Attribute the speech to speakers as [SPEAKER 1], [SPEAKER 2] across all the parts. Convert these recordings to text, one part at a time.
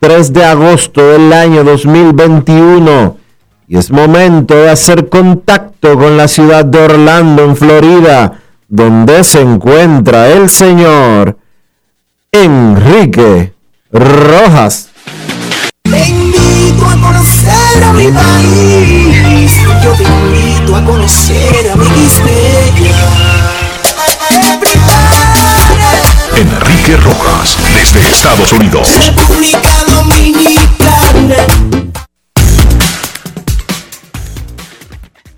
[SPEAKER 1] 3 de agosto del año 2021 y es momento de hacer contacto con la ciudad de Orlando, en Florida, donde se encuentra el señor Enrique Rojas.
[SPEAKER 2] Te invito a conocer a mi país, yo te invito a conocer a mi
[SPEAKER 3] Enrique Rojas, desde Estados Unidos.
[SPEAKER 2] República Dominicana.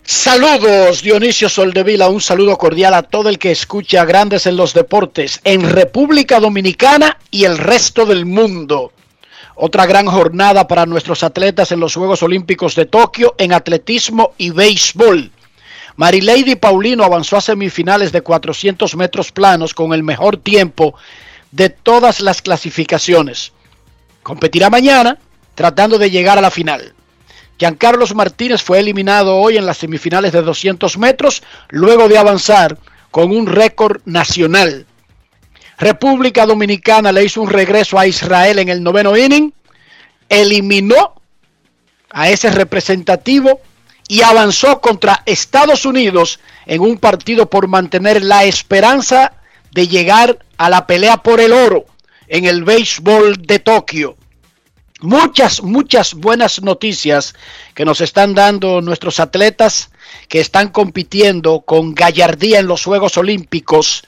[SPEAKER 4] Saludos, Dionisio Soldevila, un saludo cordial a todo el que escucha Grandes en los Deportes en República Dominicana y el resto del mundo. Otra gran jornada para nuestros atletas en los Juegos Olímpicos de Tokio en atletismo y béisbol. Marilady Paulino avanzó a semifinales de 400 metros planos con el mejor tiempo de todas las clasificaciones. Competirá mañana tratando de llegar a la final. Giancarlos Martínez fue eliminado hoy en las semifinales de 200 metros luego de avanzar con un récord nacional. República Dominicana le hizo un regreso a Israel en el noveno inning, eliminó a ese representativo y avanzó contra Estados Unidos en un partido por mantener la esperanza de llegar a la pelea por el oro en el béisbol de Tokio. Muchas, muchas buenas noticias que nos están dando nuestros atletas que están compitiendo con gallardía en los Juegos Olímpicos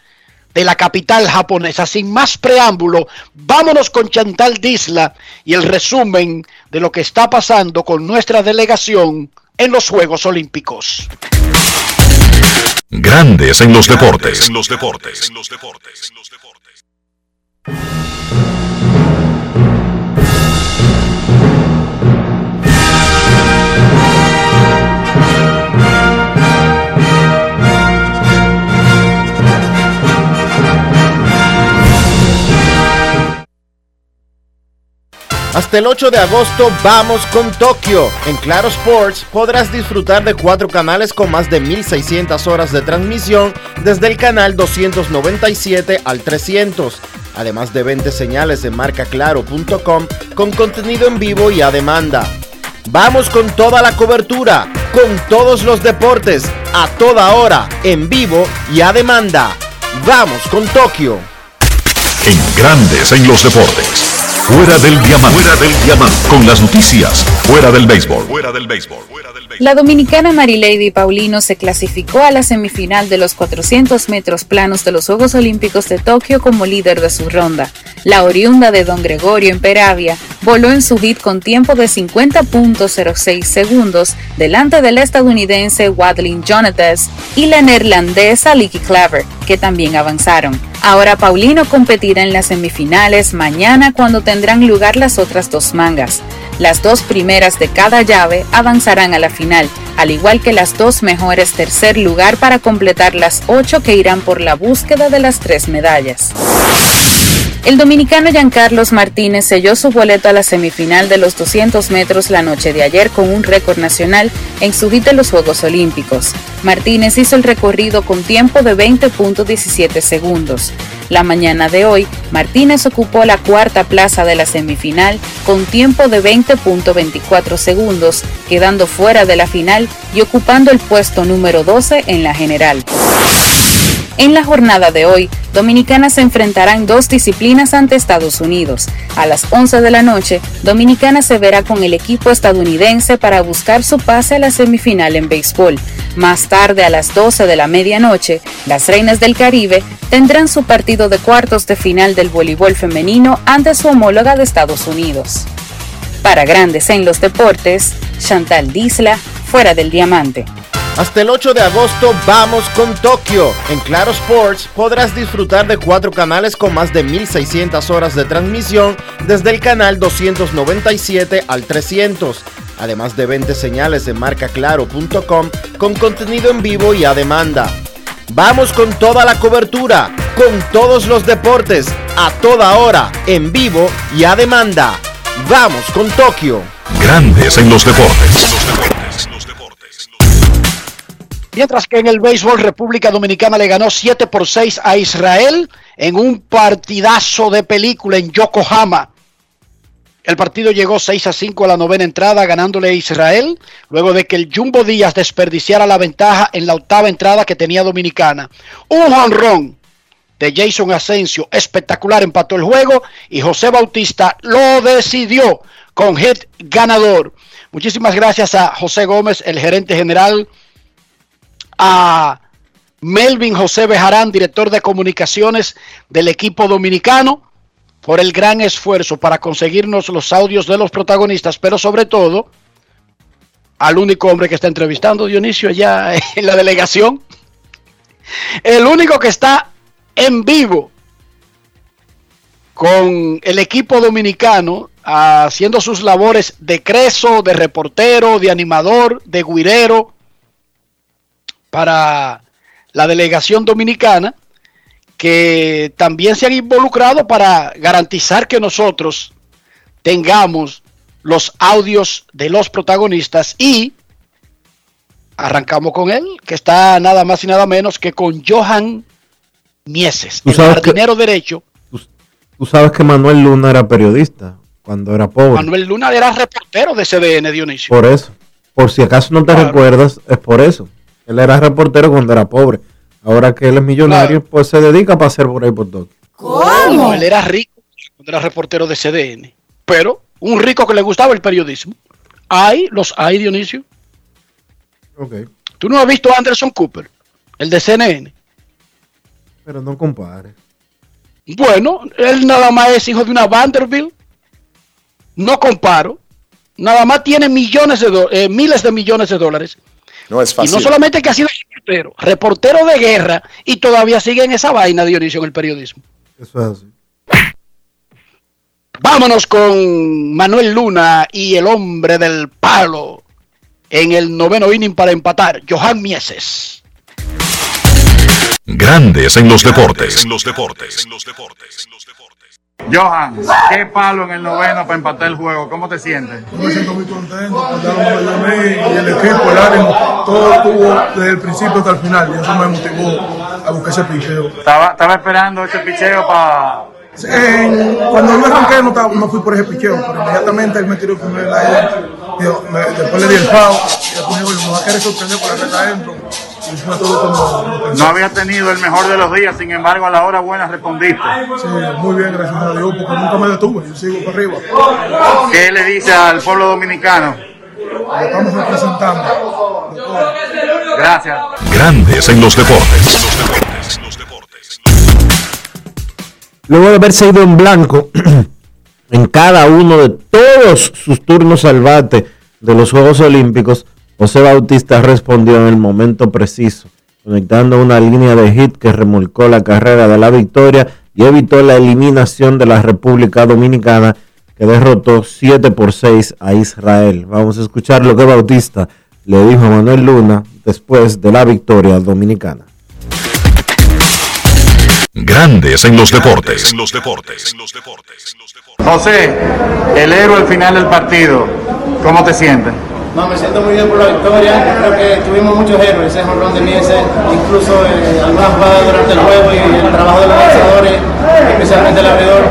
[SPEAKER 4] de la capital japonesa. Sin más preámbulo, vámonos con Chantal Disla y el resumen de lo que está pasando con nuestra delegación en los Juegos Olímpicos.
[SPEAKER 3] Grandes en los deportes. En los deportes.
[SPEAKER 1] Hasta el 8 de agosto vamos con Tokio. En Claro Sports podrás disfrutar de cuatro canales con más de 1600 horas de transmisión desde el canal 297 al 300. Además de 20 señales de marcaclaro.com con contenido en vivo y a demanda. Vamos con toda la cobertura, con todos los deportes, a toda hora, en vivo y a demanda. Vamos con Tokio.
[SPEAKER 3] En grandes en los deportes. Fuera del diamante. Fuera del diamante. Con las noticias. Fuera del béisbol. Fuera del béisbol.
[SPEAKER 5] La dominicana Marilady Paulino se clasificó a la semifinal de los 400 metros planos de los Juegos Olímpicos de Tokio como líder de su ronda. La oriunda de Don Gregorio en Peravia voló en su hit con tiempo de 50.06 segundos delante del estadounidense Wadlin Jonathan y la neerlandesa Licky Claver que también avanzaron. Ahora Paulino competirá en las semifinales mañana cuando tendrán lugar las otras dos mangas. Las dos primeras de cada llave avanzarán a la final, al igual que las dos mejores tercer lugar para completar las ocho que irán por la búsqueda de las tres medallas. El dominicano Giancarlos Martínez selló su boleto a la semifinal de los 200 metros la noche de ayer con un récord nacional en su hit de los Juegos Olímpicos. Martínez hizo el recorrido con tiempo de 20.17 segundos. La mañana de hoy, Martínez ocupó la cuarta plaza de la semifinal con tiempo de 20.24 segundos, quedando fuera de la final y ocupando el puesto número 12 en la general. En la jornada de hoy, Dominicana se enfrentará en dos disciplinas ante Estados Unidos. A las 11 de la noche, Dominicana se verá con el equipo estadounidense para buscar su pase a la semifinal en béisbol. Más tarde, a las 12 de la medianoche, las Reinas del Caribe tendrán su partido de cuartos de final del voleibol femenino ante su homóloga de Estados Unidos. Para Grandes en los Deportes, Chantal Disla, fuera del diamante.
[SPEAKER 1] Hasta el 8 de agosto vamos con Tokio. En Claro Sports podrás disfrutar de cuatro canales con más de 1600 horas de transmisión desde el canal 297 al 300. Además de 20 señales de marcaclaro.com con contenido en vivo y a demanda. Vamos con toda la cobertura, con todos los deportes, a toda hora, en vivo y a demanda. Vamos con Tokio.
[SPEAKER 3] Grandes en los deportes.
[SPEAKER 4] Mientras que en el béisbol República Dominicana le ganó 7 por 6 a Israel en un partidazo de película en Yokohama. El partido llegó 6 a 5 a la novena entrada ganándole a Israel luego de que el Jumbo Díaz desperdiciara la ventaja en la octava entrada que tenía Dominicana. Un honrón de Jason Asensio espectacular empató el juego y José Bautista lo decidió con hit ganador. Muchísimas gracias a José Gómez, el gerente general a Melvin José Bejarán, director de comunicaciones del equipo dominicano, por el gran esfuerzo para conseguirnos los audios de los protagonistas, pero sobre todo al único hombre que está entrevistando, Dionisio, allá en la delegación. El único que está en vivo con el equipo dominicano haciendo sus labores de creso, de reportero, de animador, de guirero, para la delegación dominicana que también se han involucrado para garantizar que nosotros tengamos los audios de los protagonistas y arrancamos con él, que está nada más y nada menos que con Johan Mieses, el jardinero derecho.
[SPEAKER 6] Tú, sabes que Manuel Luna era periodista cuando era pobre.
[SPEAKER 4] Manuel Luna era reportero de CDN, Dionisio.
[SPEAKER 6] Por eso. Por si acaso no te recuerdas, es por eso. Él era reportero cuando era pobre. Ahora que él es millonario, pues se dedica para hacer por ahí por todo.
[SPEAKER 4] ¿Cómo? él era rico cuando era reportero de CDN. Pero un rico que le gustaba el periodismo. Hay, los hay, Dionisio.
[SPEAKER 6] Ok.
[SPEAKER 4] ¿Tú no has visto a Anderson Cooper, el de CNN?
[SPEAKER 6] Pero no compare.
[SPEAKER 4] Bueno, él nada más es hijo de una Vanderbilt. No comparo. Nada más tiene millones de eh, miles de millones de dólares
[SPEAKER 7] no es fácil.
[SPEAKER 4] Y no solamente que ha sido reportero, reportero de guerra y todavía sigue en esa vaina, Dionisio, en el periodismo.
[SPEAKER 6] Eso es así.
[SPEAKER 4] Vámonos con Manuel Luna y el hombre del palo en el noveno inning para empatar, Johan Mieses.
[SPEAKER 3] Grandes en los deportes. En los deportes. En los deportes.
[SPEAKER 8] Johan, qué palo en el noveno para empatar el juego. ¿Cómo te sientes?
[SPEAKER 9] Me siento muy contento, y el equipo, el ánimo, todo estuvo desde el principio hasta el final y eso me motivó a buscar ese picheo.
[SPEAKER 8] Estaba, estaba esperando ese picheo para...
[SPEAKER 9] cuando yo arranqué no, estaba, no fui por ese picheo, pero inmediatamente él me tiró el primer aire, después le di el foul y después me va a querer sorprender por la reta adentro
[SPEAKER 8] no había tenido el mejor de los días, sin embargo, a la hora buena respondiste.
[SPEAKER 9] Sí, muy bien, gracias a Dios, porque nunca me detuve, yo sigo para arriba.
[SPEAKER 8] ¿Qué le dice al pueblo dominicano?
[SPEAKER 9] Lo estamos representando.
[SPEAKER 8] Gracias.
[SPEAKER 3] Grandes en los deportes.
[SPEAKER 6] Luego de haberse ido en blanco en cada uno de todos sus turnos al bate de los Juegos Olímpicos, José Bautista respondió en el momento preciso conectando una línea de hit que remolcó la carrera de la victoria y evitó la eliminación de la República Dominicana que derrotó 7 por 6 a Israel. Vamos a escuchar lo que Bautista le dijo a Manuel Luna después de la victoria dominicana.
[SPEAKER 3] Grandes en los deportes. En los deportes.
[SPEAKER 8] José, el héroe al final del partido, ¿cómo te sientes?
[SPEAKER 7] No, me siento muy bien por la victoria. Creo que tuvimos muchos héroes, ese jonrón de Miese, incluso eh, algunas jugadas durante el juego y el trabajo de los lanzadores, especialmente el abridor.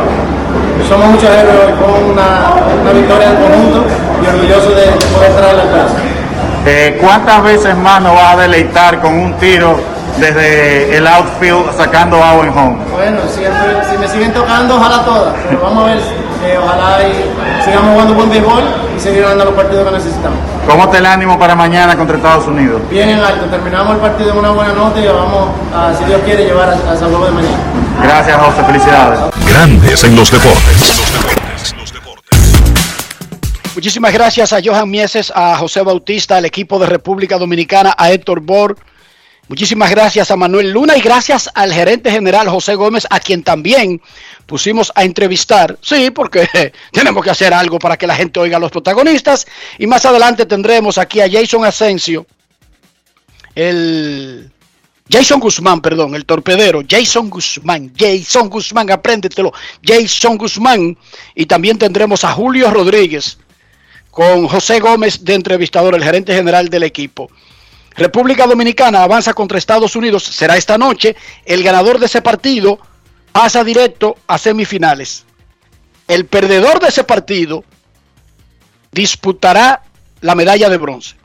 [SPEAKER 7] Somos muchos héroes con una, una victoria en conjunto y orgulloso de poder traer la clase.
[SPEAKER 8] Eh, ¿Cuántas veces más nos vas a deleitar con un tiro desde el outfield sacando agua en home?
[SPEAKER 7] Bueno, siempre, si me siguen tocando, ojalá todas. Pero vamos a ver, eh, ojalá y sigamos jugando buen béisbol y seguir ganando los partidos que necesitamos.
[SPEAKER 8] ¿Cómo te el ánimo para mañana contra Estados Unidos?
[SPEAKER 7] Bien en alto, terminamos el partido en una buena nota y vamos, a, si Dios quiere, llevar a, a San Juego de mañana.
[SPEAKER 8] Gracias, José. Felicidades.
[SPEAKER 3] Grandes en los deportes.
[SPEAKER 4] Muchísimas gracias a Johan Mieses, a José Bautista, al equipo de República Dominicana, a Héctor Bor. Muchísimas gracias a Manuel Luna y gracias al gerente general José Gómez, a quien también pusimos a entrevistar. Sí, porque tenemos que hacer algo para que la gente oiga a los protagonistas. Y más adelante tendremos aquí a Jason Asensio, el Jason Guzmán, perdón, el torpedero, Jason Guzmán, Jason Guzmán, apréndetelo, Jason Guzmán. Y también tendremos a Julio Rodríguez con José Gómez de entrevistador, el gerente general del equipo. República Dominicana avanza contra Estados Unidos, será esta noche. El ganador de ese partido pasa directo a semifinales. El perdedor de ese partido disputará la medalla de bronce.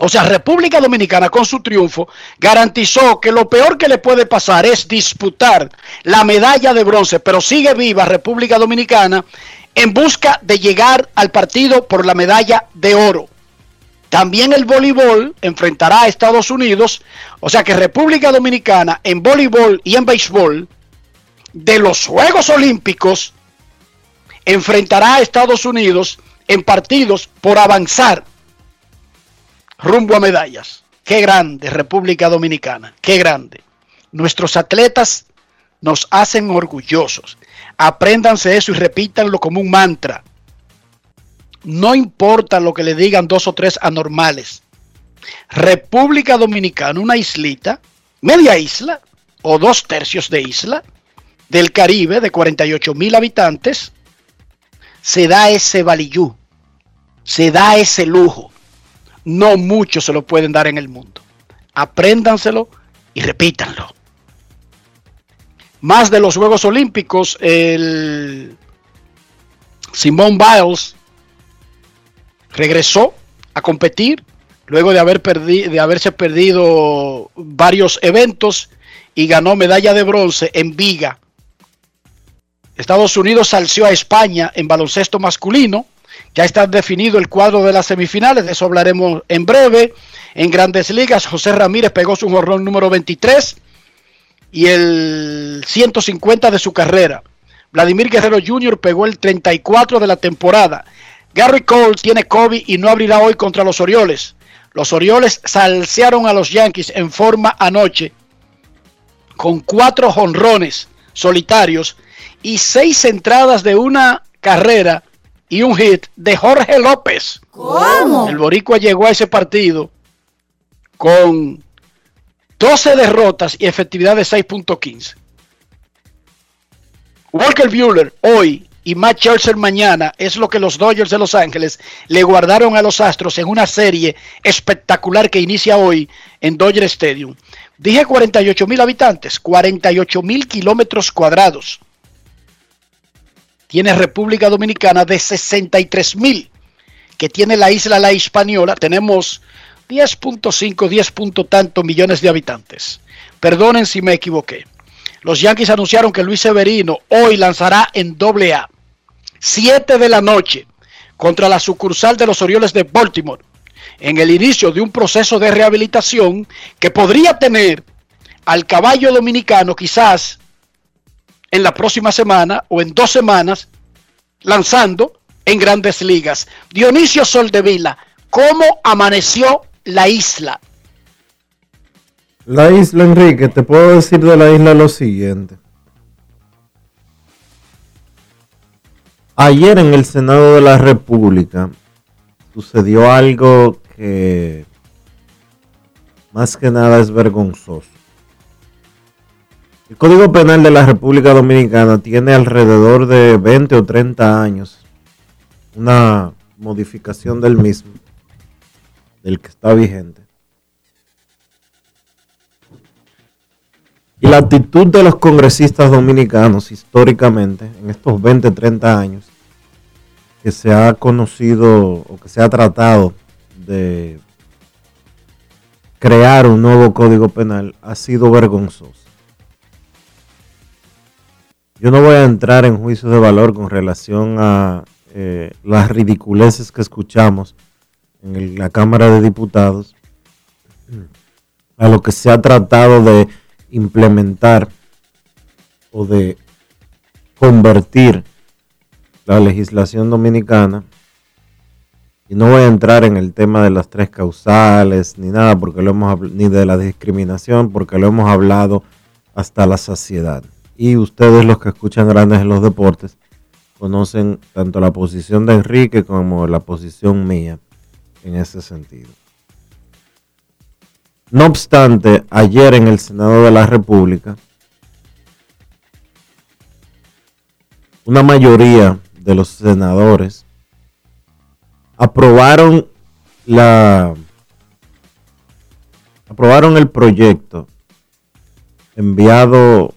[SPEAKER 4] O sea, República Dominicana con su triunfo garantizó que lo peor que le puede pasar es disputar la medalla de bronce, pero sigue viva República Dominicana en busca de llegar al partido por la medalla de oro. También el voleibol enfrentará a Estados Unidos, o sea que República Dominicana en voleibol y en béisbol de los Juegos Olímpicos enfrentará a Estados Unidos en partidos por avanzar rumbo a medallas. Qué grande República Dominicana, qué grande. Nuestros atletas nos hacen orgullosos. Apréndanse eso y repítanlo como un mantra. No importa lo que le digan dos o tres anormales. República Dominicana, una islita, media isla o dos tercios de isla del Caribe de 48 mil habitantes, se da ese valillú, se da ese lujo. No muchos se lo pueden dar en el mundo. Apréndanselo y repítanlo. Más de los Juegos Olímpicos, el Simone Biles regresó a competir luego de, haber perdi de haberse perdido varios eventos y ganó medalla de bronce en Viga. Estados Unidos salció a España en baloncesto masculino. Ya está definido el cuadro de las semifinales, de eso hablaremos en breve. En grandes ligas, José Ramírez pegó su jorrón número 23 y el 150 de su carrera. Vladimir Guerrero Jr. pegó el 34 de la temporada. Gary Cole tiene COVID y no abrirá hoy contra los Orioles. Los Orioles salsearon a los Yankees en forma anoche con cuatro jonrones solitarios y seis entradas de una carrera y un hit de Jorge López.
[SPEAKER 10] ¿Cómo?
[SPEAKER 4] El Boricua llegó a ese partido con 12 derrotas y efectividad de 6.15. Walker Bueller hoy y Matt Scherzer mañana es lo que los Dodgers de Los Ángeles le guardaron a los Astros en una serie espectacular que inicia hoy en Dodger Stadium. Dije 48 mil habitantes, 48 mil kilómetros cuadrados. Tiene República Dominicana de 63 mil, que tiene la isla La Hispaniola. Tenemos 10.5, 10 punto tanto millones de habitantes. Perdonen si me equivoqué. Los Yankees anunciaron que Luis Severino hoy lanzará en doble A. 7 de la noche contra la sucursal de los Orioles de Baltimore en el inicio de un proceso de rehabilitación que podría tener al caballo dominicano quizás en la próxima semana o en dos semanas lanzando en grandes ligas. Dionisio Soldevila, ¿cómo amaneció la isla?
[SPEAKER 6] La isla, Enrique, te puedo decir de la isla lo siguiente. Ayer en el Senado de la República sucedió algo que más que nada es vergonzoso. El Código Penal de la República Dominicana tiene alrededor de 20 o 30 años. Una modificación del mismo, del que está vigente. Y la actitud de los congresistas dominicanos históricamente, en estos 20, 30 años, que se ha conocido o que se ha tratado de crear un nuevo código penal, ha sido vergonzoso. Yo no voy a entrar en juicio de valor con relación a eh, las ridiculeces que escuchamos en la Cámara de Diputados, a lo que se ha tratado de implementar o de convertir la legislación dominicana. Y no voy a entrar en el tema de las tres causales ni nada, porque lo hemos ni de la discriminación, porque lo hemos hablado hasta la saciedad. Y ustedes los que escuchan grandes en los deportes conocen tanto la posición de Enrique como la posición mía en ese sentido. No obstante, ayer en el Senado de la República, una mayoría de los senadores aprobaron la aprobaron el proyecto enviado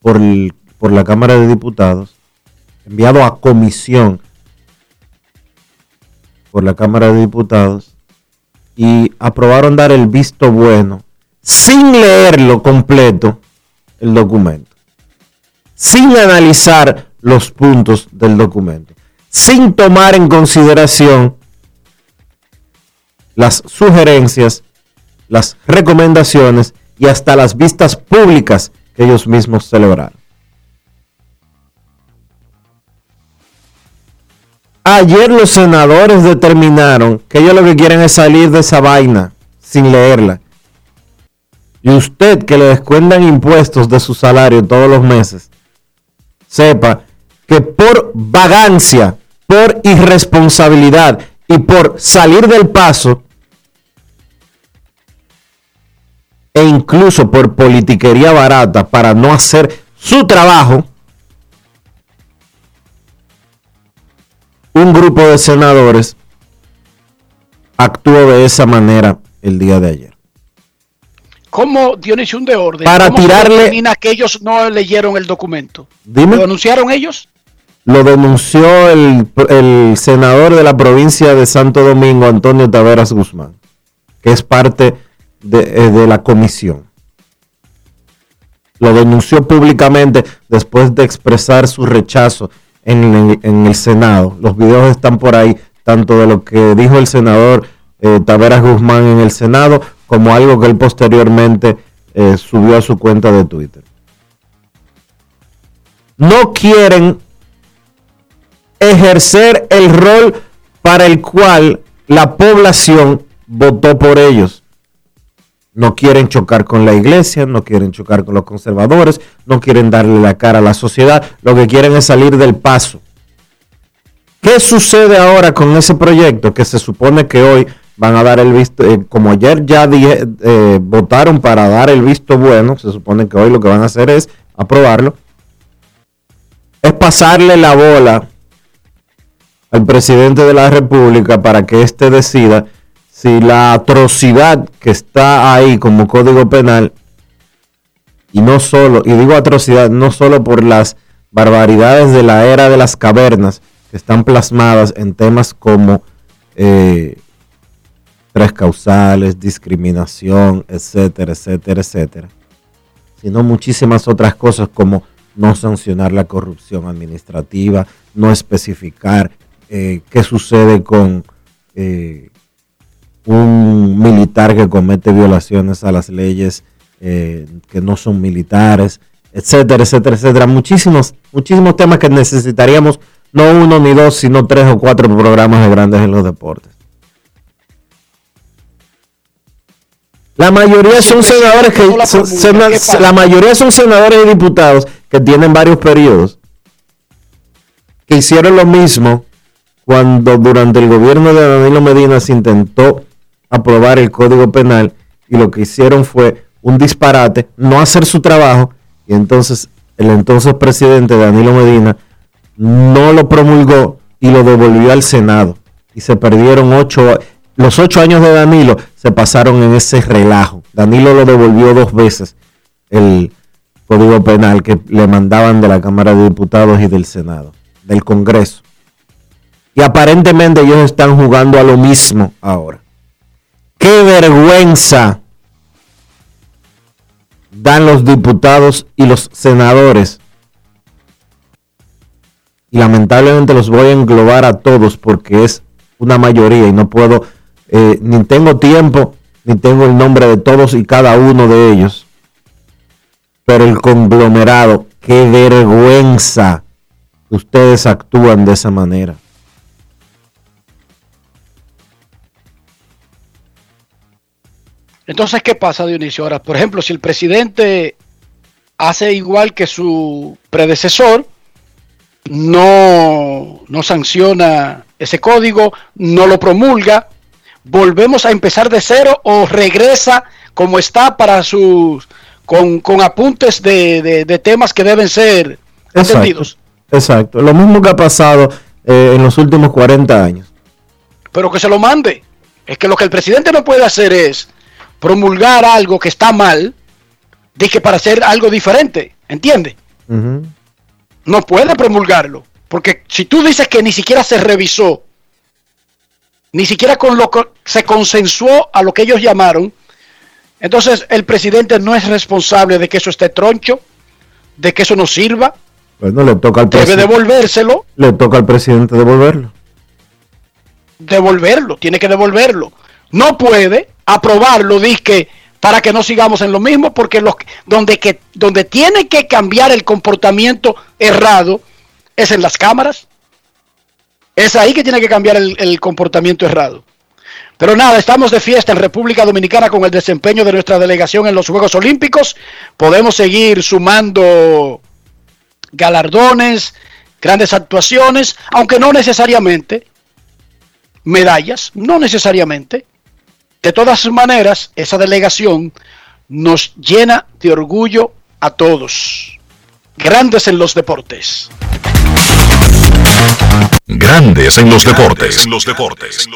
[SPEAKER 6] por, por la Cámara de Diputados, enviado a comisión por la Cámara de Diputados, y aprobaron dar el visto bueno sin leerlo completo el documento, sin analizar los puntos del documento, sin tomar en consideración las sugerencias, las recomendaciones y hasta las vistas públicas que ellos mismos celebraron. Ayer los senadores determinaron que ellos lo que quieren es salir de esa vaina sin leerla. Y usted que le descuentan impuestos de su salario todos los meses, sepa que por vagancia, por irresponsabilidad y por salir del paso, e incluso por politiquería barata para no hacer su trabajo, un grupo de senadores actuó de esa manera el día de ayer.
[SPEAKER 4] ¿Cómo Dionisio un de orden?
[SPEAKER 6] Para
[SPEAKER 4] ¿Cómo
[SPEAKER 6] tirarle.
[SPEAKER 4] Se que ellos no leyeron el documento.
[SPEAKER 6] Dime.
[SPEAKER 4] ¿Lo denunciaron ellos?
[SPEAKER 6] Lo denunció el, el senador de la provincia de Santo Domingo, Antonio Taveras Guzmán, que es parte de, eh, de la comisión. Lo denunció públicamente después de expresar su rechazo en el, en el Senado. Los videos están por ahí, tanto de lo que dijo el senador eh, Taveras Guzmán en el Senado, como algo que él posteriormente eh, subió a su cuenta de Twitter. No quieren ejercer el rol para el cual la población votó por ellos. No quieren chocar con la iglesia, no quieren chocar con los conservadores, no quieren darle la cara a la sociedad, lo que quieren es salir del paso. ¿Qué sucede ahora con ese proyecto que se supone que hoy van a dar el visto, eh, como ayer ya eh, votaron para dar el visto bueno, se supone que hoy lo que van a hacer es aprobarlo, es pasarle la bola al presidente de la República para que éste decida si la atrocidad que está ahí como código penal, y no solo, y digo atrocidad, no solo por las barbaridades de la era de las cavernas que están plasmadas en temas como eh, tres causales, discriminación, etcétera, etcétera, etcétera, sino muchísimas otras cosas como no sancionar la corrupción administrativa, no especificar eh, qué sucede con eh, un militar que comete violaciones a las leyes eh, que no son militares, etcétera, etcétera, etcétera. Muchísimos, muchísimos temas que necesitaríamos no uno ni dos, sino tres o cuatro programas de grandes en los deportes. La mayoría son senadores que
[SPEAKER 4] la
[SPEAKER 6] mayoría son senadores y diputados que tienen varios periodos que hicieron lo mismo cuando durante el gobierno de Danilo Medina se intentó aprobar el Código Penal y lo que hicieron fue un disparate, no hacer su trabajo y entonces el entonces presidente Danilo Medina no lo promulgó y lo devolvió al Senado y se perdieron ocho los ocho años de Danilo se pasaron en ese relajo. Danilo lo devolvió dos veces el Código Penal que le mandaban de la Cámara de Diputados y del Senado, del Congreso. Y aparentemente ellos están jugando a lo mismo ahora. ¡Qué vergüenza! Dan los diputados y los senadores. Y lamentablemente los voy a englobar a todos porque es una mayoría y no puedo, eh, ni tengo tiempo, ni tengo el nombre de todos y cada uno de ellos. Pero el conglomerado, qué vergüenza ustedes actúan de esa manera.
[SPEAKER 4] Entonces, ¿qué pasa, Dionisio? Ahora, por ejemplo, si el presidente hace igual que su predecesor, no, no sanciona ese código, no lo promulga, volvemos a empezar de cero o regresa como está para sus con, con apuntes de, de- de temas que deben ser
[SPEAKER 6] Exacto.
[SPEAKER 4] entendidos.
[SPEAKER 6] Exacto. Lo mismo que ha pasado eh, en los últimos 40 años.
[SPEAKER 4] Pero que se lo mande. Es que lo que el presidente no puede hacer es promulgar algo que está mal, de que para hacer algo diferente, ¿entiende?
[SPEAKER 6] Ujú.
[SPEAKER 4] no puede promulgarlo. Porque si tú dices que ni siquiera se revisó, ni siquiera con lo que se consensuó a lo que ellos llamaron, entonces el presidente no es responsable de que eso esté troncho, de que eso no sirva,
[SPEAKER 6] Bueno, le toca al
[SPEAKER 4] debe devolvérselo,
[SPEAKER 6] Le toca al presidente devolverlo.
[SPEAKER 4] devolverlo, tiene que devolverlo. No puede aprobarlo, que para que no sigamos en lo mismo, porque los, donde, que, donde tiene que cambiar el comportamiento errado es en las cámaras. Es ahí que tiene que cambiar el, el comportamiento errado. Pero nada, estamos de fiesta en República Dominicana con el desempeño de nuestra delegación en los Juegos Olímpicos. Podemos seguir sumando galardones, grandes actuaciones, aunque no necesariamente medallas, no necesariamente. De todas maneras, esa delegación nos llena de orgullo a todos. Grandes en los deportes.
[SPEAKER 3] Grandes en los deportes. En los deportes.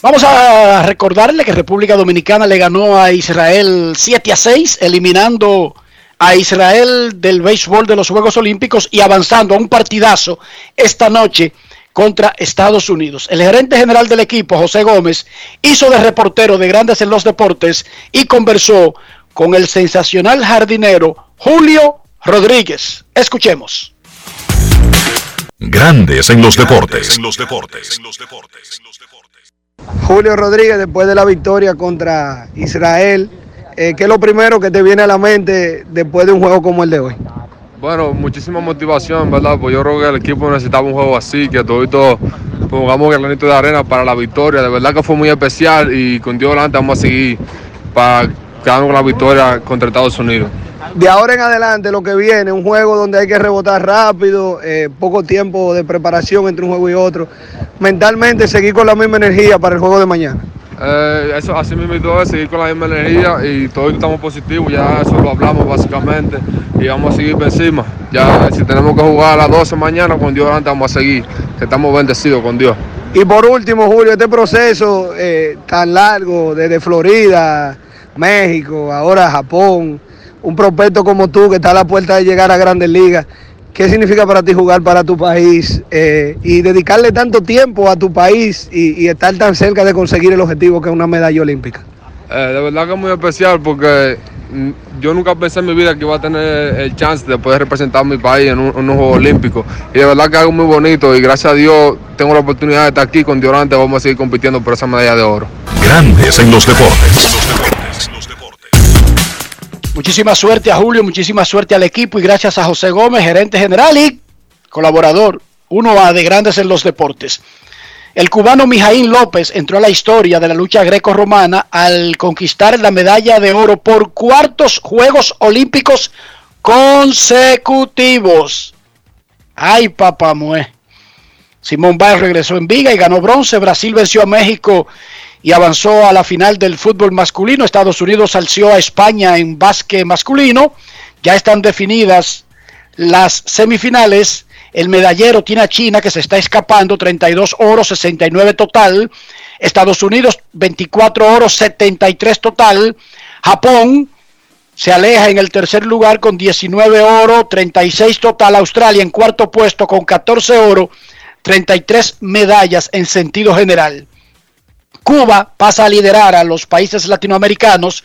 [SPEAKER 4] Vamos a recordarle que República Dominicana le ganó a Israel 7 a 6, eliminando a Israel del béisbol de los Juegos Olímpicos y avanzando a un partidazo esta noche contra Estados Unidos. El gerente general del equipo, José Gómez, hizo de reportero de Grandes en los Deportes y conversó con el sensacional jardinero Julio Rodríguez. Escuchemos.
[SPEAKER 3] Grandes en los deportes. En los deportes.
[SPEAKER 11] Julio Rodríguez, después de la victoria contra Israel, eh, ¿qué es lo primero que te viene a la mente después de un juego como el de hoy?
[SPEAKER 10] Bueno, muchísima motivación, ¿verdad? Pues yo creo que el equipo necesitaba un juego así, que todos pongamos el granito de arena para la victoria. De verdad que fue muy especial y con Dios delante vamos a seguir para quedarnos con la victoria contra Estados Unidos.
[SPEAKER 11] De ahora en adelante lo que viene, un juego donde hay que rebotar rápido, eh, poco tiempo de preparación entre un juego y otro. Mentalmente seguir con la misma energía para el juego de mañana.
[SPEAKER 10] Eh, eso así mismo y todo es seguir con la misma energía y todos estamos positivos, ya eso lo hablamos básicamente y vamos a seguir por encima. Ya si tenemos que jugar a las 12 mañana con Dios delante vamos a seguir, estamos bendecidos con Dios.
[SPEAKER 11] Y por último, Julio, este proceso eh, tan largo desde Florida, México, ahora Japón, un prospecto como tú que está a la puerta de llegar a grandes ligas, ¿qué significa para ti jugar para tu país eh, y dedicarle tanto tiempo a tu país y, y estar tan cerca de conseguir el objetivo que es una medalla olímpica?
[SPEAKER 10] Eh, de verdad que es muy especial porque mm, yo nunca pensé en mi vida que iba a tener el chance de poder representar a mi país en un, en un juego olímpico. Y de verdad que es algo muy bonito y gracias a Dios tengo la oportunidad de estar aquí con Dios delante, vamos a seguir compitiendo por esa medalla de oro.
[SPEAKER 3] Grandes en los deportes.
[SPEAKER 4] Muchísima suerte a Julio, muchísima suerte al equipo y gracias a José Gómez, gerente general y colaborador 1A de Grandes en los Deportes. El cubano Mijaín López entró a la historia de la lucha greco-romana al conquistar la medalla de oro por cuartos Juegos Olímpicos consecutivos. Ay, papá mue. Simón Biles regresó en viga y ganó bronce. Brasil venció a México y avanzó a la final del fútbol masculino. Estados Unidos alció a España en básquet masculino. Ya están definidas las semifinales. El medallero tiene a China que se está escapando, 32 oros, 69 total. Estados Unidos, 24 oros, 73 total. Japón se aleja en el tercer lugar con 19 oro, 36 total. Australia en cuarto puesto con 14 oro, 33 medallas en sentido general. Cuba pasa a liderar a los países latinoamericanos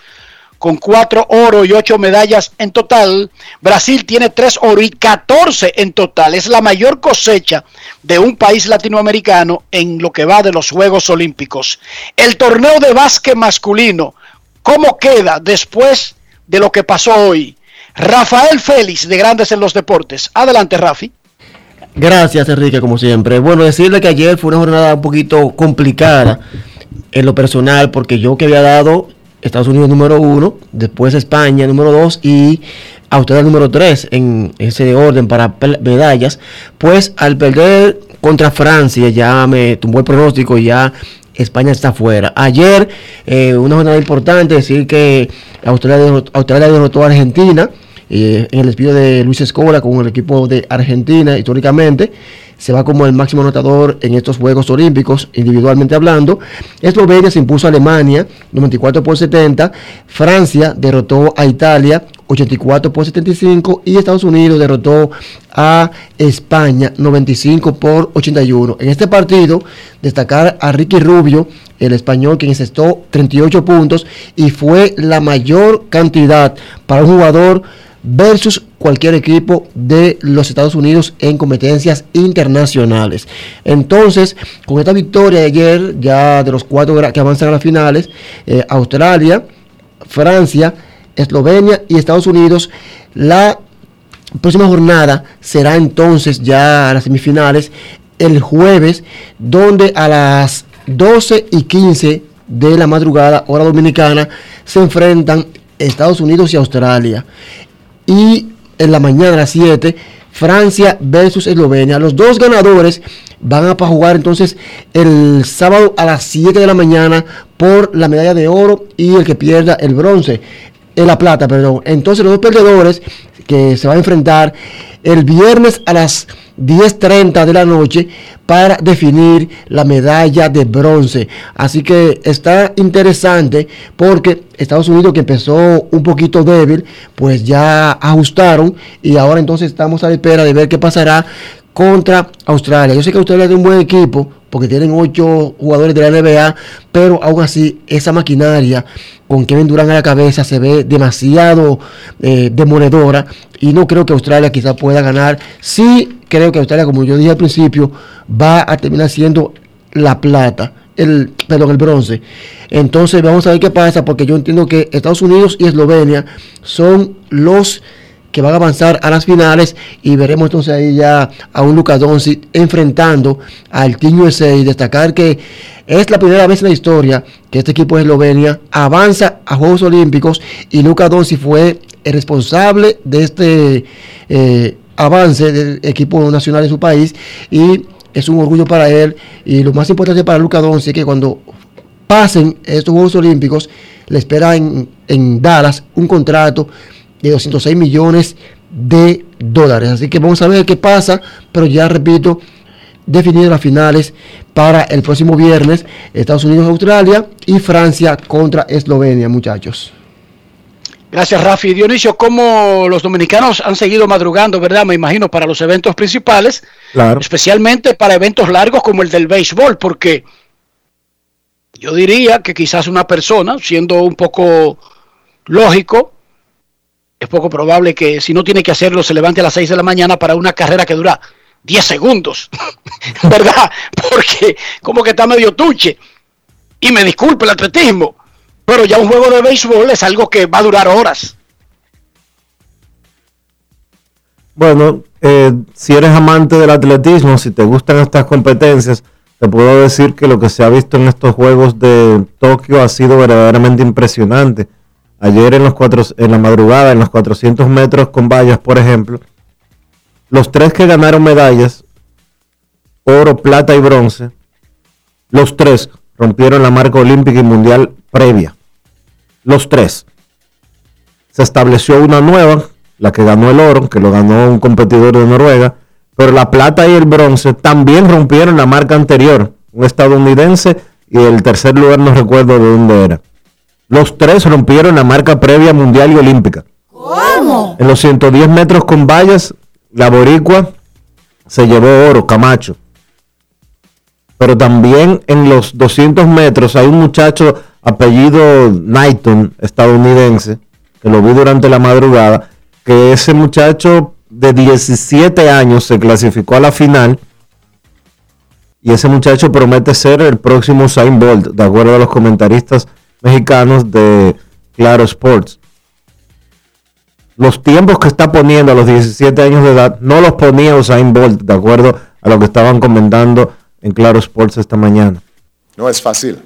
[SPEAKER 4] con 4 oro y 8 medallas en total. Brasil tiene 3 oro y 14 en total. Es la mayor cosecha de un país latinoamericano en lo que va de los Juegos Olímpicos. El torneo de básquet masculino, ¿cómo queda después de lo que pasó hoy? Rafael Félix de Grandes en los Deportes. Adelante, Rafi.
[SPEAKER 12] Gracias, Enrique, como siempre. Bueno, decirle que ayer fue una jornada un poquito complicada en lo personal, porque yo que había dado Estados Unidos número uno, después España número dos y Australia número tres en ese orden para medallas, pues al perder contra Francia ya me tumbó el pronóstico ya España está fuera. Ayer, eh, una jornada importante, decir que Australia, Australia derrotó a Argentina eh, en el despido de Luis Escola con el equipo de Argentina históricamente se va como el máximo anotador en estos Juegos Olímpicos, individualmente hablando. Eslovenia se impuso a Alemania 94 por 70, Francia derrotó a Italia 84 por 75 y Estados Unidos derrotó a España 95 por 81. En este partido destacar a Ricky Rubio, el español que encestó 38 puntos y fue la mayor cantidad para un jugador versus cualquier equipo de los Estados Unidos en competencias internacionales. Entonces, con esta victoria de ayer, ya de los cuatro que avanzan a las finales, eh, Australia, Francia, Eslovenia y Estados Unidos, la próxima jornada será entonces ya a las semifinales el jueves, donde a las 12 y 15 de la madrugada, hora dominicana, se enfrentan Estados Unidos y Australia. Y en la mañana a las 7, Francia versus Eslovenia. Los dos ganadores van a jugar entonces el sábado a las 7 de la mañana por la medalla de oro y el que pierda el bronce, en la plata, perdón. Entonces los dos perdedores que se van a enfrentar el viernes a las 10.30 de la noche para definir la medalla de bronce. Así que está interesante porque Estados Unidos que empezó un poquito débil, pues ya ajustaron y ahora entonces estamos a la espera de ver qué pasará contra Australia. Yo sé que Australia es un buen equipo porque tienen ocho jugadores de la NBA, pero aún así esa maquinaria con Kevin Durant a la cabeza se ve demasiado eh, demoledora y no creo que Australia quizá pueda ganar. Sí creo que Australia, como yo dije al principio, va a terminar siendo la plata, el, perdón, el bronce. Entonces vamos a ver qué pasa porque yo entiendo que Estados Unidos y Eslovenia son los que van a avanzar a las finales y veremos entonces ahí ya a un Luka Doncic enfrentando al Team USA y destacar que es la primera vez en la historia que este equipo de Eslovenia avanza a Juegos Olímpicos y Luka Doncic fue el responsable de este eh, avance del equipo nacional de su país y es un orgullo para él y lo más importante para Luka Doncic es que cuando pasen estos Juegos Olímpicos le espera en, en Dallas un contrato de 206 millones de dólares. Así que vamos a ver qué pasa, pero ya repito, definido las finales para el próximo viernes, Estados Unidos, Australia y Francia contra Eslovenia, muchachos.
[SPEAKER 4] Gracias, Rafi. Dionisio, ¿cómo los dominicanos han seguido madrugando, verdad? Me imagino, para los eventos principales, claro. especialmente para eventos largos como el del béisbol, porque yo diría que quizás una persona, siendo un poco lógico, es poco probable que si no tiene que hacerlo se levante a las 6 de la mañana para una carrera que dura 10 segundos, ¿verdad? Porque como que está medio tuche. Y me disculpe el atletismo, pero ya un juego de béisbol es algo que va a durar horas.
[SPEAKER 6] Bueno, eh, si eres amante del atletismo, si te gustan estas competencias, te puedo decir que lo que se ha visto en estos Juegos de Tokio ha sido verdaderamente impresionante. Ayer en, los cuatro, en la madrugada, en los 400 metros con vallas, por ejemplo, los tres que ganaron medallas, oro, plata y bronce, los tres rompieron la marca olímpica y mundial previa. Los tres. Se estableció una nueva, la que ganó el oro, que lo ganó un competidor de Noruega, pero la plata y el bronce también rompieron la marca anterior, un estadounidense y el tercer lugar no recuerdo de dónde era. Los tres rompieron la marca previa mundial y olímpica.
[SPEAKER 2] ¿Cómo?
[SPEAKER 6] En los 110 metros con vallas, la boricua se llevó oro, Camacho. Pero también en los 200 metros hay un muchacho apellido Knighton, estadounidense, que lo vi durante la madrugada, que ese muchacho de 17 años se clasificó a la final y ese muchacho promete ser el próximo Usain Bolt, de acuerdo a los comentaristas mexicanos de Claro Sports. Los tiempos que está poniendo a los 17 años de edad no los ponía Usain Bolt, de acuerdo a lo que estaban comentando en Claro Sports esta mañana.
[SPEAKER 13] No es fácil.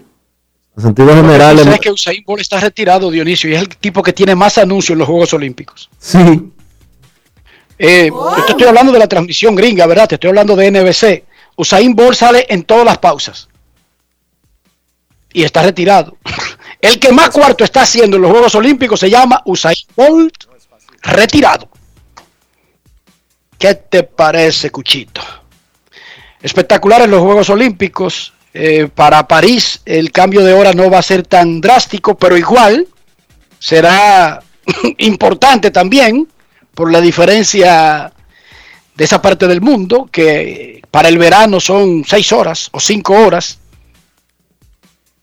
[SPEAKER 6] En sentido general, el-
[SPEAKER 4] sabes que Usain Bolt está retirado, Dionisio, y es el tipo que tiene más anuncios en los Juegos Olímpicos.
[SPEAKER 6] sí,
[SPEAKER 4] Eh, yo te estoy hablando de la transmisión gringa, ¿verdad? Te estoy hablando de NBC. Usain Bolt sale en todas las pausas. Y está retirado. El que más cuarto está haciendo en los Juegos Olímpicos se llama Usain Bolt retirado. ¿Qué te parece, Cuchito? Espectacular en los Juegos Olímpicos. Eh, para París el cambio de hora no va a ser tan drástico, pero igual será importante también por la diferencia de esa parte del mundo, que para el verano son seis horas o cinco horas.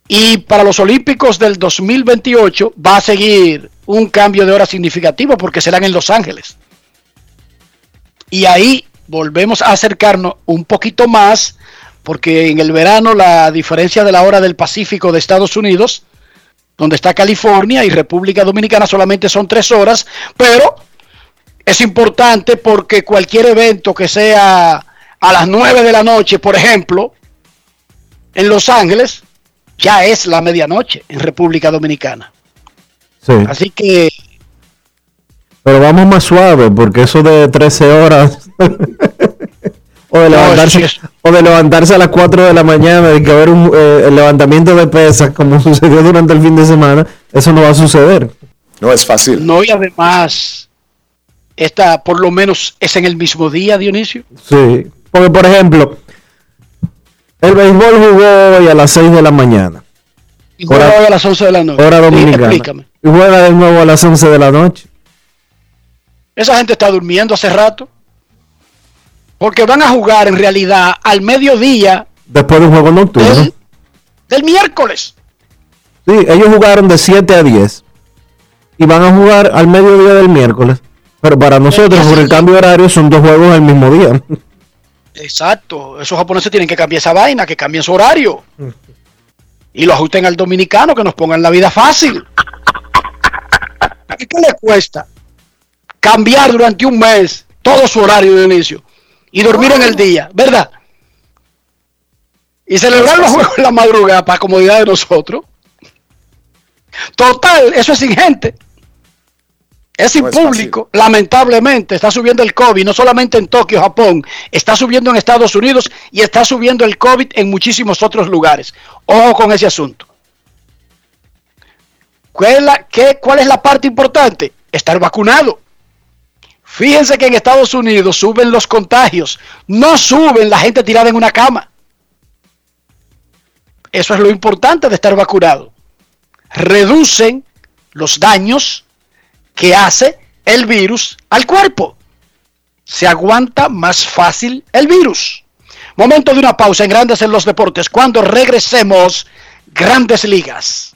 [SPEAKER 4] Y para los Olímpicos del 2028 va a seguir un cambio de hora significativo porque serán en Los Ángeles. Y ahí volvemos a acercarnos un poquito más porque en el verano la diferencia de la hora del Pacífico de Estados Unidos, donde está California y República Dominicana solamente son tres horas, pero es importante porque cualquier evento que sea a las 9 de la noche, por ejemplo, en Los Ángeles, ya es la medianoche en República Dominicana.
[SPEAKER 6] sí.
[SPEAKER 4] Así que
[SPEAKER 6] Pero vamos más suave, porque eso de 13 horas. o, de levantarse,
[SPEAKER 4] sí
[SPEAKER 6] o de levantarse a las 4 de la mañana y que haber un eh, el levantamiento de pesas, como sucedió durante el fin de semana, eso no va a suceder.
[SPEAKER 13] No es fácil.
[SPEAKER 4] no y además esta por lo menos es en el mismo día, Dionisio.
[SPEAKER 6] Sí. Porque, por ejemplo, el béisbol jugó hoy a las 6 de la mañana,
[SPEAKER 4] Y juega
[SPEAKER 6] Hora-
[SPEAKER 4] hoy a las 11 de la noche.
[SPEAKER 6] hora
[SPEAKER 4] Sí,
[SPEAKER 6] dominicana.
[SPEAKER 4] explícame.
[SPEAKER 6] Y juega de nuevo a las 11 de la noche.
[SPEAKER 4] Esa gente está durmiendo hace rato. Porque van a jugar en realidad al mediodía
[SPEAKER 6] Después de un juego nocturno.
[SPEAKER 4] del, del miércoles.
[SPEAKER 6] Sí, ellos jugaron de 7 a 10 y van a jugar al mediodía del miércoles. Pero para nosotros, por el cambio de horario, son dos juegos el mismo día.
[SPEAKER 4] Exacto. Esos japoneses tienen que cambiar esa vaina, que cambien su horario. Y lo ajusten al dominicano, que nos pongan la vida fácil. ¿Qué le cuesta cambiar durante un mes todo su horario de inicio y dormir en el día, verdad? Y celebrar los juegos en la madrugada para comodidad de nosotros. Total, eso es sin gente. Es sin
[SPEAKER 13] No es
[SPEAKER 4] público, lamentablemente, está subiendo el COVID, no solamente en Tokio, Japón, está subiendo en Estados Unidos y está subiendo el COVID en muchísimos otros lugares. Ojo con ese asunto. ¿Cuál es la, qué- cuál es la parte importante? Estar vacunado. Fíjense que en Estados Unidos suben los contagios, no suben la gente tirada en una cama. Eso es lo importante de estar vacunado. Reducen los daños que hace el virus al cuerpo. Se aguanta más fácil el virus. Momento de una pausa en Grandes en los Deportes. Cuando regresemos, Grandes Ligas.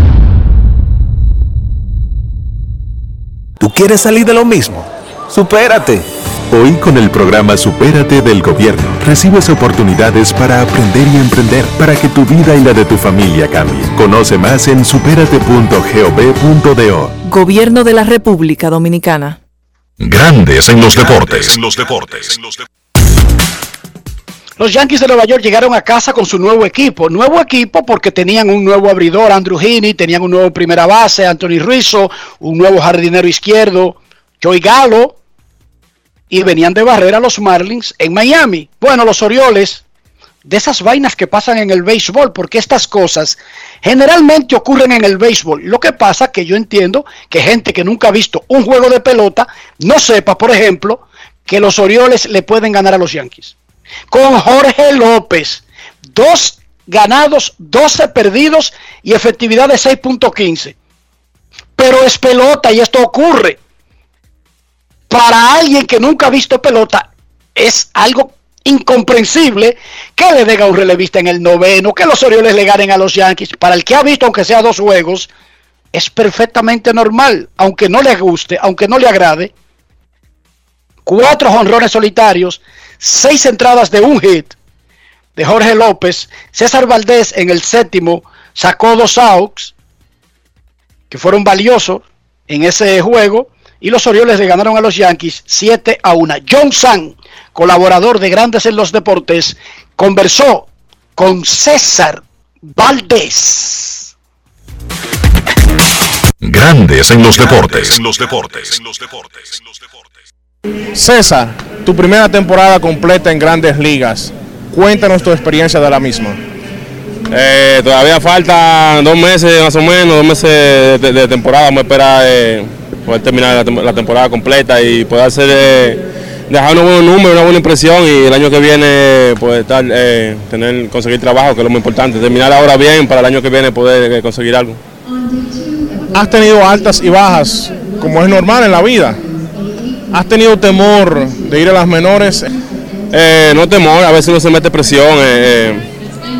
[SPEAKER 14] ¿Tú quieres salir de lo mismo? ¡Supérate! Hoy con el programa Supérate del Gobierno recibes oportunidades para aprender y emprender para que tu vida y la de tu familia cambie. Conoce más en superate.gov.do.
[SPEAKER 15] Gobierno de la República Dominicana.
[SPEAKER 3] Grandes en los deportes.
[SPEAKER 4] los deportes. Los Yankees de Nueva York llegaron a casa con su nuevo equipo. Nuevo equipo porque tenían un nuevo abridor, Andrew Heaney, tenían un nuevo primera base, Anthony Rizzo, un nuevo jardinero izquierdo, Joey Gallo, y venían de barrera los Marlins en Miami. Bueno, los Orioles, de esas vainas que pasan en el béisbol, porque estas cosas generalmente ocurren en el béisbol. Lo que pasa que yo entiendo que gente que nunca ha visto un juego de pelota no sepa, por ejemplo, que los Orioles le pueden ganar a los Yankees con Jorge López. Dos ganados, 12 perdidos y efectividad de 6.15. Pero es pelota y esto ocurre. Para alguien que nunca ha visto pelota, es algo incomprensible que le den a un relevista en el noveno, que los Orioles le ganen a los Yankees. Para el que ha visto, aunque sea dos juegos, es perfectamente normal, aunque no le guste, aunque no le agrade. Cuatro jonrones solitarios, seis entradas de un hit de Jorge López. César Valdés en el séptimo sacó dos outs que fueron valiosos en ese juego y los Orioles le ganaron a los Yankees 7 a 1. John San, colaborador de Grandes en los Deportes, conversó con César Valdés.
[SPEAKER 3] Grandes en los deportes.
[SPEAKER 16] En los deportes. En los deportes. César, tu primera temporada completa en grandes ligas. Cuéntanos tu experiencia de la misma.
[SPEAKER 17] Eh, todavía falta dos meses más o menos, dos meses de, de temporada. Vamos a esperar eh, poder terminar la, tem- la temporada completa y poder hacer, eh, dejar unos buenos números, una buena impresión y el año que viene estar, eh, tener, conseguir trabajo, que es lo muy importante. Terminar ahora bien para el año que viene poder conseguir algo.
[SPEAKER 16] Has tenido altas y bajas, como es normal en la vida. ¿Has tenido temor de ir a las menores?
[SPEAKER 17] Eh, no temor, a veces uno se mete presión, eh, eh,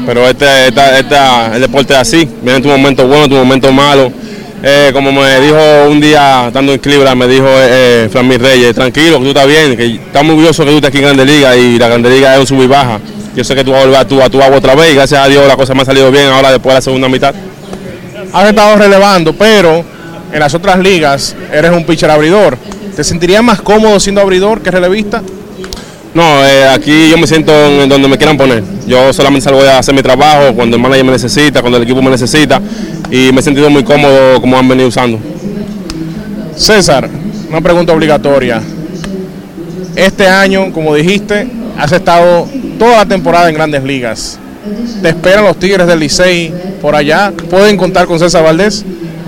[SPEAKER 17] pero este, esta- esta- el deporte es así, viene tu momento bueno, tu momento malo. Eh, como me dijo un día, estando en Cleveland, me dijo eh, Flammy Reyes, tranquilo, que tú estás bien, que estamos orgullosos que tú estés aquí en Grande Liga y la Grande Liga es un sub y baja. Yo sé que tú vas a volver a tu, a tu agua otra vez y gracias a Dios la cosa me ha salido bien ahora después de la segunda mitad.
[SPEAKER 16] Has estado relevando, pero en las otras ligas eres un pitcher abridor. ¿Te sentirías más cómodo siendo abridor que relevista?
[SPEAKER 17] No, eh, aquí yo me siento en donde me quieran poner. Yo solamente salgo a hacer mi trabajo cuando el manager me necesita, cuando el equipo me necesita y me he sentido muy cómodo como han venido usando.
[SPEAKER 16] César, una pregunta obligatoria. Este año, como dijiste, has estado toda la temporada en grandes ligas. ¿Te esperan los Tigres del Licey por allá? ¿Pueden contar con César Valdés?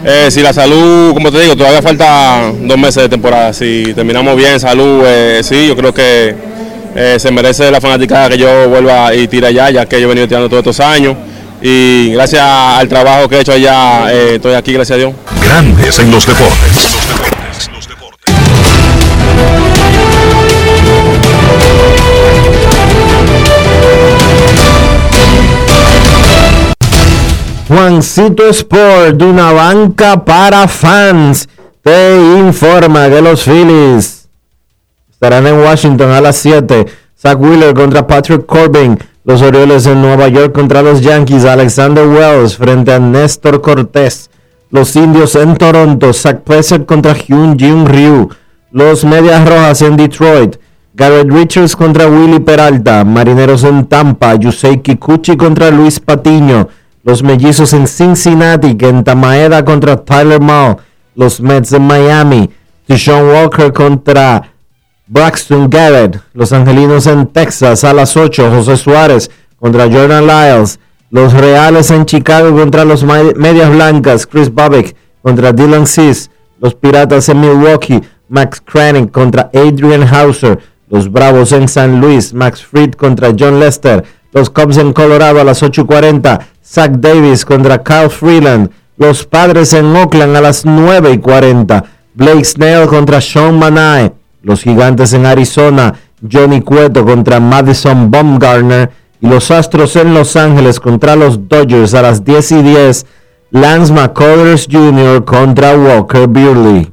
[SPEAKER 17] Eh, si la salud, como te digo, todavía falta dos meses de temporada. Si terminamos bien, salud, eh, sí, yo creo que eh, se merece la fanaticada que yo vuelva y tire allá, ya que yo he venido tirando todos estos años. Y gracias al trabajo que he hecho allá, eh, estoy aquí, gracias a Dios.
[SPEAKER 3] Grandes en los deportes.
[SPEAKER 6] Juancito Sport, de una banca para fans, te informa que los Phillies estarán en Washington a las 7. Zach Wheeler contra Patrick Corbin. Los Orioles en Nueva York contra los Yankees. Alexander Wells frente a Néstor Cortés. Los Indios en Toronto. Zach Pleasant contra Hyun Jin Ryu. Los Medias Rojas en Detroit. Garrett Richards contra Willy Peralta. Marineros en Tampa. Yusei Kikuchi contra Luis Patiño. Los Mellizos en Cincinnati. Kenta Maeda contra Tyler Mall. Los Mets en Miami. Tishon Walker contra Braxton Garrett. Los Angelinos en Texas a las 8. José Suárez contra Jordan Lyles. Los Reales en Chicago contra los Medias Blancas. Chris Babbitt contra Dylan Cis. Los Piratas en Milwaukee. Max Cranning contra Adrian Hauser. Los Bravos en San Luis. Max Fried contra John Lester. Los Cubs en Colorado a las 8.40. Zach Davis contra Kyle Freeland. Los Padres en Oakland a las 9.40. Blake Snell contra Sean Manae. Los Gigantes en Arizona, Johnny Cueto contra Madison Baumgartner. Y los Astros en Los Ángeles contra los Dodgers a las 10 y 10. Lance McCullers Jr. contra Walker Buehler.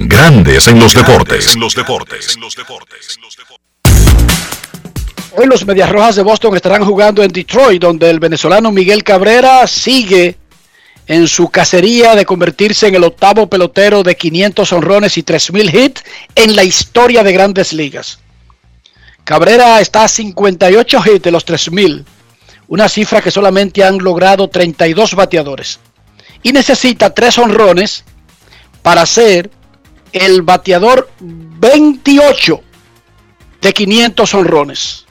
[SPEAKER 3] Grandes en los deportes.
[SPEAKER 4] Hoy los Medias Rojas de Boston estarán jugando en Detroit, donde el venezolano Miguel Cabrera sigue en su cacería de convertirse en el octavo pelotero de 500 honrones y 3.000 hits en la historia de grandes ligas. Cabrera está a 58 hits de los 3.000, una cifra que solamente han logrado 32 bateadores. Y necesita 3 honrones para ser el bateador 28 de 500 honrones.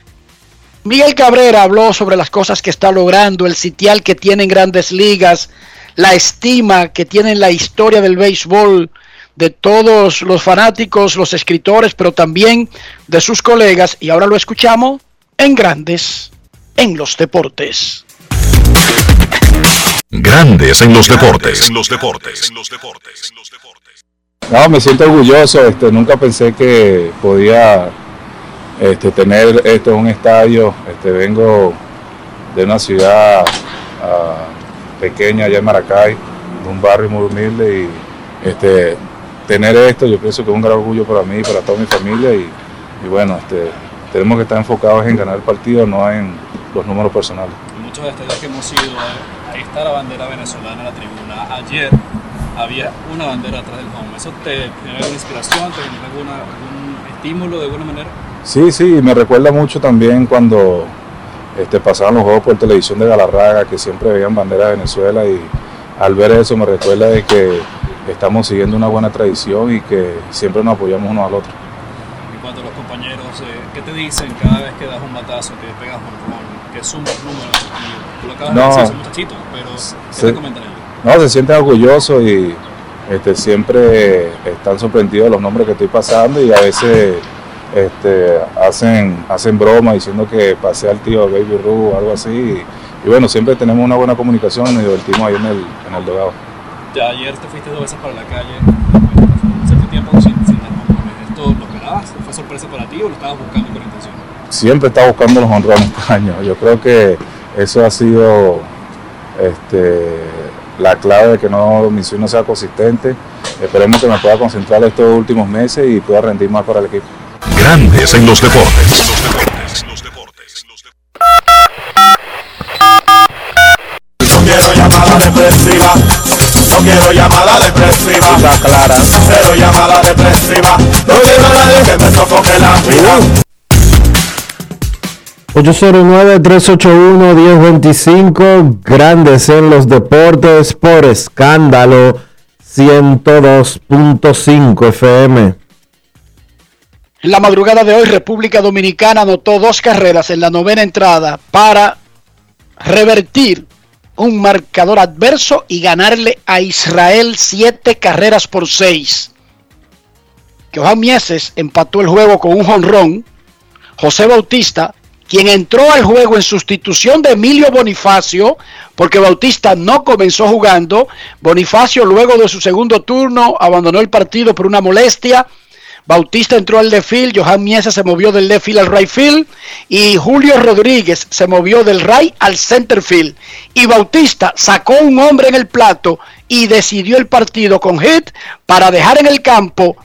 [SPEAKER 4] Miguel Cabrera habló sobre las cosas que está logrando, el sitial que tiene en grandes ligas, la estima que tiene en la historia del béisbol de todos los fanáticos, los escritores, pero también de sus colegas. Y ahora lo escuchamos en Grandes en los Deportes.
[SPEAKER 3] Grandes en los Deportes. En los Deportes.
[SPEAKER 18] No, me siento orgulloso, este, nunca pensé que podía este, tener esto en un estadio. Este, vengo de una ciudad ah, pequeña allá en Maracay, de un barrio muy humilde y este, tener esto yo pienso que es un gran orgullo para mí y para toda mi familia y, bueno, este, tenemos que estar enfocados en ganar el partido, no en los números personales.
[SPEAKER 19] Muchos estadios que hemos ido, ahí está la bandera venezolana en la tribuna. Ayer había una bandera atrás del home. ¿Eso te genera alguna inspiración, te genera alguna, algún estímulo de alguna manera?
[SPEAKER 18] Sí, sí, me recuerda mucho también cuando este, pasaban los juegos por televisión de Galarraga, que siempre veían bandera de Venezuela y al ver eso me recuerda de que estamos siguiendo una buena tradición y que siempre nos apoyamos uno al otro.
[SPEAKER 19] En cuanto a los compañeros, eh, ¿qué te dicen cada vez que das un batazo, que pegas un rol, que sumas números? Tú lo acabas
[SPEAKER 18] no,
[SPEAKER 19] de decir, muchachito, pero ¿qué te?
[SPEAKER 18] No, se sienten orgullosos y este, siempre están sorprendidos de los nombres que estoy pasando y a veces este, hacen, hacen broma diciendo que pasé al tío Baby Ru o algo así. Y, bueno, siempre tenemos una buena comunicación y nos divertimos ahí en el, en el dogado.
[SPEAKER 19] Ya ayer te fuiste dos veces para la calle, un cierto tiempo sin, sin ¿Esto lo esperabas? ¿Fue sorpresa para ti o lo estabas buscando con intención?
[SPEAKER 18] Siempre estaba buscando los honrones año. Yo creo que eso ha sido este, la clave de que no, mi swing no sea consistente. Esperemos que me pueda concentrar estos últimos meses y pueda rendir más para el equipo.
[SPEAKER 3] Grandes en los deportes.
[SPEAKER 20] No quiero llamada depresiva. No quiero llamada depresiva.
[SPEAKER 18] Está clara.
[SPEAKER 20] Cero llamada depresiva. No quiero a nadie que me sofoque la vida.
[SPEAKER 6] 809-381-1025, grandes en los deportes por escándalo 102.5 FM.
[SPEAKER 4] En la madrugada de hoy, República Dominicana anotó dos carreras en la novena entrada para revertir un marcador adverso y ganarle a Israel siete carreras por seis. Johan Mieses empató el juego con un jonrón. José Bautista, quien entró al juego en sustitución de Emilio Bonifacio, porque Bautista no comenzó jugando. Bonifacio luego de su segundo turno abandonó el partido por una molestia. Bautista entró al left field, Johan Mieses se movió del left field al right field y Julio Rodríguez se movió del right al center field. Y Bautista sacó un hombre en el plato y decidió el partido con hit para dejar en el campo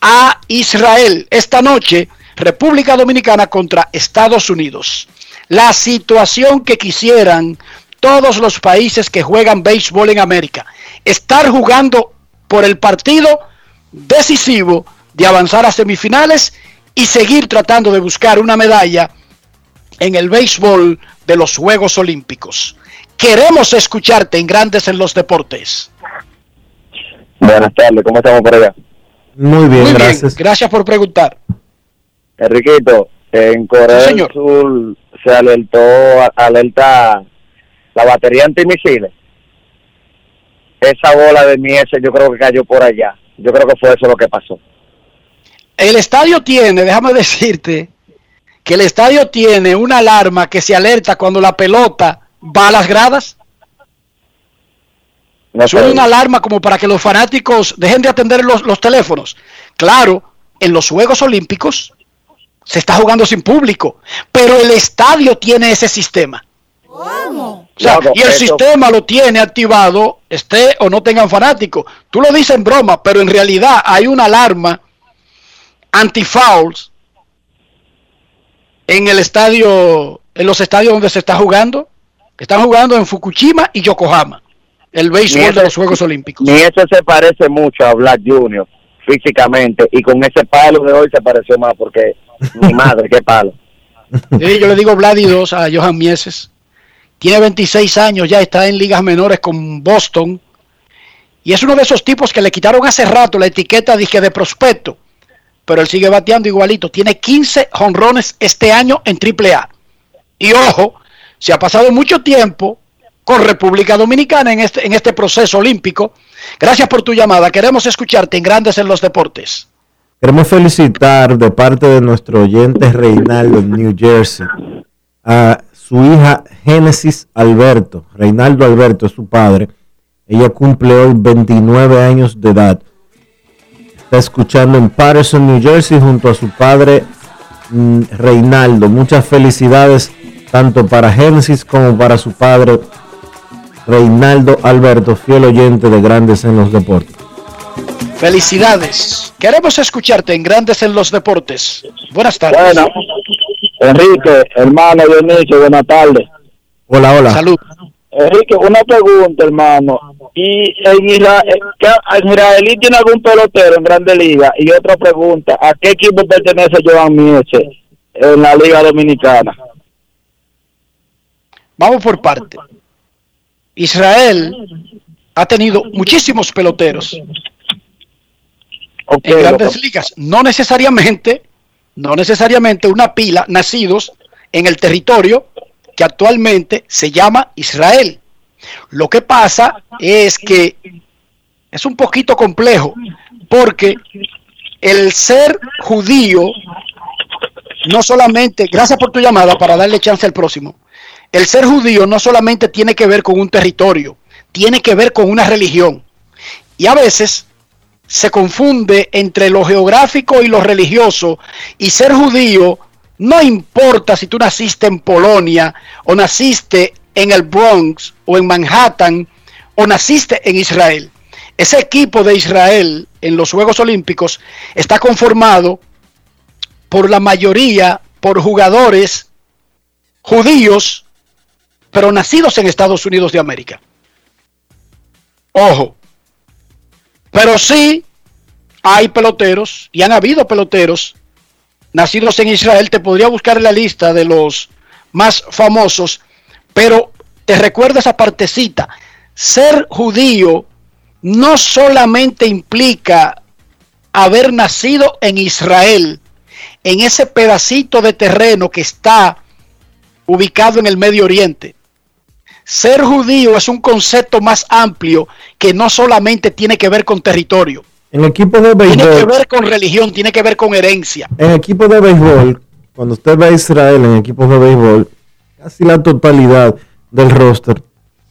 [SPEAKER 4] a Israel esta noche, República Dominicana contra Estados Unidos. La situación que quisieran todos los países que juegan béisbol en América, estar jugando por el partido decisivo de avanzar a semifinales y seguir tratando de buscar una medalla en el béisbol de los Juegos Olímpicos. Queremos escucharte en Grandes en los Deportes.
[SPEAKER 21] Buenas tardes, ¿cómo estamos por allá?
[SPEAKER 6] Muy bien,
[SPEAKER 4] Muy
[SPEAKER 6] gracias.
[SPEAKER 4] bien, gracias por preguntar.
[SPEAKER 21] Enriquito, en Corea
[SPEAKER 4] Sí,
[SPEAKER 21] del. Sur se alertó, alerta la batería antimisiles. Esa bola de mies yo creo que cayó por allá. Yo creo que fue eso lo que pasó.
[SPEAKER 4] El estadio tiene, déjame decirte, que el estadio tiene una alarma que se alerta cuando la pelota va a las gradas.
[SPEAKER 21] No
[SPEAKER 4] Suena una alarma como para que los fanáticos dejen de atender los, los teléfonos. Claro, en los Juegos Olímpicos se está jugando sin público, pero el estadio tiene ese sistema. O sea,
[SPEAKER 21] Claro,
[SPEAKER 4] y el
[SPEAKER 21] eso-
[SPEAKER 4] sistema lo tiene activado, esté o no tengan fanáticos. Tú lo dices en broma, pero en realidad hay una alarma anti-fouls en el estadio, en los estadios donde se está jugando. Están jugando en Fukushima y Yokohama, el béisbol de los Juegos Olímpicos.
[SPEAKER 21] Ni eso se parece mucho a Black Junior físicamente y con ese palo de hoy se pareció más porque mi madre, qué palo.
[SPEAKER 4] Yo le digo Vladi 2 a Johan Mieses. Tiene 26 años, ya está en ligas menores con Boston. Y es uno de esos tipos que le quitaron hace rato la etiqueta dije, de prospecto. Pero él sigue bateando igualito. Tiene 15 jonrones este año en AAA. Y ojo, se ha pasado mucho tiempo con República Dominicana en este, en este proceso olímpico. Gracias por tu llamada. Queremos escucharte en Grandes en los Deportes.
[SPEAKER 6] Queremos felicitar de parte de nuestro oyente Reinaldo New Jersey a su hija Génesis Alberto. Reinaldo Alberto es su padre. Ella cumple hoy 29 años de edad. Está escuchando en Patterson, New Jersey, junto a su padre mm, Reinaldo. Muchas felicidades tanto para Génesis como para su padre Reinaldo Alberto, fiel oyente de Grandes en los Deportes.
[SPEAKER 4] Felicidades. Queremos escucharte en Grandes en los Deportes. Buenas tardes.
[SPEAKER 21] Bueno, Enrique, hermano Dionisio, buenas tardes.
[SPEAKER 6] Hola, hola.
[SPEAKER 4] Salud.
[SPEAKER 21] Enrique, una pregunta, hermano. ¿Y en Israel, en Israelí tiene algún pelotero en Grande Liga? Y otra pregunta, ¿a qué equipo pertenece Joan Miese en la Liga Dominicana?
[SPEAKER 4] Vamos por parte. Israel ha tenido muchísimos peloteros en grandes ligas. No necesariamente, no necesariamente una pila nacidos en el territorio que actualmente se llama Israel. Lo que pasa es que es un poquito complejo porque el ser judío no solamente, gracias por tu llamada para darle chance al próximo, el ser judío no solamente tiene que ver con un territorio, tiene que ver con una religión. Y a veces se confunde entre lo geográfico y lo religioso. Y ser judío no importa si tú naciste en Polonia o naciste en el Bronx o en Manhattan o naciste en Israel. Ese equipo de Israel en los Juegos Olímpicos está conformado por la mayoría por jugadores judíos, pero nacidos en Estados Unidos de América. Ojo. Pero sí hay peloteros, y han habido peloteros nacidos en Israel. Te podría buscar la lista de los más famosos, pero te recuerda esa partecita. Ser judío no solamente implica haber nacido en Israel, en ese pedacito de terreno que está ubicado en el Medio Oriente. Ser judío es un concepto más amplio que no solamente tiene que ver con territorio.
[SPEAKER 6] En equipos de
[SPEAKER 4] Tiene que
[SPEAKER 6] béisbol,
[SPEAKER 4] ver con religión, tiene que ver con herencia.
[SPEAKER 6] en equipos de béisbol, cuando usted ve a Israel en equipos de béisbol, casi la totalidad del roster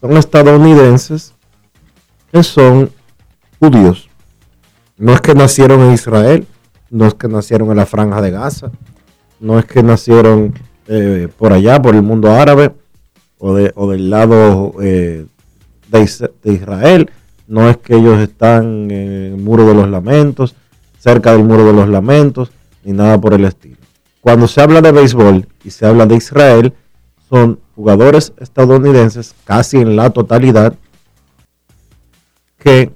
[SPEAKER 6] son estadounidenses que son judíos. No es que nacieron en Israel, no es que nacieron en la franja de Gaza, no es que nacieron eh, por allá, por el mundo árabe, o, de- o del lado eh, de, de Israel, no es que ellos están en el muro de los lamentos, cerca del muro de los lamentos, ni nada por el estilo. Cuando se habla de béisbol y se habla de Israel, son jugadores estadounidenses casi en la totalidad que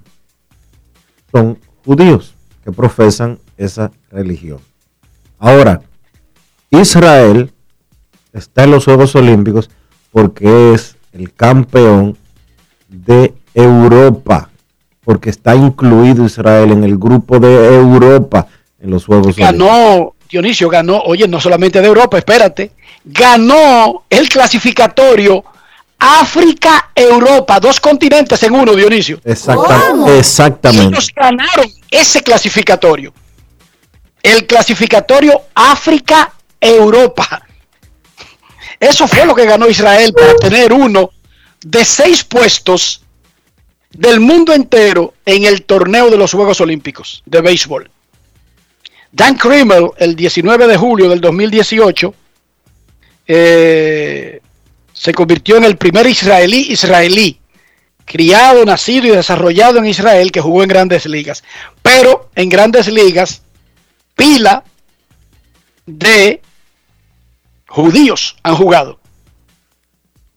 [SPEAKER 6] son judíos que profesan esa religión. Ahora, Israel está en los Juegos Olímpicos porque es el campeón de Europa, porque está incluido Israel en el grupo de Europa en los Juegos Olímpicos.
[SPEAKER 4] Ganó, Dionisio ganó, oye, no solamente de Europa, espérate, ganó el clasificatorio África-Europa, dos continentes en uno, Dionisio.
[SPEAKER 6] Exacta- exactamente.
[SPEAKER 4] Ellos ganaron ese clasificatorio. El clasificatorio África-Europa. Eso fue lo que ganó Israel para tener uno de seis puestos del mundo entero en el torneo de los Juegos Olímpicos de béisbol. Dan Krimmel, el 19 de julio del 2018, eh, se convirtió en el primer israelí israelí, criado, nacido y desarrollado en Israel, que jugó en grandes ligas. Pero en grandes ligas, pila de judíos han jugado,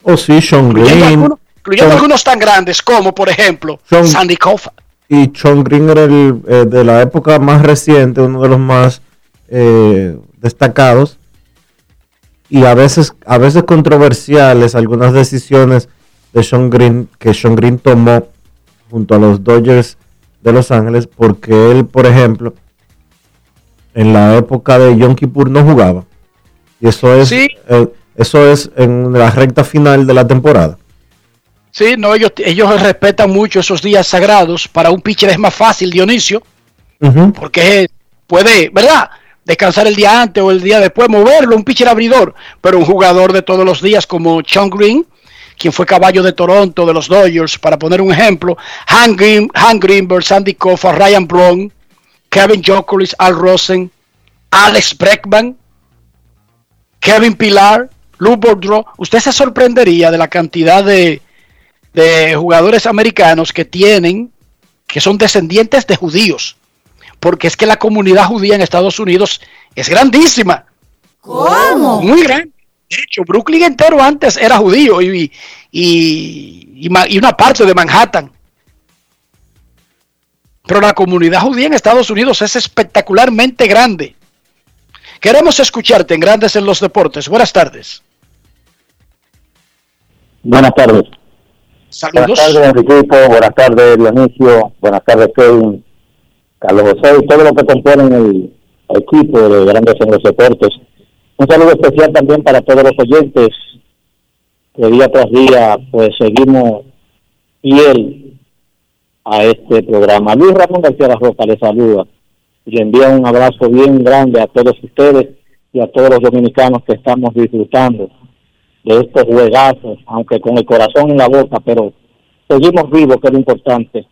[SPEAKER 6] Oh, sí, Sean Green.
[SPEAKER 4] algunos, incluyendo algunos tan grandes como, por ejemplo, Sandy Koufax.
[SPEAKER 6] y Sean Green era el, eh, de la época más reciente, uno de los más eh, destacados y a veces, a veces controversiales algunas decisiones de Sean Green que Sean Green tomó junto a los Dodgers de Los Ángeles porque él, por ejemplo, en la época de Yom Kippur no jugaba y eso es
[SPEAKER 4] Sí.
[SPEAKER 6] eh, eso es en la recta final de la temporada.
[SPEAKER 4] Sí, no, ellos, ellos respetan mucho esos días sagrados. Para un pitcher es más fácil, Dionisio, porque puede, ¿verdad? Descansar el día antes o el día después, moverlo, un pitcher abridor. Pero un jugador de todos los días como Sean Green, quien fue caballo de Toronto, de los Dodgers, para poner un ejemplo, Han, Green, Han Greenberg, Sandy Koufax, Ryan Braun, Kevin Jokeris, Al Rosen, Alex Breckman, Kevin Pilar, Lou Boudreau. Usted se sorprendería de la cantidad de, de jugadores americanos que tienen, que son descendientes de judíos. Porque es que la comunidad judía en Estados Unidos es grandísima.
[SPEAKER 2] ¿Cómo?
[SPEAKER 4] Muy grande. De hecho, Brooklyn entero antes era judío y, y, y y una parte de Manhattan. Pero la comunidad judía en Estados Unidos es espectacularmente grande. Queremos escucharte en Grandes en los Deportes. Buenas tardes.
[SPEAKER 22] Buenas tardes.
[SPEAKER 4] Saludos.
[SPEAKER 22] Buenas tardes, Enriquito. Buenas tardes, Dionisio. Buenas tardes, Kevin. Carlos José y todo lo que componen el equipo de Grandes en los Deportes. Un saludo especial también para todos los oyentes que día tras día pues seguimos fiel a este programa. Luis Ramón García La Roca les saluda y envía un abrazo bien grande a todos ustedes y a todos los dominicanos que estamos disfrutando de estos juegazos, aunque con el corazón en la boca, pero seguimos vivos, que es lo importante.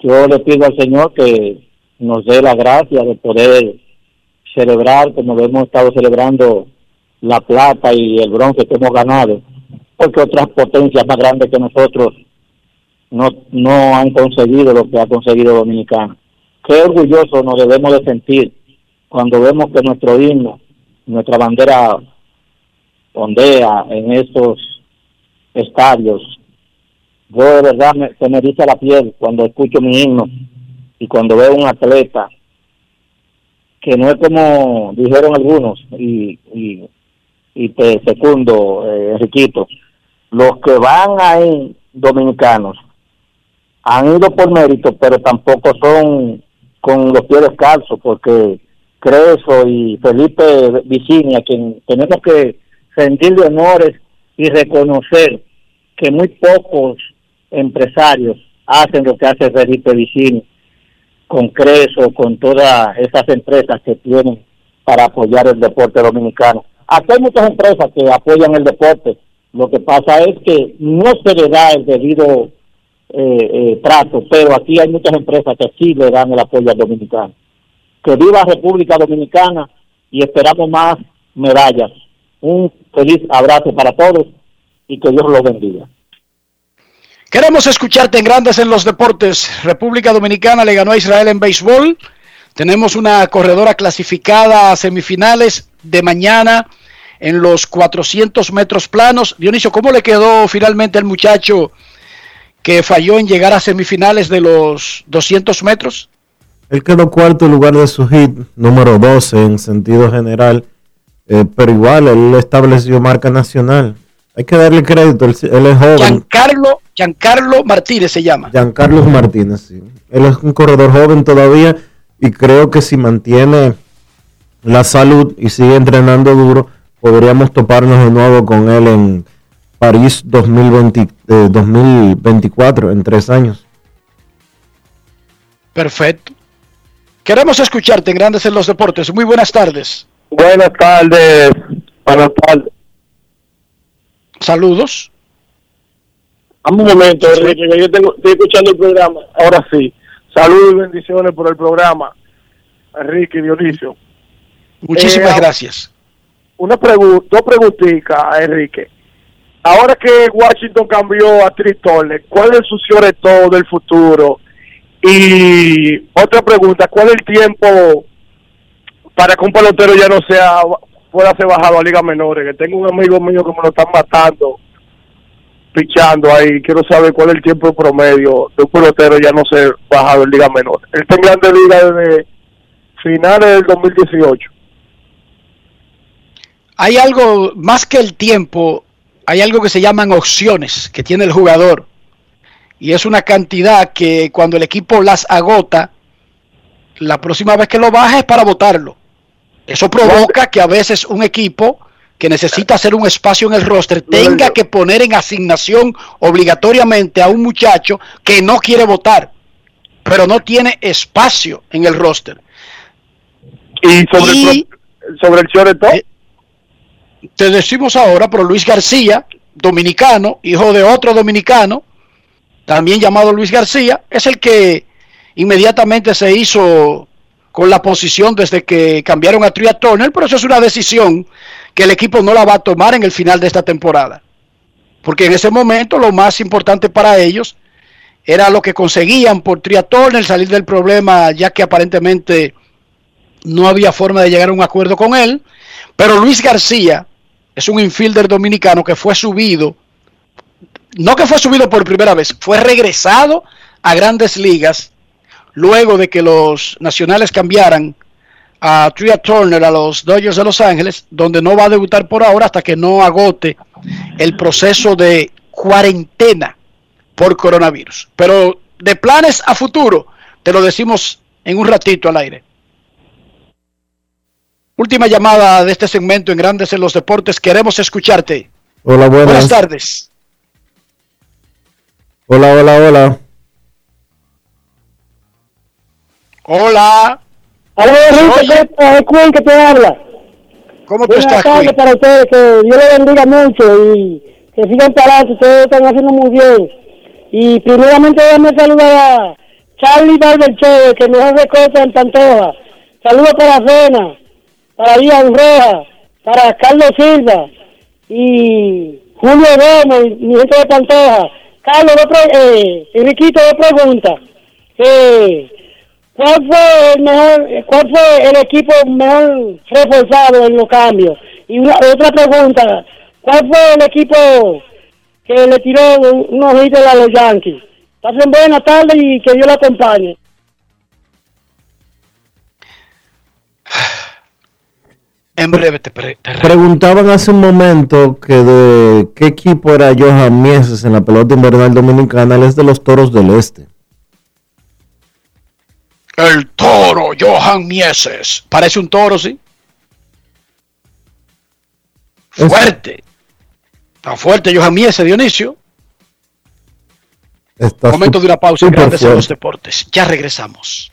[SPEAKER 22] Yo le pido al Señor que nos dé la gracia de poder celebrar como hemos estado celebrando la plata y el bronce que hemos ganado, porque otras potencias más grandes que nosotros no, no han conseguido lo que ha conseguido Dominicana. Qué orgulloso nos debemos de sentir cuando vemos que nuestro himno, nuestra bandera ondea en estos estadios. Yo de verdad me, se me eriza la piel cuando escucho mi himno y cuando veo un atleta que no es como dijeron algunos y, y, y te secundo, eh, Enriquito, los que van ahí dominicanos han ido por mérito, pero tampoco son con los pies descalzos, porque Creso y Felipe Vicini, a quien tenemos que rendirle honores y reconocer que muy pocos empresarios hacen lo que hace Felipe Vicini con Creso, con todas esas empresas que tienen para apoyar el deporte dominicano. Aquí hay muchas empresas que apoyan el deporte, lo que pasa es que no se le da el debido eh, eh, trato, pero aquí hay muchas empresas que sí le dan el apoyo al dominicano. Que viva República Dominicana y esperamos más medallas. Un feliz abrazo para todos y que Dios los bendiga.
[SPEAKER 4] Queremos escucharte en Grandes en los Deportes. República Dominicana le ganó a Israel en béisbol. Tenemos una corredora clasificada a semifinales de mañana en los 400 metros planos. Dionisio, ¿cómo le quedó finalmente el muchacho que falló en llegar a semifinales de los 200 metros?
[SPEAKER 6] Él quedó cuarto en lugar de su hit, número 12 en sentido general, eh, pero igual él estableció marca nacional. Hay que darle crédito, él, él es joven.
[SPEAKER 4] Giancarlo, Giancarlo Martínez se llama.
[SPEAKER 6] Giancarlo Martínez, sí. Él es un corredor joven todavía y creo que si mantiene la salud y sigue entrenando duro, podríamos toparnos de nuevo con él en París 2020, eh, 2024, en tres años.
[SPEAKER 4] Perfecto. Queremos escucharte en Grandes en los Deportes. Muy buenas tardes.
[SPEAKER 21] Buenas tardes. Buenas tardes.
[SPEAKER 4] Saludos.
[SPEAKER 21] Dame un momento, Enrique, que yo tengo, estoy escuchando el programa. Ahora sí. Saludos y bendiciones por el programa, Enrique y Dionisio.
[SPEAKER 4] Muchísimas
[SPEAKER 21] Eh,
[SPEAKER 4] gracias.
[SPEAKER 21] Una pregunta, dos preguntitas, Enrique. Ahora que Washington cambió a Trish Turner, ¿cuál es su todo del futuro? Y otra pregunta, ¿cuál es el tiempo para que un pelotero ya no sea pueda ser bajado a ligas menores? Que tengo un amigo mío que me lo están matando, pichando ahí. Quiero saber cuál es el tiempo promedio de un pelotero ya no ser bajado en ligas menores. Él está en grandes ligas desde finales del 2018.
[SPEAKER 4] Hay algo más que el tiempo, hay algo que se llaman opciones que tiene el jugador. Y es una cantidad que cuando el equipo las agota, la próxima vez que lo baja es para votarlo. Eso provoca que a veces un equipo que necesita hacer un espacio en el roster tenga que poner en asignación obligatoriamente a un muchacho que no quiere votar, pero no tiene espacio en el roster.
[SPEAKER 21] Y sobre, el, sobre el shortstop,
[SPEAKER 4] Te decimos ahora por Luis García, dominicano, hijo de otro dominicano, también llamado Luis García, es el que inmediatamente se hizo con la posición desde que cambiaron a Tria Turner, pero eso es una decisión que el equipo no la va a tomar en el final de esta temporada. Porque en ese momento lo más importante para ellos era lo que conseguían por Tria Turner, salir del problema, ya que aparentemente no había forma de llegar a un acuerdo con él. Pero Luis García es un infielder dominicano que fue subido, no que fue subido por primera vez, fue regresado a grandes ligas luego de que los nacionales cambiaran a Tria Turner a los Dodgers de Los Ángeles, donde no va a debutar por ahora hasta que no agote el proceso de cuarentena por coronavirus. Pero de planes a futuro, te lo decimos en un ratito al aire. Última llamada de este segmento en Grandes en los Deportes. Queremos escucharte.
[SPEAKER 6] Hola, buenas.
[SPEAKER 4] Buenas tardes.
[SPEAKER 6] Hola, hola, hola.
[SPEAKER 4] Hola.
[SPEAKER 23] Hola, Enrique, ¿cómo estás? Es Queen que te habla.
[SPEAKER 4] ¿Cómo
[SPEAKER 23] tú estás, tardes para ustedes, que Dios les bendiga mucho y que sigan para adelante, ustedes están haciendo muy bien. Y primeramente déjame saludar a Charlie Barbercheve, que nos hace cosas en Pantoja. Saludos para Cena, para Díaz Roja, para Carlos Silva y Julio Gómez, mi gente de Pantoja. Carlos, eh, Enriquito, dos preguntas. Eh, ¿Cuál fue el mejor, cuál fue el equipo mejor reforzado en los cambios? Y otra pregunta, ¿cuál fue el equipo que le tiró un- unos hits a los Yankees? Pasen buenas tardes y que Dios la acompañe.
[SPEAKER 4] En breve te, pre- te re-
[SPEAKER 6] Preguntaban hace un momento que de qué equipo era Johan Mieses en la pelota invernal dominicana. Él es de los Toros del Este.
[SPEAKER 4] El toro, Johan Mieses. Parece un toro, sí. Fuerte. Está fuerte, Johan Mieses, Dionisio.
[SPEAKER 6] Está
[SPEAKER 4] Momento de una pausa en Grandes en los. Deportes. Ya regresamos.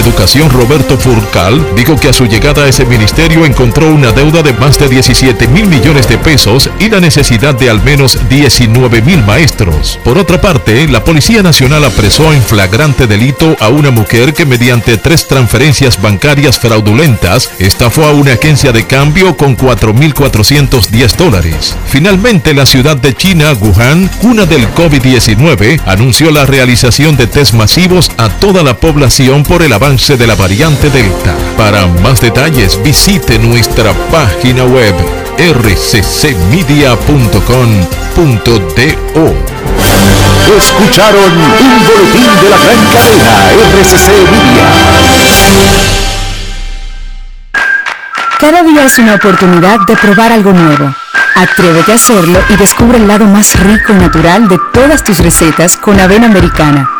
[SPEAKER 24] Educación Roberto Furcal dijo que a su llegada a ese ministerio encontró una deuda de más de 17 mil millones de pesos y la necesidad de al menos 19 mil maestros. Por otra parte, la Policía Nacional apresó en flagrante delito a una mujer que mediante tres transferencias bancarias fraudulentas estafó a una agencia de cambio con 4.410 dólares. Finalmente, la ciudad de China, Wuhan, cuna del COVID-19, anunció la realización de test masivos a toda la población por el avance de la variante Delta. Para más detalles, visite nuestra página web rccmedia.com.do.
[SPEAKER 3] Escucharon un boletín de la gran cadena RCC Media.
[SPEAKER 25] Cada día es una oportunidad de probar algo nuevo. Atrévete a hacerlo y descubre el lado más rico y natural de todas tus recetas con avena americana.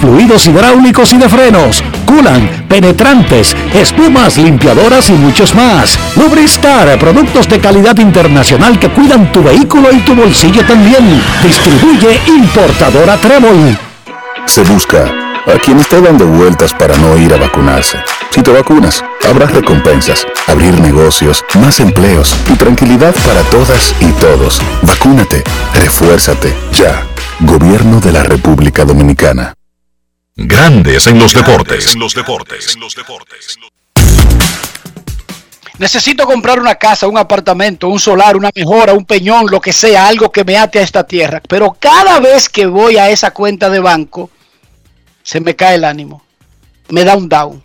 [SPEAKER 26] fluidos hidráulicos y de frenos, culan, penetrantes, espumas, limpiadoras y muchos más. Lubristar, productos de calidad internacional que cuidan tu vehículo y tu bolsillo también. Distribuye importadora Trébol.
[SPEAKER 27] Se busca a quien está dando vueltas para no ir a vacunarse. Si te vacunas, habrá recompensas, abrir negocios, más empleos y tranquilidad para todas y todos. Vacúnate, refuérzate, ya. Gobierno de la República Dominicana.
[SPEAKER 3] Grandes en los deportes.
[SPEAKER 27] En los deportes. En los deportes.
[SPEAKER 4] Necesito comprar una casa, un apartamento, un solar, una mejora, un peñón, lo que sea, algo que me ate a esta tierra. Pero cada vez que voy a esa cuenta de banco, se me cae el ánimo. Me da un down.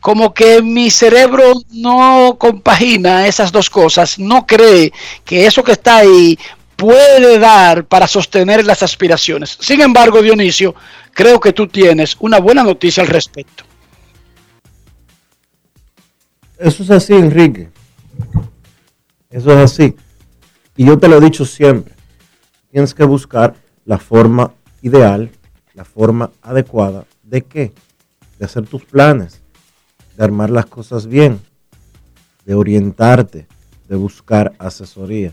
[SPEAKER 4] Como que mi cerebro no compagina esas dos cosas, no cree que eso que está ahí puede dar para sostener las aspiraciones. Sin embargo, Dionisio, creo que tú tienes una buena noticia al respecto.
[SPEAKER 6] Eso es así, Enrique. Eso es así. Y yo te lo he dicho siempre. Tienes que buscar la forma ideal, la forma adecuada de qué? De hacer tus planes, de armar las cosas bien, de orientarte, de buscar asesoría.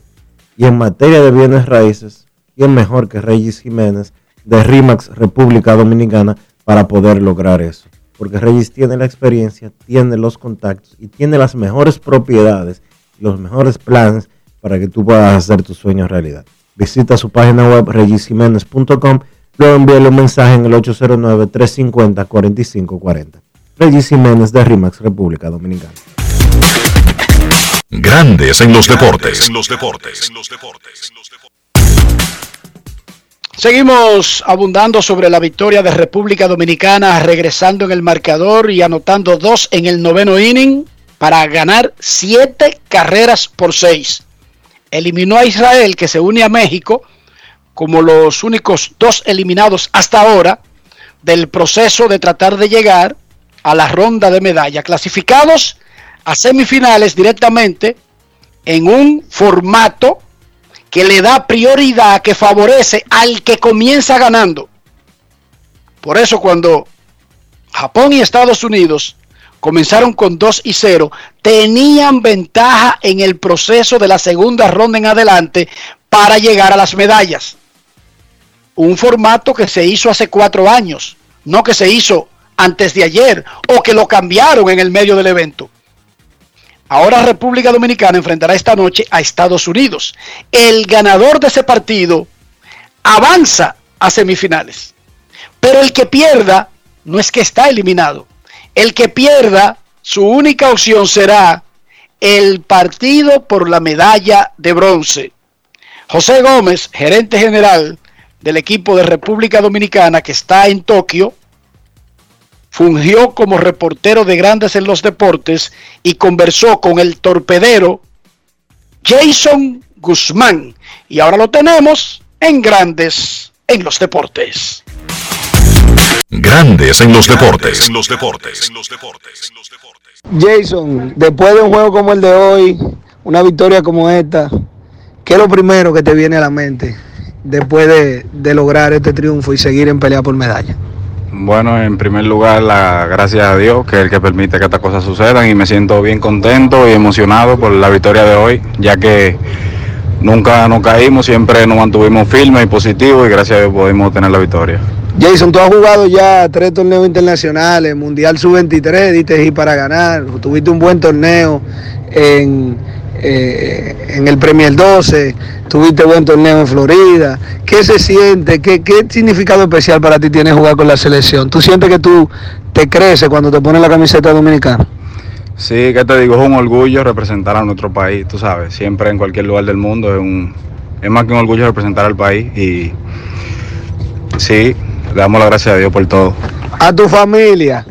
[SPEAKER 6] Y en materia de bienes raíces, ¿quién mejor que Regis Jiménez de RIMAX República Dominicana para poder lograr eso? Porque Regis tiene la experiencia, tiene los contactos y tiene las mejores propiedades, los mejores planes para que tú puedas hacer tus sueños realidad. Visita su página web regisjiménez.com, luego envíale un mensaje en el 809-350-4540. Regis Jiménez de RIMAX República Dominicana.
[SPEAKER 3] Grandes en los deportes.
[SPEAKER 27] En los deportes. En los deportes.
[SPEAKER 4] Seguimos abundando sobre la victoria de República Dominicana, regresando en el marcador y anotando dos en el noveno inning para ganar siete carreras por seis. Eliminó a Israel, que se une a México como los únicos dos eliminados hasta ahora del proceso de tratar de llegar a la ronda de medalla. Clasificados a semifinales directamente en un formato que le da prioridad, que favorece al que comienza ganando. Por eso cuando Japón y Estados Unidos comenzaron con 2 y 0, tenían ventaja en el proceso de la segunda ronda en adelante para llegar a las medallas. un formato que se hizo hace cuatro años, no que se hizo antes de ayer o que lo cambiaron en el medio del evento. Ahora República Dominicana enfrentará esta noche a Estados Unidos. El ganador de ese partido avanza a semifinales. Pero el que pierda no es que está eliminado. El que pierda, su única opción será el partido por la medalla de bronce. José Gómez, gerente general del equipo de República Dominicana que está en Tokio, fungió como reportero de grandes en los deportes y conversó con el torpedero Jason Guzmán. Y ahora lo tenemos en grandes en los deportes.
[SPEAKER 3] Grandes en los deportes.
[SPEAKER 28] En los deportes. En los deportes.
[SPEAKER 11] Jason, después de un juego como el de hoy, una victoria como esta, ¿qué es lo primero que te viene a la mente después de, de lograr este triunfo y seguir en pelea por medalla?
[SPEAKER 18] Bueno, en primer lugar, la gracias a Dios, que es el que permite que estas cosas sucedan y me siento bien contento y emocionado por la victoria de hoy, ya que nunca nos caímos, siempre nos mantuvimos firmes y positivos y gracias a Dios pudimos tener la victoria.
[SPEAKER 11] Jason, tú has jugado ya tres torneos internacionales, Mundial Sub-23, diste ir para ganar, tuviste un buen torneo en, eh, en el Premier 12, tuviste buen torneo en Florida. ¿Qué se siente? ¿Qué, ¿Qué significado especial para ti tiene jugar con la selección? ¿Tú sientes que tú te creces cuando te pones la camiseta dominicana?
[SPEAKER 18] Sí, que te digo, es un orgullo representar a nuestro país, tú sabes, siempre en cualquier lugar del mundo es, un, es más que un orgullo representar al país y sí, le damos las gracias a Dios por todo.
[SPEAKER 11] A tu familia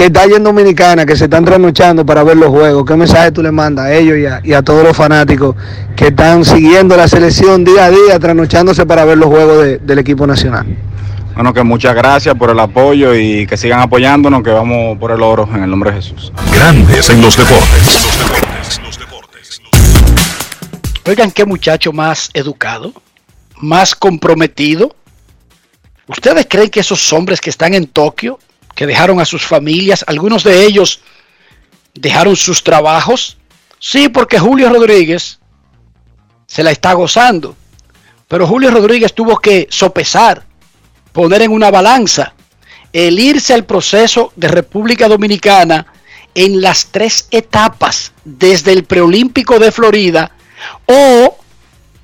[SPEAKER 11] que está allá en Dominicana, que se están trasnochando para ver los juegos, ¿qué mensaje tú le mandas a ellos y a, y a todos los fanáticos que están siguiendo la selección día a día, trasnochándose para ver los juegos de- del equipo nacional?
[SPEAKER 18] Bueno, que muchas gracias por el apoyo y que sigan apoyándonos, que vamos por el oro en el nombre de Jesús.
[SPEAKER 3] Grandes en los deportes.
[SPEAKER 4] Oigan, qué muchacho más educado, más comprometido. ¿Ustedes creen que esos hombres que están en Tokio, que dejaron a sus familias, algunos de ellos dejaron sus trabajos? Sí, porque Julio Rodríguez se la está gozando. Pero Julio Rodríguez tuvo que sopesar, poner en una balanza, el irse al proceso de República Dominicana en las tres etapas, desde el preolímpico de Florida, o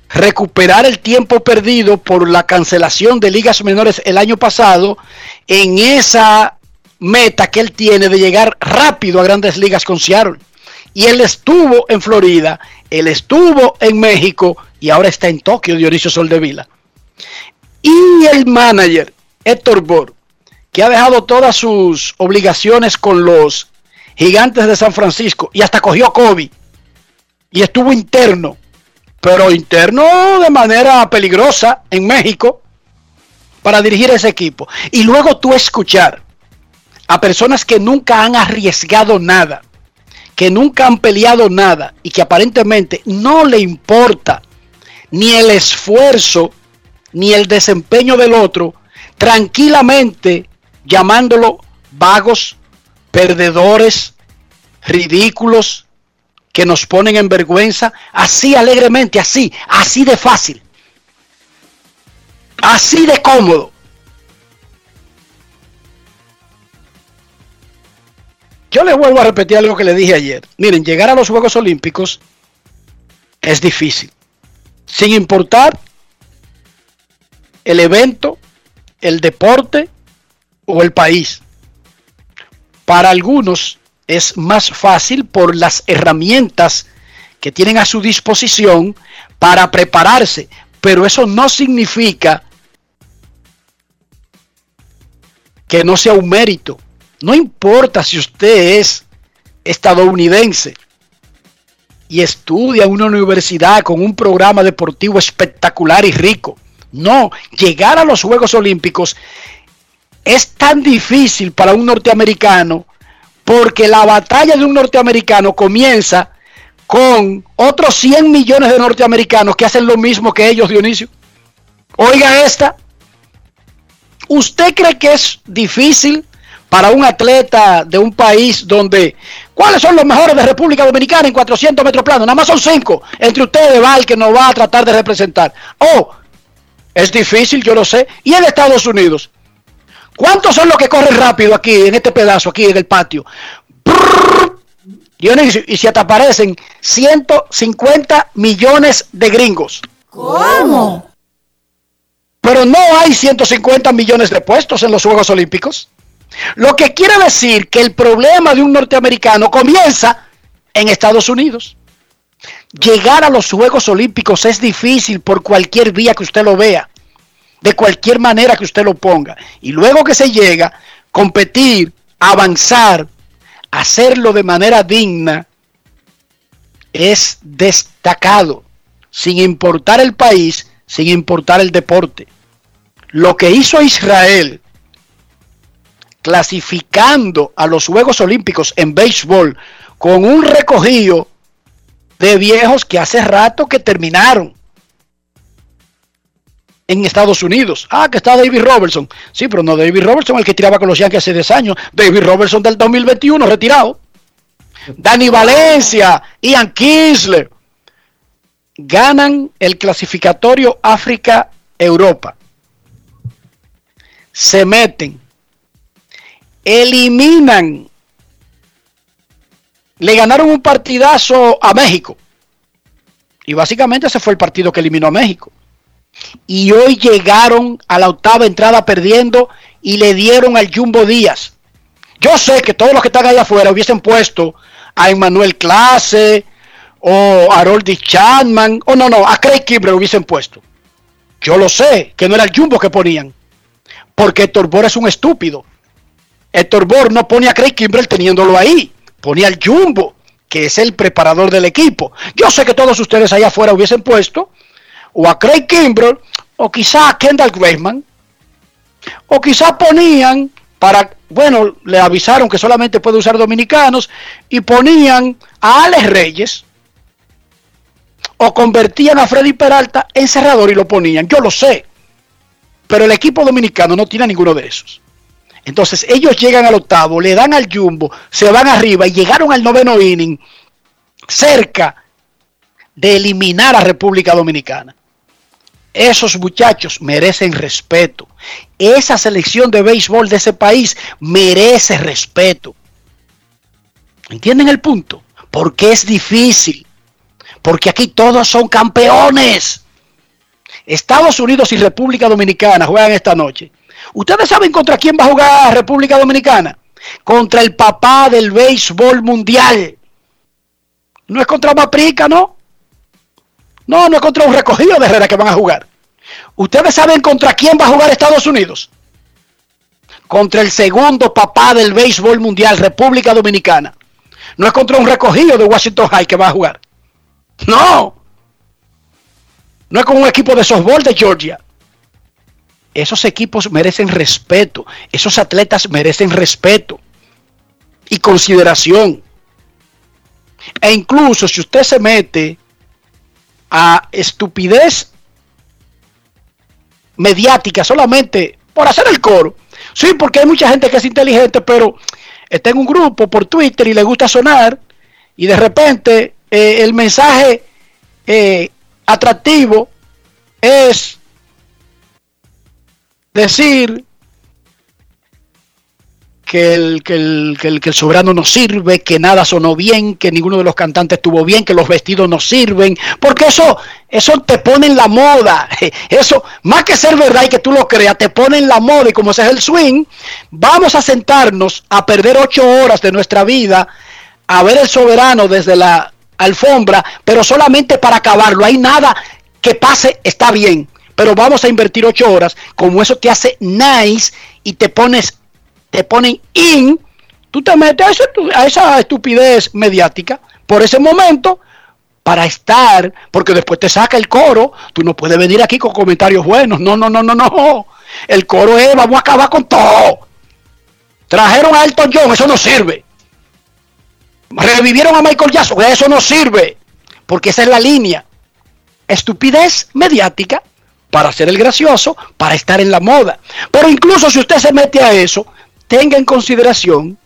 [SPEAKER 4] recuperar el tiempo perdido por la cancelación de ligas menores el año pasado en esa meta que él tiene de llegar rápido a grandes ligas con Seattle. Y él estuvo en Florida, él estuvo en México y ahora está en Tokio, Dionisio Soldevila. Y el manager, Héctor Bor, que ha dejado todas sus obligaciones con los gigantes de San Francisco y hasta cogió COVID y estuvo interno, pero interno de manera peligrosa en México para dirigir ese equipo. Y luego tú escuchar a personas que nunca han arriesgado nada, que nunca han peleado nada y que aparentemente no le importa ni el esfuerzo ni el desempeño del otro, tranquilamente llamándolo vagos, perdedores, ridículos, que nos ponen en vergüenza, así alegremente, así, así de fácil, así de cómodo. Yo les vuelvo a repetir algo que le dije ayer. Miren, llegar a los Juegos Olímpicos es difícil. Sin importar el evento, el deporte o el país. Para algunos es más fácil por las herramientas que tienen a su disposición para prepararse, pero eso no significa que no sea un mérito. No importa si usted es estadounidense y estudia en una universidad con un programa deportivo espectacular y rico. No, llegar a los Juegos Olímpicos es tan difícil para un norteamericano porque la batalla de un norteamericano comienza con otros 100 millones de norteamericanos que hacen lo mismo que ellos, Dionisio. Oiga esta. ¿Usted cree que es difícil para un atleta de un país donde... ¿Cuáles son los mejores de República Dominicana en 400 metros planos? Nada más son cinco. Entre ustedes va el que nos va a tratar de representar. Oh, Es difícil, yo lo sé. Y en Estados Unidos, ¿cuántos son los que corren rápido aquí, en este pedazo, aquí en el patio? Brrr. Dionisio, y si te aparecen 150 millones de gringos.
[SPEAKER 29] ¿Cómo?
[SPEAKER 4] Pero no hay 150 millones de puestos en los Juegos Olímpicos. Lo que quiere decir que el problema de un norteamericano comienza en Estados Unidos. Llegar a los Juegos Olímpicos es difícil por cualquier vía que usted lo vea, de cualquier manera que usted lo ponga. Y luego que se llega, competir, avanzar, hacerlo de manera digna, es destacado, sin importar el país, sin importar el deporte. Lo que hizo Israel clasificando a los Juegos Olímpicos en béisbol con un recogido de viejos que hace rato que terminaron en Estados Unidos. Ah, que está David Robertson. Sí, pero no David Robertson, el que tiraba con los Yankees hace 10 años. David Robertson del 2021, retirado. Dani Valencia, Ian Kinsler. Ganan el clasificatorio África-Europa. Se meten. Eliminan le ganaron un partidazo a México. Y básicamente ese fue el partido que eliminó a México. Y hoy llegaron a la octava entrada perdiendo y le dieron al Jumbo Díaz. Yo sé que todos los que están allá afuera hubiesen puesto a Emmanuel Clase o a Chapman o no, no, a Craig Kimbrell hubiesen puesto. Yo lo sé, que no era el Jumbo que ponían. Porque Héctor Bor es un estúpido. Héctor Bor no pone a Craig Kimbrell teniéndolo ahí ponía al Jumbo, que es el preparador del equipo. Yo sé que todos ustedes allá afuera hubiesen puesto o a Craig Kimbrell o quizá a Kendall Graceman o quizá ponían para, bueno, le avisaron que solamente puede usar dominicanos y ponían a Alex Reyes o convertían a Freddy Peralta en cerrador y lo ponían. Yo lo sé. Pero el equipo dominicano no tiene ninguno de esos. Entonces ellos llegan al octavo, le dan al jumbo, se van arriba y llegaron al noveno inning cerca de eliminar a República Dominicana. Esos muchachos merecen respeto. Esa selección de béisbol de ese país merece respeto. ¿Entienden el punto? Porque es difícil. Porque aquí todos son campeones. Estados Unidos y República Dominicana juegan esta noche. ¿Ustedes saben contra quién va a jugar República Dominicana? Contra el papá del béisbol mundial. No es contra Maprica, ¿no? No, no es contra un recogido de Herrera que van a jugar. ¿Ustedes saben contra quién va a jugar Estados Unidos? Contra el segundo papá del béisbol mundial, República Dominicana. No es contra un recogido de Washington High que va a jugar. No. No es con un equipo de softball de Georgia. Esos equipos merecen respeto. Esos atletas merecen respeto y consideración. E incluso si usted se mete a estupidez mediática solamente por hacer el coro. Sí, porque hay mucha gente que es inteligente, pero está en un grupo por Twitter y le gusta sonar y de repente eh, el mensaje eh, atractivo es decir que el, que, el, que, el, soberano no sirve, que nada sonó bien, que ninguno de los cantantes estuvo bien, que los vestidos no sirven, porque eso, eso te pone en la moda. Eso, más que ser verdad y que tú lo creas, te pone en la moda y como ese es el swing, vamos a sentarnos a perder ocho horas de nuestra vida a ver el soberano desde la alfombra, pero solamente para acabarlo. Hay nada que pase, está bien pero vamos a invertir ocho horas, como eso te hace nice y te pones, te ponen in, tú te metes a, esa estupidez mediática por ese momento para estar, porque después te saca el coro, tú no puedes venir aquí con comentarios buenos, no, no, no, no, no, el coro es, vamos a acabar con todo. Trajeron a Elton John, eso no sirve. Revivieron a Michael Jackson, eso no sirve, porque esa es la línea. Estupidez mediática para ser el gracioso, para estar en la moda. Pero incluso si usted se mete a eso, tenga en consideración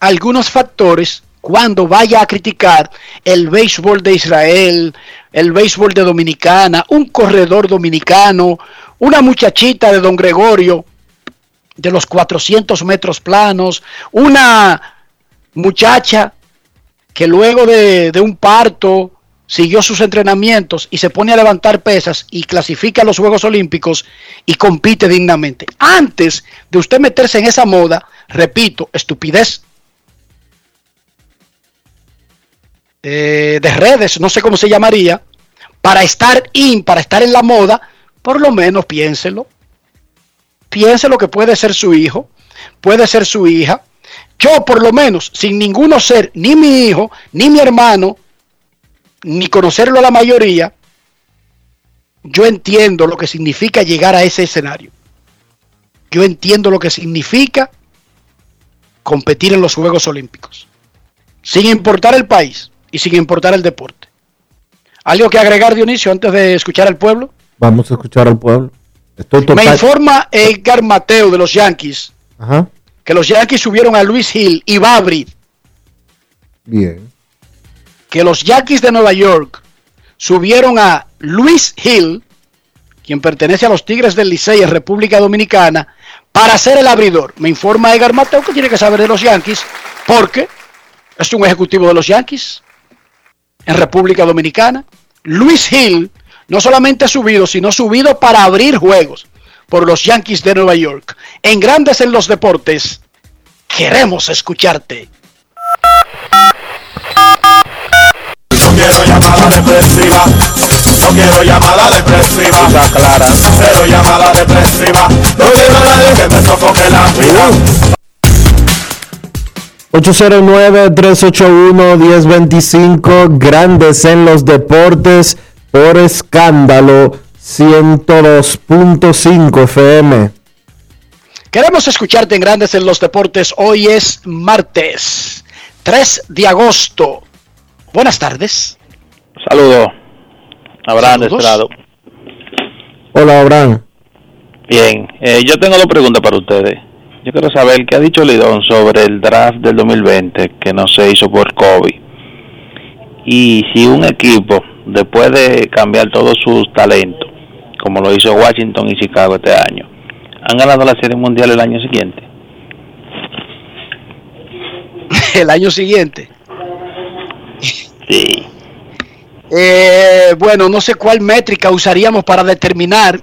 [SPEAKER 4] algunos factores cuando vaya a criticar el béisbol de Israel, el béisbol de Dominicana, un corredor dominicano, una muchachita de Don Gregorio de los 400 metros planos, una muchacha que luego de, de un parto siguió sus entrenamientos y se pone a levantar pesas y clasifica a los Juegos Olímpicos y compite dignamente. Antes de usted meterse en esa moda, repito, estupidez eh, de redes, no sé cómo se llamaría, para estar in, para estar en la moda, por lo menos piénselo. Piense lo que puede ser su hijo, puede ser su hija. Yo, por lo menos, sin ninguno ser ni mi hijo, ni mi hermano, ni conocerlo a la mayoría, yo entiendo lo que significa llegar a ese escenario. Yo entiendo lo que significa competir en los Juegos Olímpicos, sin importar el país y sin importar el deporte. ¿Algo que agregar, Dionisio, antes de escuchar al pueblo?
[SPEAKER 6] Vamos a escuchar al pueblo. Estoy
[SPEAKER 4] Me informa Edgar Mateo de los Yankees
[SPEAKER 6] Ajá.
[SPEAKER 4] que los Yankees subieron a Luis Hill y Babri,
[SPEAKER 6] Bien.
[SPEAKER 4] Que los Yankees de Nueva York subieron a Luis Hill, quien pertenece a los Tigres del Licey en República Dominicana, para ser el abridor. Me informa Edgar Mateo que tiene que saber de los Yankees, porque es un ejecutivo de los Yankees en República Dominicana. Luis Hill no solamente ha subido, sino subido para abrir juegos por los Yankees de Nueva York. En Grandes en los Deportes, queremos escucharte.
[SPEAKER 20] No quiero llamada depresiva. No quiero llamada depresiva. clara. Cero llamada depresiva. No quiero a nadie que me sofoque la vida.
[SPEAKER 6] 809-381-1025, grandes en los deportes, por escándalo 102.5 FM.
[SPEAKER 4] Queremos escucharte en Grandes en los Deportes. Hoy es martes 3 de agosto. Buenas tardes.
[SPEAKER 29] Saludos. Abraham
[SPEAKER 4] Saludos.
[SPEAKER 29] Estrado.
[SPEAKER 6] Hola, Abraham.
[SPEAKER 29] Bien, eh, yo tengo dos preguntas para ustedes. Yo quiero saber qué ha dicho Lidón sobre el draft del 2020 que no se hizo por COVID. Y si un equipo, después de cambiar todos sus talentos, como lo hizo Washington y Chicago este año, han ganado la Serie Mundial el año siguiente.
[SPEAKER 4] El año siguiente.
[SPEAKER 29] Sí.
[SPEAKER 4] Eh, bueno, no sé cuál métrica usaríamos para determinar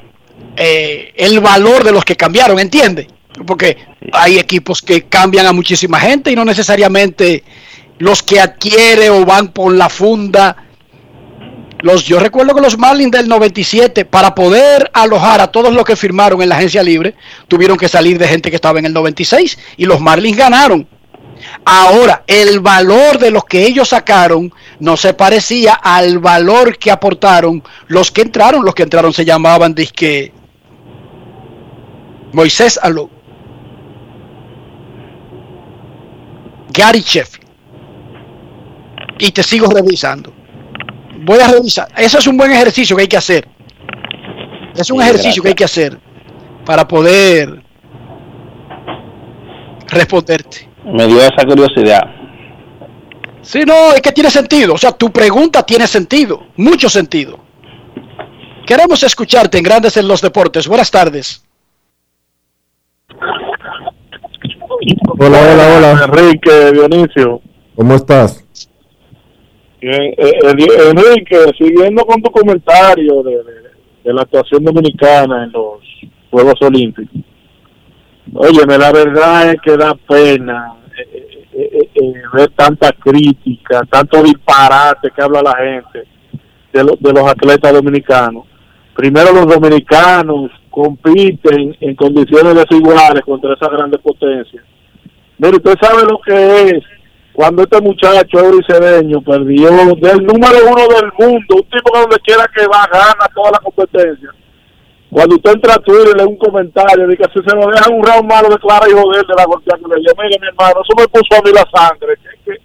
[SPEAKER 4] eh, el valor de los que cambiaron, ¿entiende? Porque hay equipos que cambian a muchísima gente y no necesariamente los que adquiere o van por la funda. Los, yo recuerdo que los Marlins del 97, para poder alojar a todos los que firmaron en la agencia libre, tuvieron que salir de gente que estaba en el 96 y los Marlins ganaron. Ahora, el valor de los que ellos sacaron no se parecía al valor que aportaron los que entraron. Los que entraron se llamaban disque Moisés Alou, Gary Sheffield. Y te sigo revisando. Voy a revisar. Eso es un buen ejercicio que hay que hacer. Es un
[SPEAKER 29] Sí,
[SPEAKER 4] ejercicio que hay que hacer para poder responderte.
[SPEAKER 29] Me dio esa curiosidad.
[SPEAKER 4] Sí, no, es que tiene sentido. O sea, tu pregunta tiene sentido, mucho sentido. Queremos escucharte en Grandes en los Deportes. Buenas tardes.
[SPEAKER 6] Hola, hola, hola.
[SPEAKER 30] Enrique, Dionisio.
[SPEAKER 6] ¿Cómo estás?
[SPEAKER 30] Bien, eh, eh, Enrique, siguiendo con tu comentario de, de- de la actuación dominicana en los Juegos Olímpicos. Óyeme, la verdad es que da pena eh, eh, eh, eh, ver tanta crítica, tanto disparate que habla la gente de, lo- de los atletas dominicanos. Primero los dominicanos compiten en condiciones desiguales contra esas grandes potencias. Mire, usted sabe lo que es cuando este muchacho Cedeño perdió del número uno del mundo, un tipo que donde quiera que va gana toda la competencia. Cuando usted entra a Twitter y lee un comentario de que si se lo dejan un round malo declara y joder de la golpea que le dio, mire mi hermano, eso me puso a mí la sangre, que, que,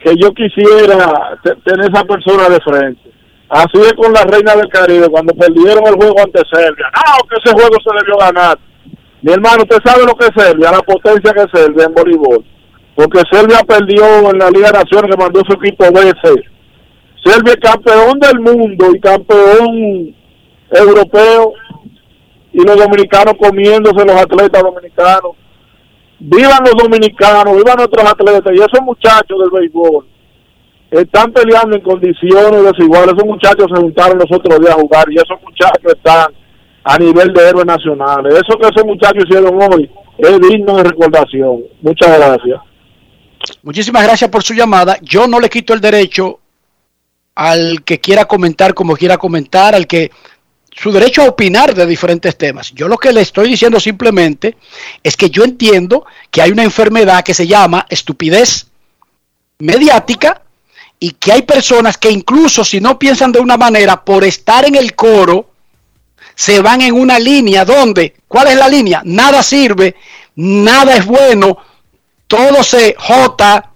[SPEAKER 30] que yo quisiera te- tener esa persona de frente. Así es con la Reina del Caribe, cuando perdieron el juego ante Serbia. No, que ese juego se debió ganar. Mi hermano, usted sabe lo que es Serbia, la potencia que es Serbia en voleibol. porque Serbia perdió en la Liga de Naciones que mandó su equipo veces. Serbia es campeón del mundo y campeón europeo y los dominicanos comiéndose los atletas dominicanos. Vivan los dominicanos, vivan nuestros atletas y esos muchachos del béisbol están peleando en condiciones desiguales. Esos muchachos se juntaron los otros días a jugar y esos muchachos están a nivel de héroes nacionales. Eso que esos muchachos hicieron hoy es digno de recordación. Muchas gracias.
[SPEAKER 4] Muchísimas gracias por su llamada. Yo no le quito el derecho al que quiera comentar como quiera comentar, al que su derecho a opinar de diferentes temas. Yo lo que le estoy diciendo simplemente es que yo entiendo que hay una enfermedad que se llama estupidez mediática y que hay personas que incluso si no piensan de una manera, por estar en el coro, se van en una línea donde, ¿cuál es la línea? Nada sirve, nada es bueno, todo se jota,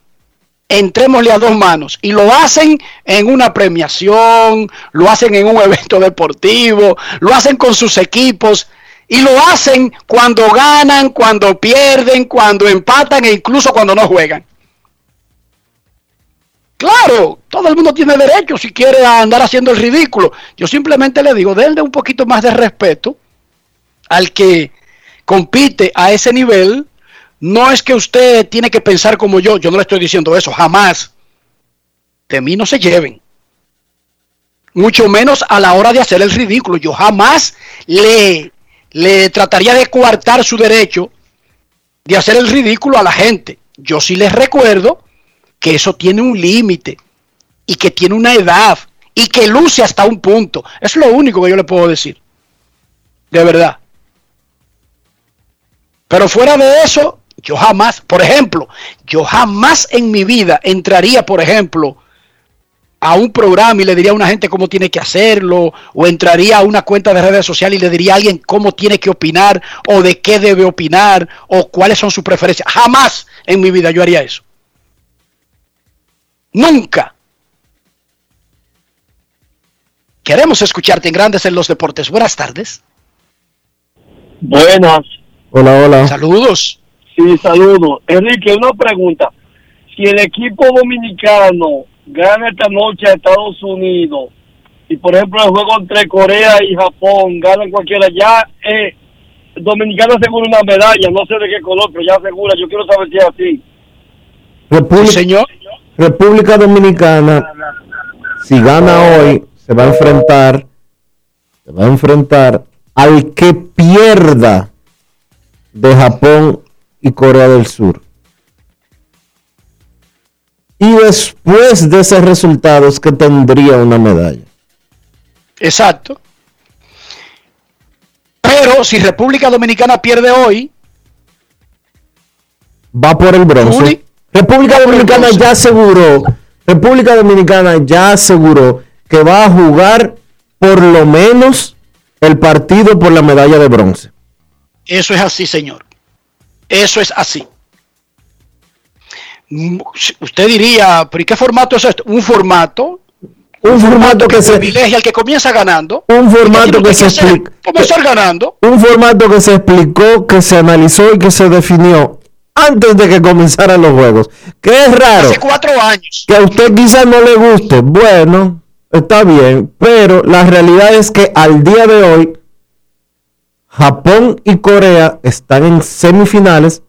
[SPEAKER 4] entrémosle a dos manos. Y lo hacen en una premiación, lo hacen en un evento deportivo, lo hacen con sus equipos. Y lo hacen cuando ganan, cuando pierden, cuando empatan e incluso cuando no juegan. Claro, todo el mundo tiene derecho si quiere andar haciendo el ridículo. Yo simplemente le digo, denle un poquito más de respeto al que compite a ese nivel. No es que usted tiene que pensar como yo, yo no le estoy diciendo eso, jamás. De mí no se lleven. Mucho menos a la hora de hacer el ridículo. Yo jamás le, le trataría de coartar su derecho de hacer el ridículo a la gente. Yo sí les recuerdo que eso tiene un límite y que tiene una edad y que luce hasta un punto. Es lo único que yo le puedo decir. De verdad. Pero fuera de eso, yo jamás, por ejemplo, yo jamás en mi vida entraría, por ejemplo, a un programa y le diría a una gente cómo tiene que hacerlo, o entraría a una cuenta de redes sociales y le diría a alguien cómo tiene que opinar, o de qué debe opinar, o cuáles son sus preferencias. Jamás en mi vida yo haría eso. Nunca. Queremos escucharte en Grandes en los Deportes. Buenas tardes.
[SPEAKER 31] Buenas.
[SPEAKER 6] Hola, hola.
[SPEAKER 4] Saludos.
[SPEAKER 31] Sí, saludos. Enrique, una pregunta. Si el equipo dominicano gana esta noche a Estados Unidos y, por ejemplo, el juego entre Corea y Japón ganan cualquiera, ya eh, Dominicano asegura una medalla, no sé de qué color, pero ya asegura. Yo quiero saber si es así.
[SPEAKER 6] República,
[SPEAKER 4] señor.
[SPEAKER 6] República Dominicana, si gana hoy, se va a enfrentar, se va a enfrentar al que pierda de Japón y Corea del Sur. Y después de ese resultado es que tendría una medalla.
[SPEAKER 4] Exacto. Pero si República Dominicana pierde hoy,
[SPEAKER 6] va por el bronce.
[SPEAKER 4] Juli,
[SPEAKER 6] República Dominicana ya aseguró, República Dominicana ya aseguró que va a jugar por lo menos el partido por la medalla de bronce.
[SPEAKER 4] eso es así, señor. Eso es así. Mm, Usted diría, ¿pero y qué formato es esto? Un formato.
[SPEAKER 6] Un formato que se
[SPEAKER 4] privilegia al que comienza ganando.
[SPEAKER 6] un formato que se explica,
[SPEAKER 4] Comenzar ganando.
[SPEAKER 6] un formato que se explicó, que se analizó y que se definió antes de que comenzaran los juegos. Que es raro.
[SPEAKER 4] Hace cuatro años.
[SPEAKER 6] que a usted quizás no le guste, bueno, está bien, pero la realidad es que al día de hoy Japón y Corea están en semifinales.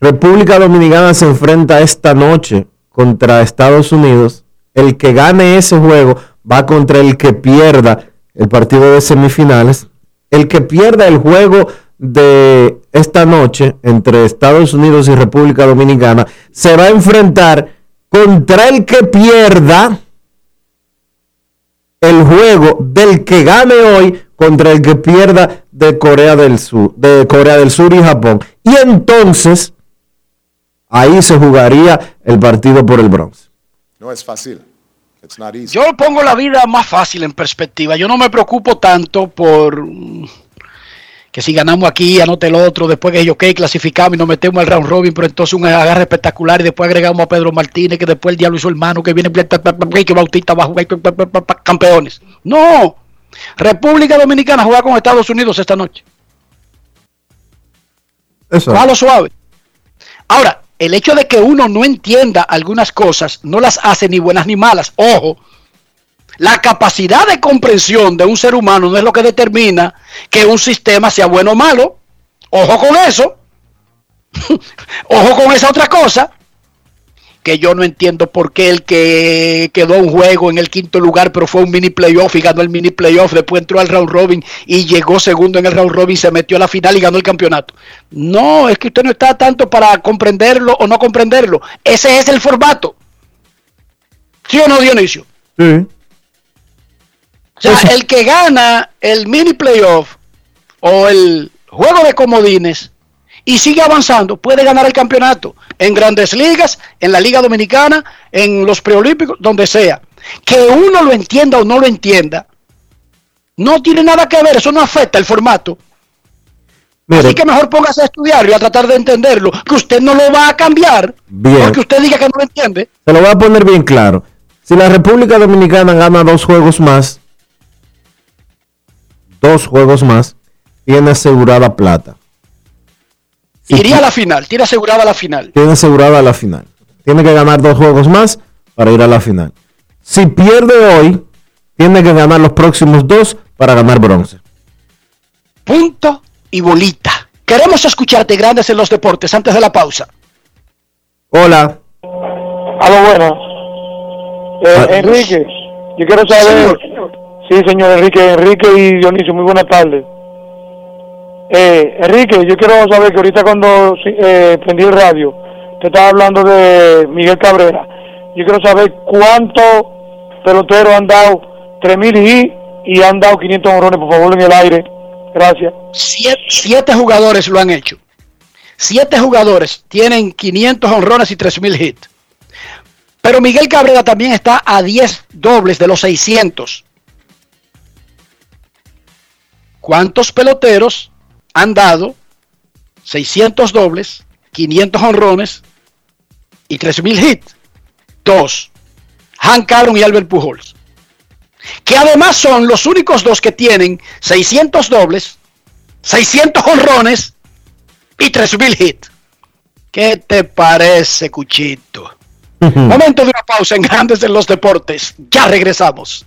[SPEAKER 6] República Dominicana se enfrenta esta noche contra Estados Unidos. El que gane ese juego va contra el que pierda el partido de semifinales. El que pierda el juego de esta noche entre Estados Unidos y República Dominicana se va a enfrentar contra el que pierda el juego del que gane hoy contra el que pierda de Corea del Sur, de Corea del Sur y Japón. Y entonces ahí se jugaría el partido por el bronce.
[SPEAKER 28] No es fácil. It's not easy.
[SPEAKER 4] Yo pongo la vida más fácil en perspectiva. Yo no me preocupo tanto por mm, que si ganamos aquí, anote el otro, después que yo ok, clasificamos y nos metemos al round robin, pero entonces un agarre espectacular y después agregamos a Pedro Martínez, que después el diablo hizo hermano, que viene que Bautista va a jugar campeones. No, República Dominicana juega con Estados Unidos esta noche.
[SPEAKER 6] Eso.
[SPEAKER 4] Cójalo suave. Ahora, el hecho de que uno no entienda algunas cosas no las hace ni buenas ni malas. Ojo, la capacidad de comprensión de un ser humano no es lo que determina que un sistema sea bueno o malo. Ojo con eso. Ojo con esa otra cosa que yo no entiendo por qué el que quedó un juego en el quinto lugar, pero fue un mini playoff y ganó el mini playoff, después entró al round robin y llegó segundo en el round robin, se metió a la final y ganó el campeonato. No, es que usted no está tanto para comprenderlo o no comprenderlo. Ese es el formato. ¿Sí o no, Dionisio?
[SPEAKER 6] Sí.
[SPEAKER 4] O sea, el que gana el mini playoff o el juego de comodines y sigue avanzando, puede ganar el campeonato en grandes ligas, en la Liga Dominicana, en los preolímpicos, donde sea. Que uno lo entienda o no lo entienda, no tiene nada que ver, eso no afecta el formato. Así que mejor póngase a estudiar y a tratar de entenderlo, que usted no lo va a cambiar
[SPEAKER 6] Bien.
[SPEAKER 4] porque usted diga que no lo entiende.
[SPEAKER 6] Se lo voy a poner bien claro. Si la República Dominicana gana dos juegos más, dos juegos más, tiene asegurada plata.
[SPEAKER 4] Iría a la final, tiene asegurada la final.
[SPEAKER 6] Tiene asegurada la final. Tiene que ganar dos juegos más para ir a la final. Si pierde hoy, tiene que ganar los próximos dos para ganar bronce.
[SPEAKER 4] Punto y bolita. Queremos escucharte, grandes en los deportes, antes de la pausa.
[SPEAKER 6] Hola.
[SPEAKER 32] Aló, buenas. Eh,
[SPEAKER 6] Ah.
[SPEAKER 32] Enrique, yo quiero saber. Sí, señor Enrique, Enrique y Dionisio, muy buenas tardes. Eh, Enrique, yo quiero saber que ahorita cuando eh, prendí el radio, te estaba hablando de Miguel Cabrera. Yo quiero saber cuántos peloteros han dado 3000 y y han dado 500 honrones, por favor, en el aire. Gracias.
[SPEAKER 4] Siete, siete jugadores lo han hecho. Siete jugadores tienen 500 honrones y 3000 hits. Pero Miguel Cabrera también está a 10 dobles de los 600. ¿Cuántos peloteros han dado 600 dobles, 500 honrones y 3000 hits? Dos. Hank Aaron y Albert Pujols. Que además son los únicos dos que tienen 600 dobles, 600 honrones y 3000 hits. ¿Qué te parece, Cuchito? Momento de una pausa en Grandes en los Deportes. Ya regresamos.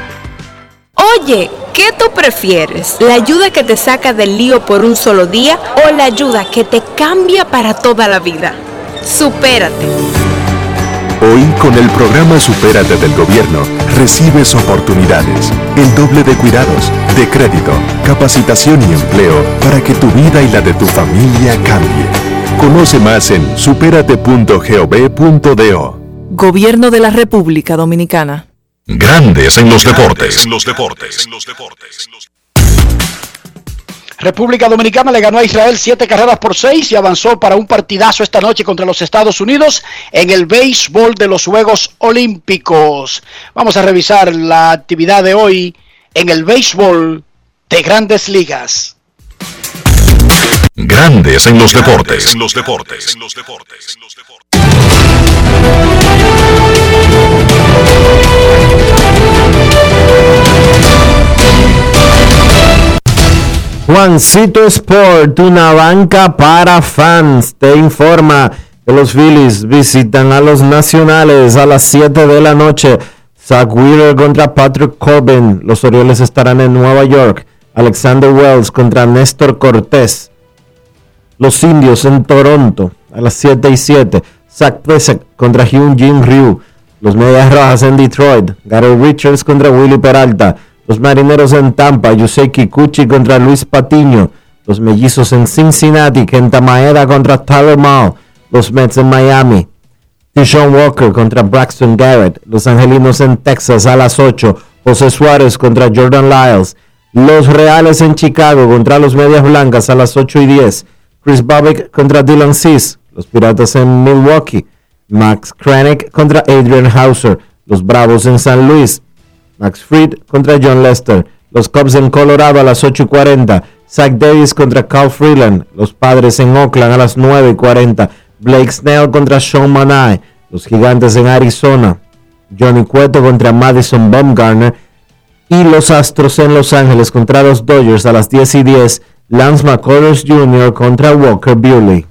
[SPEAKER 33] Oye, ¿qué tú prefieres? ¿La ayuda que te saca del lío por un solo día o la ayuda que te cambia para toda la vida? Supérate.
[SPEAKER 14] Hoy, con el programa Supérate del Gobierno, recibes oportunidades, el doble de cuidados, de crédito, capacitación y empleo para que tu vida y la de tu familia cambie. Conoce más en superate.gov.do.
[SPEAKER 15] Gobierno de la República Dominicana.
[SPEAKER 3] Grandes en los deportes. los deportes.
[SPEAKER 4] República Dominicana le ganó a Israel siete carreras por seis y avanzó para un partidazo esta noche contra los Estados Unidos en el béisbol de los Juegos Olímpicos. Vamos a revisar la actividad de hoy en el béisbol de grandes ligas.
[SPEAKER 3] Grandes en los deportes. los deportes.
[SPEAKER 6] Juancito Sport, una banca para fans, te informa que los Phillies visitan a los Nacionales a las 7 de la noche. Zach Wheeler contra Patrick Corbin. Los Orioles estarán en Nueva York. Alexander Wells contra Néstor Cortés. Los Indios en Toronto a las 7 y 7. Zach Plesac contra Hyun Jin Ryu. Los Medias Rojas en Detroit. Gary Richards contra Willy Peralta. Los Marineros en Tampa. Yusei Kikuchi contra Luis Patiño. Los Mellizos en Cincinnati. Kenta Maeda contra Tyler Mao. Los Mets en Miami. Tishon Walker contra Braxton Garrett. Los Angelinos en Texas a las 8. José Suárez contra Jordan Lyles. Los Reales en Chicago contra los Medias Blancas a las 8 y 10. Chris Babick contra Dylan Cis. los Piratas en Milwaukee. Max Kranek contra Adrian Hauser, los Bravos en San Luis. Max Fried contra John Lester, los Cubs en Colorado a las 8.40. Zach Davis contra Carl Freeland, los Padres en Oakland a las 9.40. Blake Snell contra Sean Manai, los Gigantes en Arizona. Johnny Cueto contra Madison Bumgarner y los Astros en Los Ángeles contra los Dodgers a las 10 y 10. Lance McCullers Jr. contra Walker Buehler.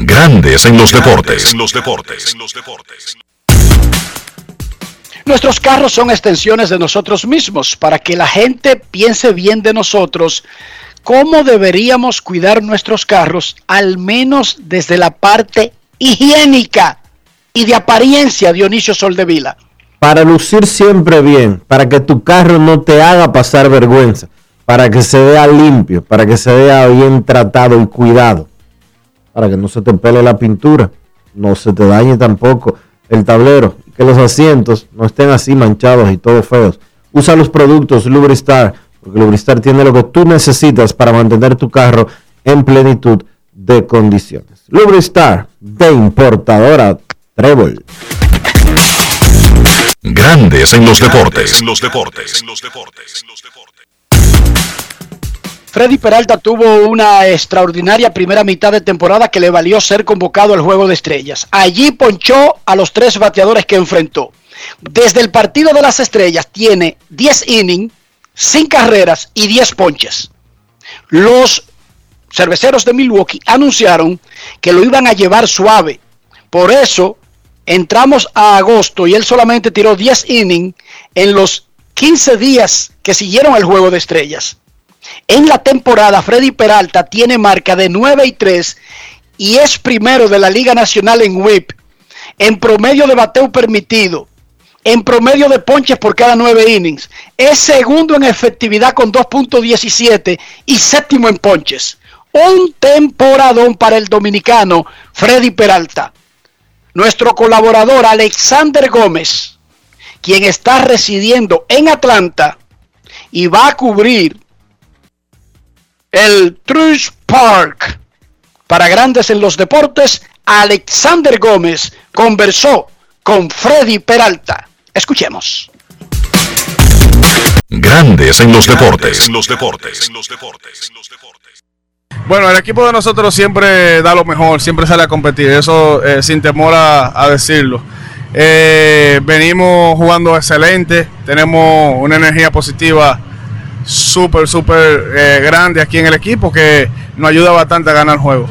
[SPEAKER 3] Grandes en los deportes.
[SPEAKER 20] En los deportes.
[SPEAKER 4] Nuestros carros son extensiones de nosotros mismos. Para que la gente piense bien de nosotros, ¿cómo deberíamos cuidar nuestros carros? Al menos desde la parte higiénica y de apariencia, Dionisio Soldevila.
[SPEAKER 6] Para lucir siempre bien, para que tu carro no te haga pasar vergüenza, para que se vea limpio, para que se vea bien tratado y cuidado, para que no se te pele la pintura, no se te dañe tampoco el tablero, que los asientos no estén así manchados y todos feos. Usa los productos Lubristar, porque Lubristar tiene lo que tú necesitas para mantener tu carro en plenitud de condiciones. Lubristar, de importadora Trébol.
[SPEAKER 3] Grandes en los deportes.
[SPEAKER 20] En los deportes.
[SPEAKER 4] Freddy Peralta tuvo una extraordinaria primera mitad de temporada que le valió ser convocado al Juego de Estrellas. Allí ponchó a los tres bateadores que enfrentó. Desde el partido de las estrellas tiene 10 innings, sin carreras y 10 ponches. Los cerveceros de Milwaukee anunciaron que lo iban a llevar suave. Por eso entramos a agosto y él solamente tiró 10 innings en los 15 días que siguieron el Juego de Estrellas. En la temporada, Freddy Peralta tiene marca de 9 y 3 y es primero de la Liga Nacional en WIP, en promedio de bateo permitido, en promedio de ponches por cada 9 innings. Es segundo en efectividad con 2.17 y séptimo en ponches. Un temporadón para el dominicano Freddy Peralta. Nuestro colaborador Alexander Gómez, quien está residiendo en Atlanta y va a cubrir el Trush Park. Para grandes en los deportes, Alexander Gómez conversó con Freddy Peralta. Escuchemos.
[SPEAKER 3] Grandes en los deportes.
[SPEAKER 20] En los deportes. En los deportes.
[SPEAKER 16] Bueno, el equipo de nosotros siempre da lo mejor, siempre sale a competir, eso eh, sin temor a, a decirlo. Eh, venimos jugando excelente, tenemos una energía positiva súper, súper eh, grande aquí en el equipo que nos ayuda bastante a ganar el juego.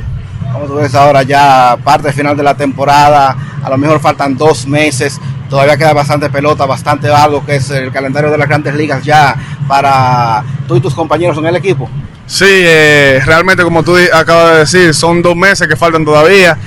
[SPEAKER 34] Como tú ves ahora ya parte final de la temporada, a lo mejor faltan dos meses, todavía queda bastante pelota, bastante algo que es el calendario de las grandes ligas ya para tú y tus compañeros en el equipo.
[SPEAKER 16] Sí, eh, realmente como tú acabas de decir, son dos meses que faltan todavía,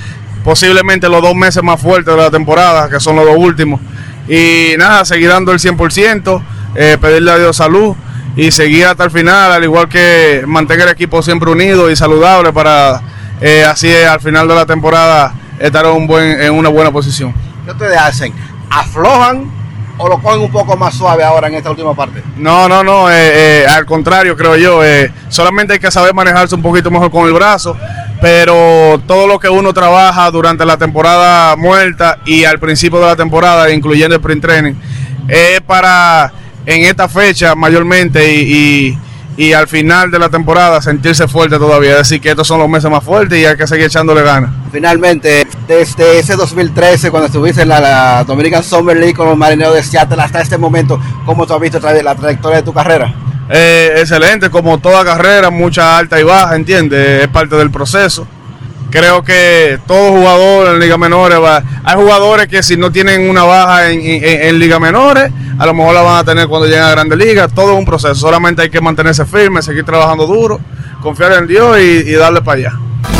[SPEAKER 16] posiblemente los dos meses más fuertes de la temporada, que son los dos últimos. Y nada, seguir dando el 100%, eh, pedirle a Dios salud y seguir hasta el final, al igual que mantener el equipo siempre unido y saludable para eh, así al final de la temporada estar en, un buen, en una buena posición.
[SPEAKER 34] ¿Qué ustedes hacen? ¿Aflojan o lo cogen un poco más suave ahora en esta última parte?
[SPEAKER 16] No, no, no, eh, eh, al contrario, creo yo. solamente hay que saber manejarse un poquito mejor con el brazo, pero todo lo que uno trabaja durante la temporada muerta y al principio de la temporada, incluyendo el sprint training, es para en esta fecha mayormente y, y, y al final de la temporada sentirse fuerte todavía. Es decir, que estos son los meses más fuertes y hay que seguir echándole ganas.
[SPEAKER 34] Finalmente, desde ese 2013, cuando estuviste en la, la Dominican Summer League con los marineros de Seattle hasta este momento, ¿cómo tú has visto tra- la trayectoria de tu carrera?
[SPEAKER 16] Eh, excelente, como toda carrera, mucha alta y baja, ¿entiendes? Es parte del proceso. Creo que todo jugador en Liga Menores va. Hay jugadores que si no tienen una baja en, en- en Liga Menores, a lo mejor la van a tener cuando lleguen a Grandes Ligas. Todo es un proceso. Solamente hay que mantenerse firme, seguir trabajando duro, confiar en Dios y, y darle para allá.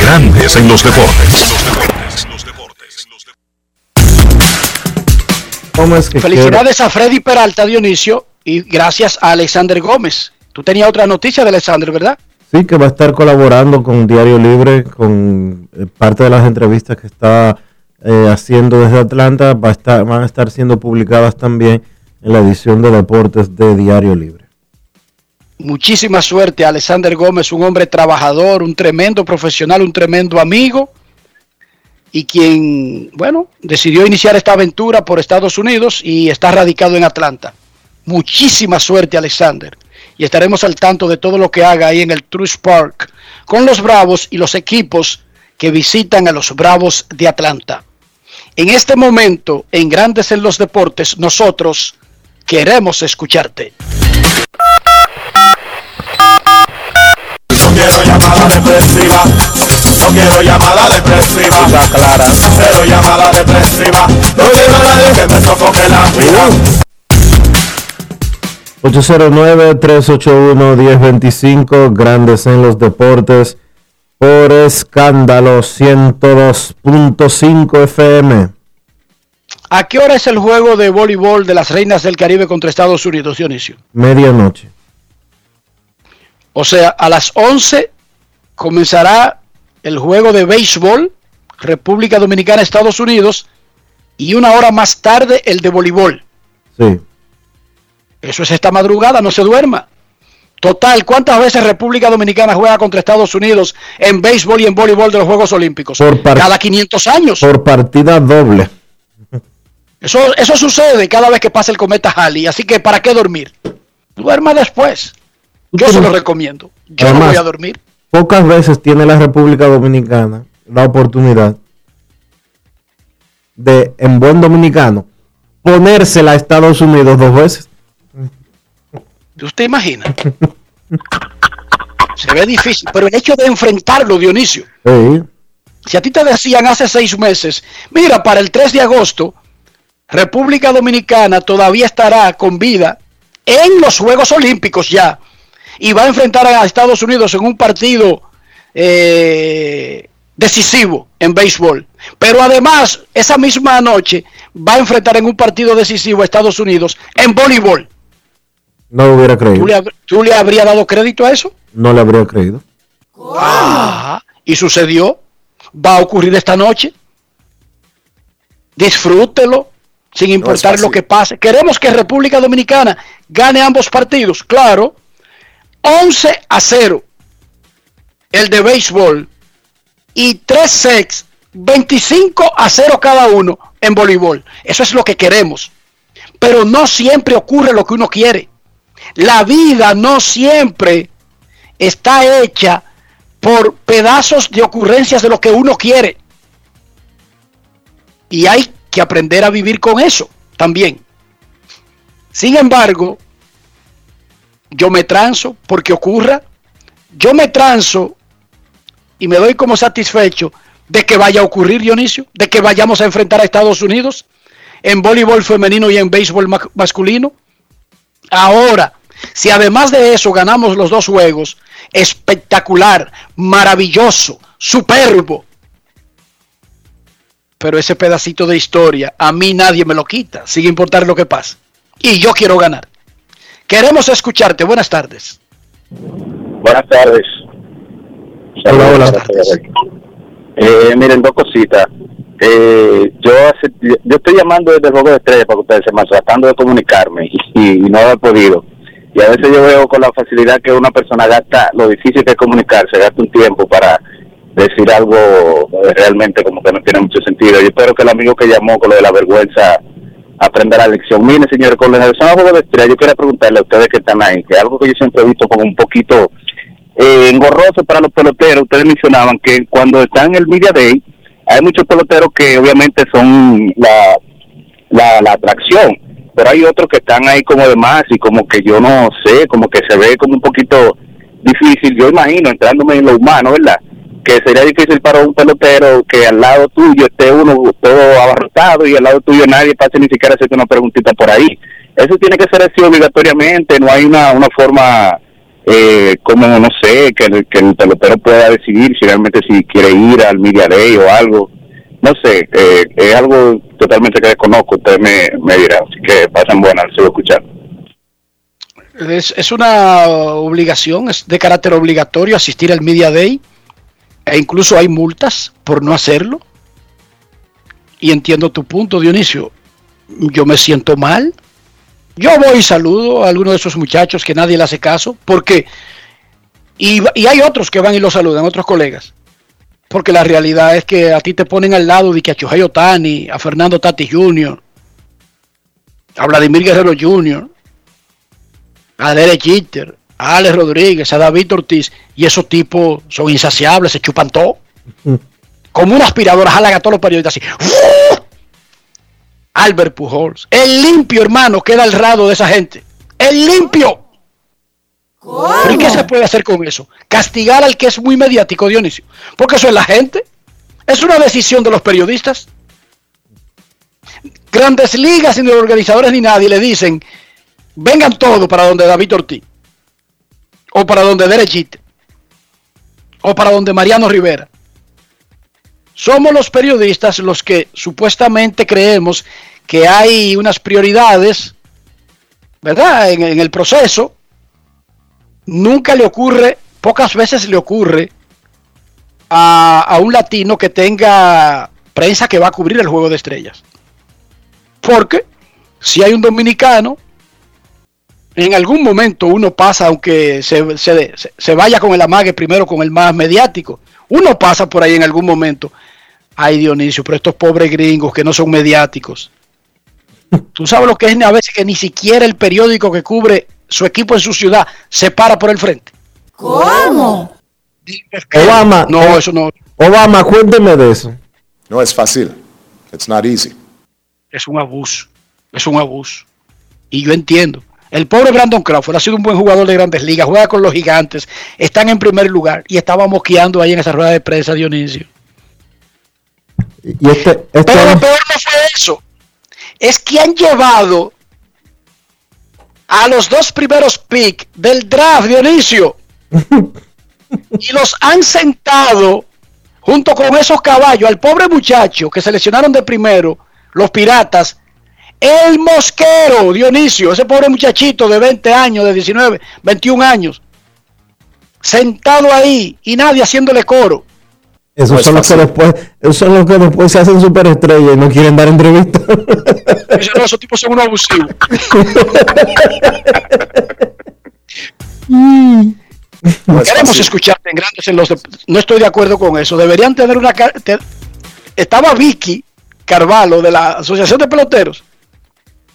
[SPEAKER 3] Grandes en los deportes.
[SPEAKER 6] ¿Cómo es que
[SPEAKER 4] Felicidades a Freddy Peralta, Dionisio, y gracias a Alexander Gómez. Tú tenías otra noticia de Alexander, ¿verdad?
[SPEAKER 6] Sí, que va a estar colaborando con Diario Libre, con eh, parte de las entrevistas que está eh, haciendo desde Atlanta, va a estar, van a estar siendo publicadas también en la edición de deportes de Diario Libre.
[SPEAKER 4] Muchísima suerte Alexander Gómez, un hombre trabajador, un tremendo profesional, un tremendo amigo y quien, bueno, decidió iniciar esta aventura por Estados Unidos y está radicado en Atlanta. Muchísima suerte, Alexander. Y estaremos al tanto de todo lo que haga ahí en el Truist Park con los Bravos y los equipos que visitan a los Bravos de Atlanta. En este momento, en Grandes en los Deportes, nosotros queremos escucharte.
[SPEAKER 20] No quiero llamada depresiva. No quiero llamada depresiva. clara. Cero llamada depresiva. No quiero a nadie que me sofoque la vida.
[SPEAKER 6] 809-381-1025, Grandes en los Deportes, por escándalo 102.5 FM.
[SPEAKER 4] ¿A qué hora es el juego de voleibol de las Reinas del Caribe contra Estados Unidos, Dionisio?
[SPEAKER 6] Medianoche.
[SPEAKER 4] O sea, a las 11 comenzará el juego de béisbol, República Dominicana, Estados Unidos, y una hora más tarde el de voleibol.
[SPEAKER 6] Sí.
[SPEAKER 4] Eso es esta madrugada, no se duerma. Total, ¿cuántas veces República Dominicana juega contra Estados Unidos en béisbol y en voleibol de los Juegos Olímpicos?
[SPEAKER 6] Por
[SPEAKER 4] Cada 500 años.
[SPEAKER 6] Por partida doble.
[SPEAKER 4] Eso, eso sucede cada vez que pasa el cometa Halley, así que ¿para qué dormir? Duerma después. Yo se lo recomiendo. Yo no voy a dormir.
[SPEAKER 6] Pocas veces tiene la República Dominicana la oportunidad de, en buen dominicano, ponérsela a Estados Unidos dos veces.
[SPEAKER 4] ¿Usted imagina? Se ve difícil, pero el hecho de enfrentarlo, Dionisio,
[SPEAKER 6] Sí.
[SPEAKER 4] si a ti te decían hace seis meses, mira, para el 3 de agosto, República Dominicana todavía estará con vida en los Juegos Olímpicos ya, y va a enfrentar a Estados Unidos en un partido eh, decisivo en béisbol. Pero además, esa misma noche va a enfrentar en un partido decisivo a Estados Unidos en voleibol.
[SPEAKER 6] No lo hubiera
[SPEAKER 4] ¿Tú
[SPEAKER 6] creído.
[SPEAKER 4] le, tú le habrías dado crédito a eso?
[SPEAKER 6] No le habría creído.
[SPEAKER 4] Ah, y sucedió. Va a ocurrir esta noche. Disfrútelo, sin importar lo que pase. Queremos que República Dominicana gane ambos partidos, claro. 11 a 0 el de béisbol y 3 sets, 25 a 0 cada uno en voleibol. Eso es lo que queremos. Pero no siempre ocurre lo que uno quiere. La vida no siempre está hecha por pedazos de ocurrencias de lo que uno quiere. Y hay que aprender a vivir con eso también. Sin embargo, yo me transo porque ocurra. Yo me transo y me doy como satisfecho de que vaya a ocurrir, Dionisio, de que vayamos a enfrentar a Estados Unidos en voleibol femenino y en béisbol ma- masculino. Ahora, si además de eso ganamos los dos juegos, espectacular, maravilloso, superbo. Pero ese pedacito de historia, a mí nadie me lo quita, sin importar lo que pase. Y yo quiero ganar. Queremos escucharte. Buenas tardes.
[SPEAKER 35] Buenas tardes.
[SPEAKER 6] Hola, hola.
[SPEAKER 35] Eh, miren, dos cositas. Eh, yo, hace- yo estoy llamando desde el juego de estrella para que ustedes sepan, tratando de comunicarme y, y no he podido. Y a veces yo veo con la facilidad que una persona gasta, lo difícil que es comunicarse, gasta un tiempo para decir algo realmente como que no tiene mucho sentido. Yo espero que el amigo que llamó con lo de la vergüenza aprenda la lección. Miren, señores, con relación al juego de yo quería preguntarle a ustedes que están ahí, que algo que yo siempre he visto como un poquito eh, engorroso para los peloteros. Ustedes mencionaban que cuando están en el Media Day, hay muchos peloteros que obviamente son la, la, la atracción, pero hay otros que están ahí como de más y como que yo no sé, como que se ve como un poquito difícil. Yo imagino, entrándome en lo humano, ¿verdad? que sería difícil para un pelotero que al lado tuyo esté uno todo abarrotado y al lado tuyo nadie pase ni siquiera hacerte una preguntita por ahí. Eso tiene que ser así obligatoriamente, no hay una, una forma eh, como, no sé, que el, que el pelotero pueda decidir si realmente si quiere ir al Media Day o algo. No sé, eh, es algo totalmente que desconozco, usted me, dirá, así que pasen buenas, se a escuchar.
[SPEAKER 4] Es, es una obligación, es de carácter obligatorio asistir al Media Day e incluso hay multas por no hacerlo. Y entiendo tu punto, Dionisio. Yo me siento mal. Yo voy y saludo a alguno de esos muchachos que nadie le hace caso, porque. Y, y hay otros que van y lo saludan, otros colegas. Porque la realidad es que a ti te ponen al lado de que a Chohei Otani, a Fernando Tati Jr., a Vladimir Guerrero Jr., a Derek Jeter, a Alex Rodríguez, a David Ortiz, y esos tipos son insaciables, se chupan todo. Como una aspiradora, jalan a todos los periodistas así. Albert Pujols. El limpio, hermano, queda al rado de esa gente. El limpio. ¿Y qué se puede hacer con eso? Castigar al que es muy mediático, Dionisio. Porque eso es la gente. Es una decisión de los periodistas. Grandes ligas, ni los organizadores ni nadie le dicen, vengan todos para donde David Ortiz. O para donde Derechite. O para donde Mariano Rivera. Somos los periodistas los que supuestamente creemos que hay unas prioridades, ¿verdad? En el proceso. Nunca le ocurre, pocas veces le ocurre a, a un latino que tenga prensa que va a cubrir el juego de estrellas. Porque si hay un dominicano, en algún momento uno pasa, aunque se, se, se, vaya con el amague primero con el más mediático, uno pasa por ahí en algún momento. Ay Dionisio, pero estos pobres gringos que no son mediáticos. Tú sabes lo que es a veces que ni siquiera el periódico que cubre su equipo en su ciudad se para por el frente.
[SPEAKER 36] ¿Cómo?
[SPEAKER 6] Obama.
[SPEAKER 4] No, eso no.
[SPEAKER 6] Obama, cuénteme de eso.
[SPEAKER 28] No es fácil. It's not easy.
[SPEAKER 4] Es un abuso. Es un abuso. Y yo entiendo. El pobre Brandon Crawford ha sido un buen jugador de grandes ligas, juega con los gigantes, están en primer lugar y estaba mosqueando ahí en esa rueda de prensa, Dionisio.
[SPEAKER 6] Y este, este
[SPEAKER 4] Pero lo peor no fue eso. Es que han llevado a los dos primeros picks del draft, Dionisio. y los han sentado junto con esos caballos al pobre muchacho que seleccionaron de primero, los piratas, el mosquero, Dionisio, ese pobre muchachito de 20 años, de 19, 21 años, sentado ahí y nadie haciéndole coro.
[SPEAKER 6] Esos
[SPEAKER 28] No
[SPEAKER 6] son,
[SPEAKER 28] es
[SPEAKER 6] los que después, esos son los que después se hacen superestrellas y no quieren dar entrevistas.
[SPEAKER 4] Eso no, esos tipos son unos abusivos.
[SPEAKER 28] No es
[SPEAKER 4] Queremos
[SPEAKER 28] fácil.
[SPEAKER 4] escucharte en grandes en los de- No estoy de acuerdo con eso. Deberían tener una. te- Estaba Vicky Carvalho de la Asociación de Peloteros.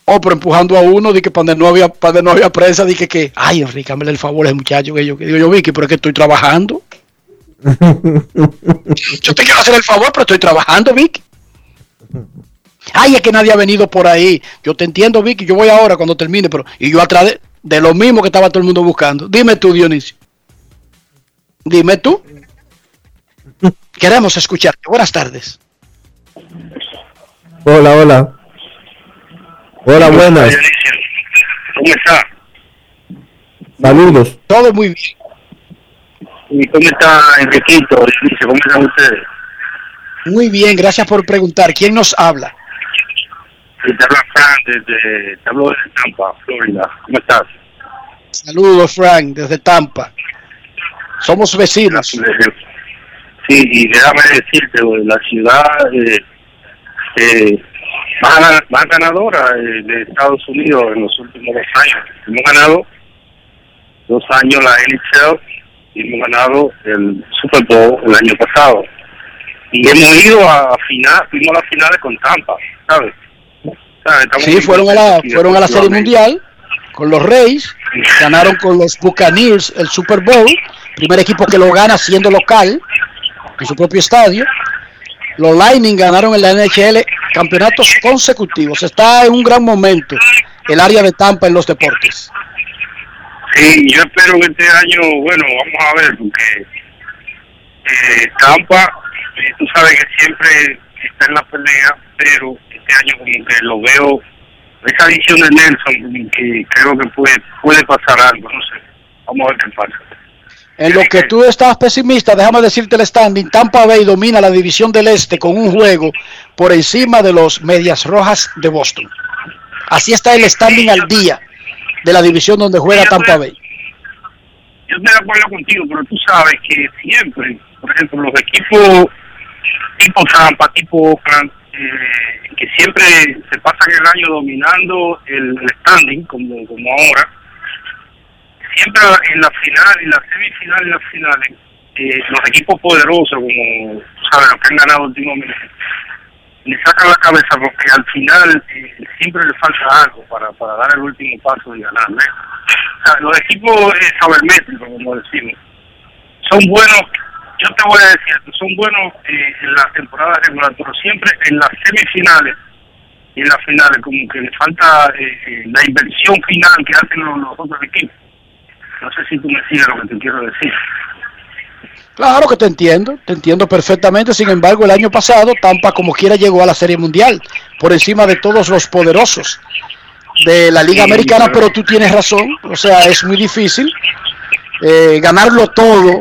[SPEAKER 4] Oh, pero empujando a uno, de que para donde no había, para donde no había prensa, dije que, ay, Enrique, el favor a ese muchacho que yo, que digo yo, Vicky, pero es que estoy trabajando. Yo te quiero hacer el favor, pero estoy trabajando, Vicky. Ay, es que nadie ha venido por ahí. Yo te entiendo, Vicky, yo voy ahora cuando termine, pero y yo atrás de, de lo mismo que estaba todo el mundo buscando. Dime tú, Dionisio. Dime tú. Queremos escucharte. Buenas tardes.
[SPEAKER 6] hola, hola. Hola, buenas.
[SPEAKER 31] ¿Cómo está?
[SPEAKER 6] Saludos.
[SPEAKER 4] Todo muy bien.
[SPEAKER 31] ¿Y cómo está Enriquito? ¿Cómo están ustedes?
[SPEAKER 4] Muy bien, gracias por preguntar. ¿Quién nos habla?
[SPEAKER 31] Te habla Fran desde, te hablo desde Tampa, Florida. ¿Cómo estás?
[SPEAKER 4] Saludos, Frank, desde Tampa. Somos vecinos.
[SPEAKER 31] Sí, y déjame decirte, la ciudad eh, eh, más ganadora eh, de Estados Unidos en los últimos dos años. Hemos ganado dos años la NHL y hemos ganado el Super Bowl el año pasado. Y hemos ido a final, fuimos a las finales con Tampa, ¿sabes? ¿Sabes?
[SPEAKER 4] Sí, fueron a la, fueron a la Serie. Mundial con los Reyes, ganaron con los Buccaneers el Super Bowl, primer equipo que lo gana siendo local en su propio estadio. Los Lightning ganaron en la NHL campeonatos consecutivos. Está en un gran momento el área de Tampa en los deportes.
[SPEAKER 31] Sí, yo espero que este año, bueno, vamos a ver, porque
[SPEAKER 36] Eh, Tampa, eh, tú sabes que siempre está en la pelea, pero este año como que lo veo, esa adición de Nelson, que creo que puede, puede pasar algo, no sé. Vamos a ver qué pasa.
[SPEAKER 4] En lo que tú estás pesimista, déjame decirte el standing. Tampa Bay domina la división del este con un juego por encima de los Medias Rojas de Boston. Así está el standing al día de la división donde juega Tampa Bay.
[SPEAKER 36] Yo estoy de acuerdo contigo, pero tú sabes que siempre, por ejemplo, los equipos tipo Tampa, tipo Oakland, eh, que siempre se pasan el año dominando el, el standing, como, como ahora, siempre en la final, en la semifinal y las finales, eh, los equipos poderosos, como tú sabes, los que han ganado últimamente, le sacan la cabeza porque al final eh, siempre le falta algo para, para dar el último paso y ganar. los equipos eh, sabermétricos, como decimos, son buenos, yo te voy a decir, son buenos eh, en la temporada regular, pero siempre en las semifinales y en las finales como que le falta eh, eh, la inversión final que hacen los, los otros equipos. No sé si tú me sigues lo que te quiero decir.
[SPEAKER 4] Claro que te entiendo, te entiendo perfectamente. Sin embargo, el año pasado Tampa como quiera llegó a la Serie Mundial por encima de todos los poderosos de la Liga Americana,
[SPEAKER 36] pero-
[SPEAKER 4] pero tú tienes razón. O sea, es muy difícil eh, ganarlo todo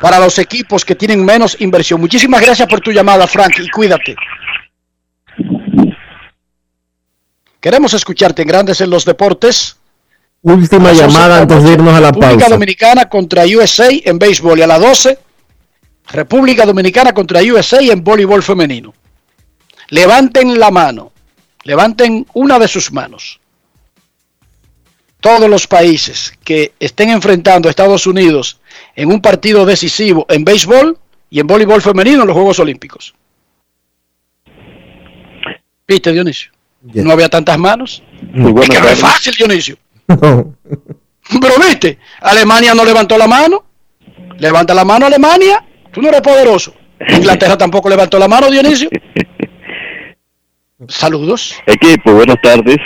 [SPEAKER 4] para los equipos que tienen menos inversión. Muchísimas gracias por tu llamada, Frank, y cuídate. Queremos escucharte en Grandes en los Deportes.
[SPEAKER 6] Última
[SPEAKER 4] A las 11
[SPEAKER 6] llamada antes de irnos a la
[SPEAKER 4] República
[SPEAKER 6] pausa.
[SPEAKER 4] Dominicana contra USA en béisbol y a las 12 República Dominicana contra USA en voleibol femenino. Levanten la mano, levanten una de sus manos. Todos los países que estén enfrentando a Estados Unidos en un partido decisivo en béisbol y en voleibol femenino en los Juegos Olímpicos. ¿Viste, Dionisio? No había tantas manos. Es que no es fácil, Dionisio. Pero viste, Alemania no levantó la mano. Levanta la mano Alemania. Tú no eres poderoso. Inglaterra tampoco levantó la mano, Dionisio. Saludos.
[SPEAKER 37] Equipo, buenas tardes.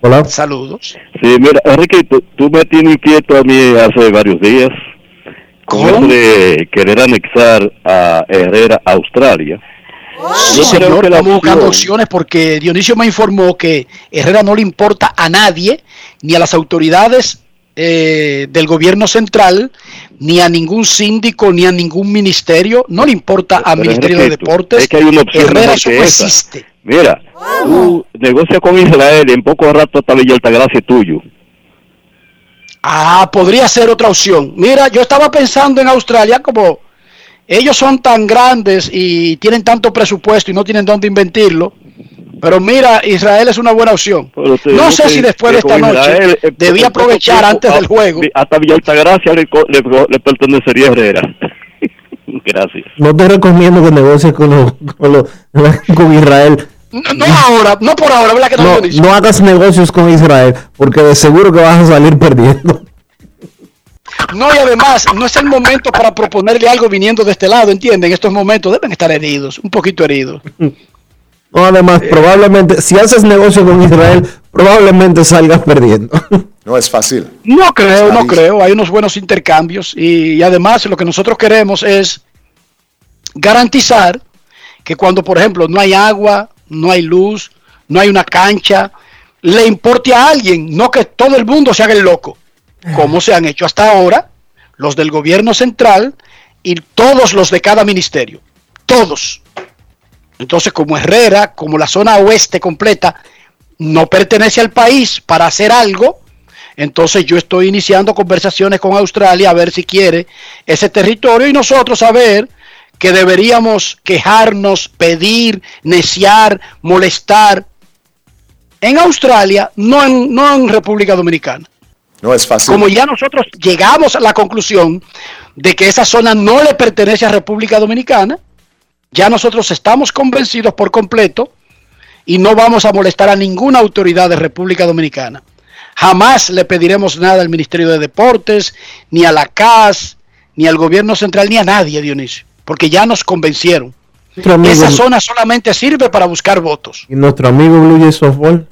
[SPEAKER 6] Hola.
[SPEAKER 4] Saludos.
[SPEAKER 37] Sí, mira, Enrique, tú, tú me tienes inquieto a mí hace varios días. Con de querer anexar a Herrera a Australia.
[SPEAKER 4] Sí, señor,
[SPEAKER 37] que la
[SPEAKER 4] estamos buscando opciones porque Dionisio me informó que Herrera no le importa a nadie, ni a las autoridades eh, del gobierno central, ni a ningún síndico, ni a ningún ministerio, no le importa al Ministerio de Deportes.
[SPEAKER 37] Es que hay una opción
[SPEAKER 4] Herrera eso no existe.
[SPEAKER 37] Mira, tú negocia con Israel y en poco rato hasta Villa Altagracia es tuyo.
[SPEAKER 4] Ah, podría ser otra opción. Mira, yo estaba pensando en Australia como ellos son tan grandes y tienen tanto presupuesto y no tienen dónde invertirlo. Pero mira, Israel es una buena opción. No sé
[SPEAKER 37] que-
[SPEAKER 4] si después de esta noche
[SPEAKER 37] Israel, eh,
[SPEAKER 4] debí
[SPEAKER 37] en poco
[SPEAKER 4] aprovechar
[SPEAKER 37] tiempo,
[SPEAKER 4] antes del juego.
[SPEAKER 37] Hasta Villa Altagracia le, co- le, le pertenecería a Herrera. Gracias.
[SPEAKER 6] No te recomiendo que negocies con, los- con, los- con Israel.
[SPEAKER 4] No, no ahora, no por ahora, ¿verdad que no,
[SPEAKER 6] no hagas negocios con Israel, porque de seguro que vas a salir perdiendo.
[SPEAKER 4] No, y además, no es el momento para proponerle algo viniendo de este lado, ¿entienden? En estos momentos deben estar heridos, un poquito heridos.
[SPEAKER 6] No, además, probablemente, si haces negocio con Israel, probablemente salgas perdiendo.
[SPEAKER 28] No es fácil.
[SPEAKER 4] No creo, no creo. Hay unos buenos intercambios y, y además lo que nosotros queremos es garantizar que cuando, por ejemplo, no hay agua, no hay luz, no hay una cancha, le importe a alguien, no que todo el mundo se haga el loco, como se han hecho hasta ahora los del gobierno central y todos los de cada ministerio. Todos. Entonces, como Herrera, como la zona oeste completa, no pertenece al país para hacer algo, entonces yo estoy iniciando conversaciones con Australia a ver si quiere ese territorio y nosotros a ver que deberíamos quejarnos, pedir, neciar, molestar en Australia, no en, no en República Dominicana.
[SPEAKER 28] No es fácil.
[SPEAKER 4] Como ya nosotros llegamos a la conclusión de que esa zona no le pertenece a República Dominicana, ya nosotros estamos convencidos por completo y no vamos a molestar a ninguna autoridad de República Dominicana. Jamás le pediremos nada al Ministerio de Deportes, ni a la CAS, ni al gobierno central, ni a nadie, Dionisio, porque ya nos convencieron.
[SPEAKER 6] Amigo-
[SPEAKER 4] Esa zona solamente sirve para buscar votos.
[SPEAKER 6] Y nuestro amigo Blue Jay Softball.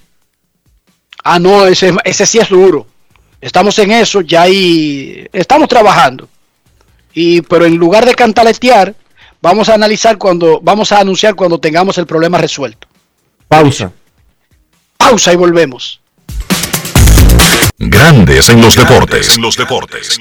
[SPEAKER 4] Ah, no, ese, ese sí es duro. Estamos en eso, ya ahí estamos trabajando. Y, pero en lugar de cantaletear, vamos a analizar cuando, vamos a anunciar cuando tengamos el problema resuelto.
[SPEAKER 6] Pausa.
[SPEAKER 4] Pausa y volvemos.
[SPEAKER 3] Grandes en los deportes. En los deportes.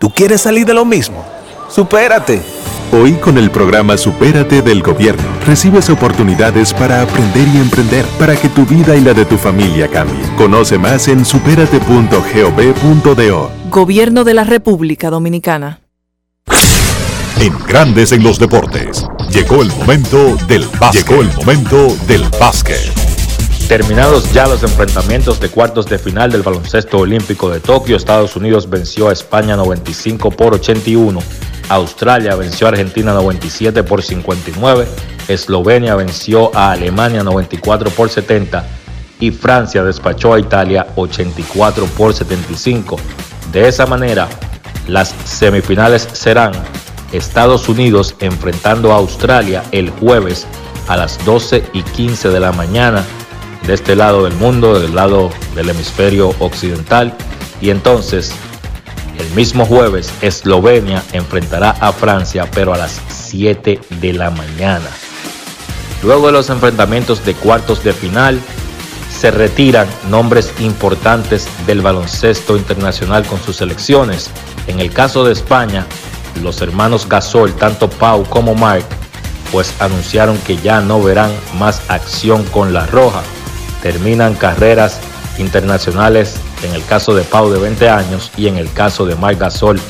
[SPEAKER 14] ¿Tú quieres salir de lo mismo? ¡Supérate! Hoy con el programa Supérate del Gobierno recibes oportunidades para aprender y emprender para que tu vida y la de tu familia cambien. Conoce más en superate.gov.do.
[SPEAKER 15] Gobierno de la República Dominicana.
[SPEAKER 3] En Grandes en los deportes. Llegó el momento del básquet. Llegó el momento del básquet.
[SPEAKER 38] Terminados ya los enfrentamientos de cuartos de final del baloncesto olímpico de Tokio, Estados Unidos venció a España 95 por 81, Australia venció a Argentina 97 por 59, Eslovenia venció a Alemania 94 por 70 y Francia despachó a Italia 84 por 75. De esa manera, las semifinales serán Estados Unidos enfrentando a Australia el jueves a las 12 y 15 de la mañana de este lado del mundo, del lado del hemisferio occidental. Y entonces, el mismo jueves, Eslovenia enfrentará a Francia, pero a las 7 de la mañana. Luego de los enfrentamientos de cuartos de final, se retiran nombres importantes del baloncesto internacional con sus selecciones. En el caso de España, los hermanos Gasol, tanto Pau como Mark, pues anunciaron que ya no verán más acción con la Roja terminan carreras internacionales en el caso de Pau de 20 años y en el caso de Mike Gasol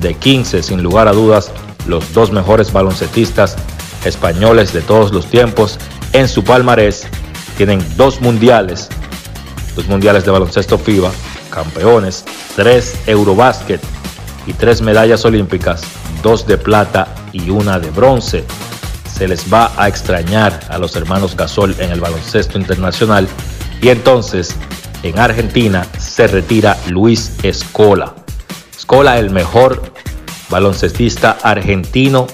[SPEAKER 38] de 15, sin lugar a dudas, los dos mejores baloncetistas españoles de todos los tiempos en su palmarés. Tienen dos mundiales, dos mundiales de baloncesto FIBA, campeones, tres Eurobásquet y tres medallas olímpicas, dos de plata y una de bronce se les va a extrañar a los hermanos Gasol en el baloncesto internacional. Y entonces en Argentina se retira Luis Escola. Escola, el mejor baloncestista argentino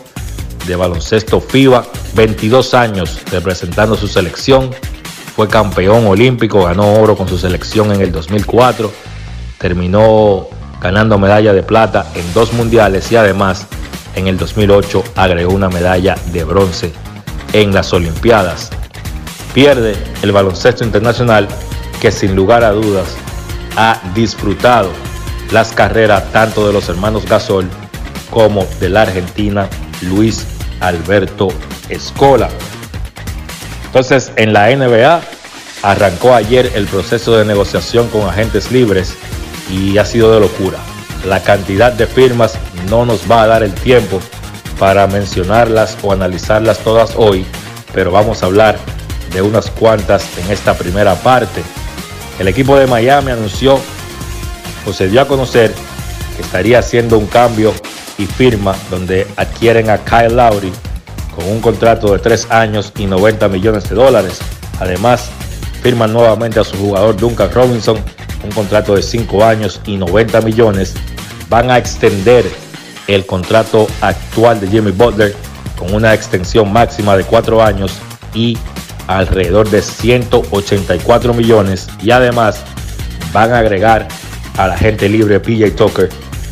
[SPEAKER 38] de baloncesto FIBA, 22 años representando su selección. Fue campeón olímpico, ganó oro con su selección en el 2004. Terminó ganando medalla de plata en dos mundiales y además en el 2008 agregó una medalla de bronce en las Olimpiadas. Pierde el baloncesto internacional que sin lugar a dudas ha disfrutado las carreras tanto de los hermanos Gasol como de la Argentina Luis Alberto Escola. Entonces en la NBA arrancó ayer el proceso de negociación con agentes libres y ha sido de locura. La cantidad de firmas no nos va a dar el tiempo para mencionarlas o analizarlas todas hoy, pero vamos a hablar de unas cuantas en esta primera parte. El equipo de Miami anunció o se dio a conocer que estaría haciendo un cambio y firma donde adquieren a Kyle Lowry con un contrato de 3 años y 90 millones de dólares. Además, firman nuevamente a su jugador Duncan Robinson un contrato de 5 años y 90 millones van a extender el contrato actual de Jimmy Butler con una extensión máxima de cuatro años y alrededor de 184 millones y además van a agregar a la gente libre PJ Tucker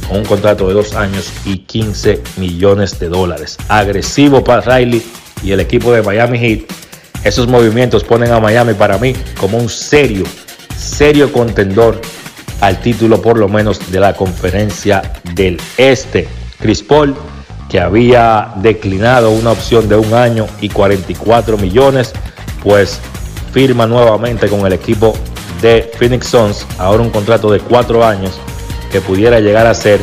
[SPEAKER 38] con un contrato de dos años y 15 millones de dólares. Agresivo para Riley y el equipo de Miami Heat. Esos movimientos ponen a Miami para mí como un serio, serio contendor al título por lo menos de la conferencia del Este. Chris Paul, que había declinado una opción de un año y 44 millones, pues firma nuevamente con el equipo de Phoenix Suns, ahora un contrato de cuatro años que pudiera llegar a ser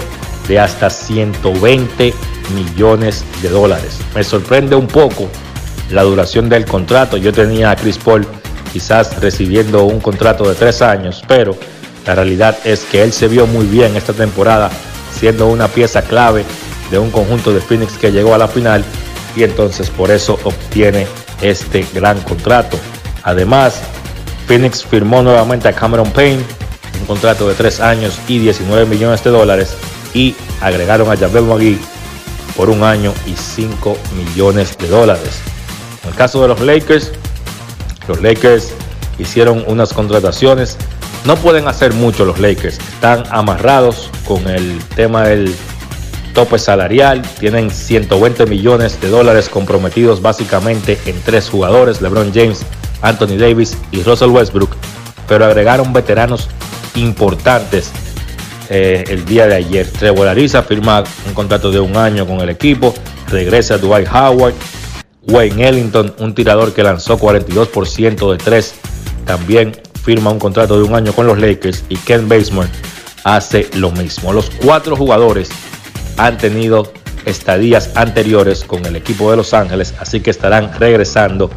[SPEAKER 38] de hasta 120 millones de dólares. Me sorprende un poco la duración del contrato. Yo tenía a Chris Paul quizás recibiendo un contrato de tres años, pero la realidad es que él se vio muy bien esta temporada, siendo una pieza clave de un conjunto de Phoenix que llegó a la final y entonces por eso obtiene este gran contrato. Además, Phoenix firmó nuevamente a Cameron Payne, un contrato de 3 años y 19 millones de dólares, y agregaron a Javel McGee por un año y 5 millones de dólares. En el caso de los Lakers, los Lakers hicieron unas contrataciones. No pueden hacer mucho los Lakers, están amarrados con el tema del tope salarial, tienen 120 millones de dólares comprometidos básicamente en tres jugadores, LeBron James, Anthony Davis y Russell Westbrook, pero agregaron veteranos importantes eh, el día de ayer. Trevor Ariza firma un contrato de un año con el equipo, regresa Dwight Howard, Wayne Ellington, un tirador que lanzó 42% de tres, también firma un contrato de un año con los Lakers y Ken Basemore hace lo mismo. Los cuatro jugadores han tenido estadías anteriores con el equipo de Los Ángeles, así que estarán regresando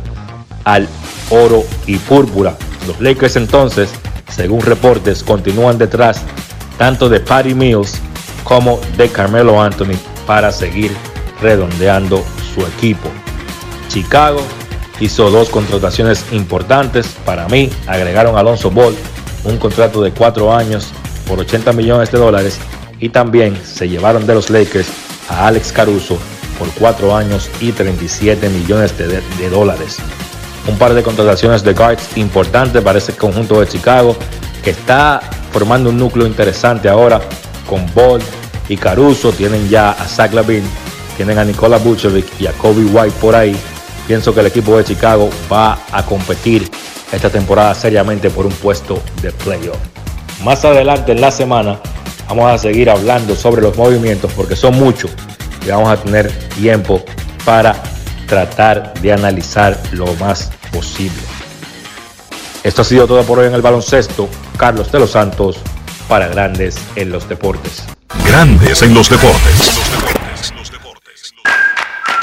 [SPEAKER 38] al oro y púrpura. Los Lakers entonces, según reportes, continúan detrás tanto de Patty Mills como de Carmelo Anthony para seguir redondeando su equipo. Chicago hizo dos contrataciones importantes para mí. Agregaron a Alonso Ball un contrato de cuatro años por 80 millones de dólares y también se llevaron de los Lakers a Alex Caruso por cuatro años y 37 millones de, dólares. Un par de contrataciones de guards importantes para ese conjunto de Chicago que está formando un núcleo interesante ahora con Ball y Caruso. Tienen ya a Zach Lavin, tienen a Nikola Vucevic y a Kobe White por ahí. Pienso que el equipo de Chicago va a competir esta temporada seriamente por un puesto de playoff. Más adelante en la semana vamos a seguir hablando sobre los movimientos porque son muchos y vamos a tener tiempo para tratar de analizar lo más posible. Esto ha sido todo por hoy en el baloncesto. Carlos de los Santos para Grandes en los Deportes.
[SPEAKER 3] Grandes en los Deportes.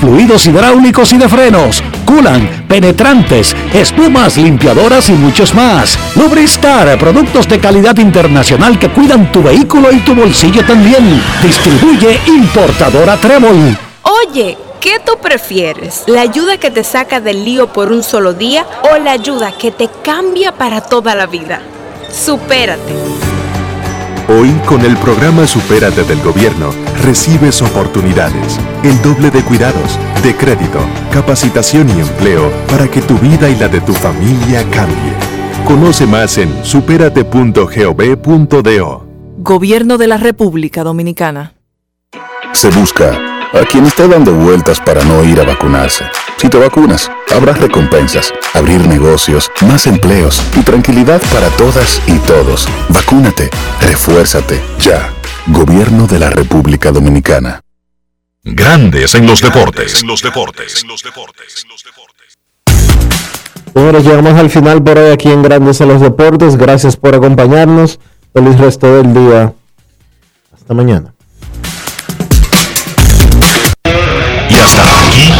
[SPEAKER 26] fluidos hidráulicos y de frenos, culan, penetrantes, espumas, limpiadoras y muchos más. Lubristar, productos de calidad internacional que cuidan tu vehículo y tu bolsillo también. Distribuye importadora Trébol.
[SPEAKER 39] Oye, ¿qué tú prefieres? ¿La ayuda que te saca del lío por un solo día o la ayuda que te cambia para toda la vida? Supérate.
[SPEAKER 14] Hoy, con el programa Supérate del Gobierno, recibes oportunidades, el doble de cuidados, de crédito, capacitación y empleo para que tu vida y la de tu familia cambie. Conoce más en superate.gov.do.
[SPEAKER 15] Gobierno de la República Dominicana.
[SPEAKER 27] Se busca a quien esté dando vueltas para no ir a vacunarse. Si te vacunas, habrá recompensas, abrir negocios, más empleos y tranquilidad para todas y todos. Vacúnate, refuérzate, ya. Gobierno de la República Dominicana.
[SPEAKER 3] Grandes en los deportes. En los deportes.
[SPEAKER 6] Señores, llegamos al final por hoy aquí en Grandes en los Deportes. Gracias por acompañarnos. Feliz resto del día. Hasta mañana.
[SPEAKER 3] Y hasta aquí,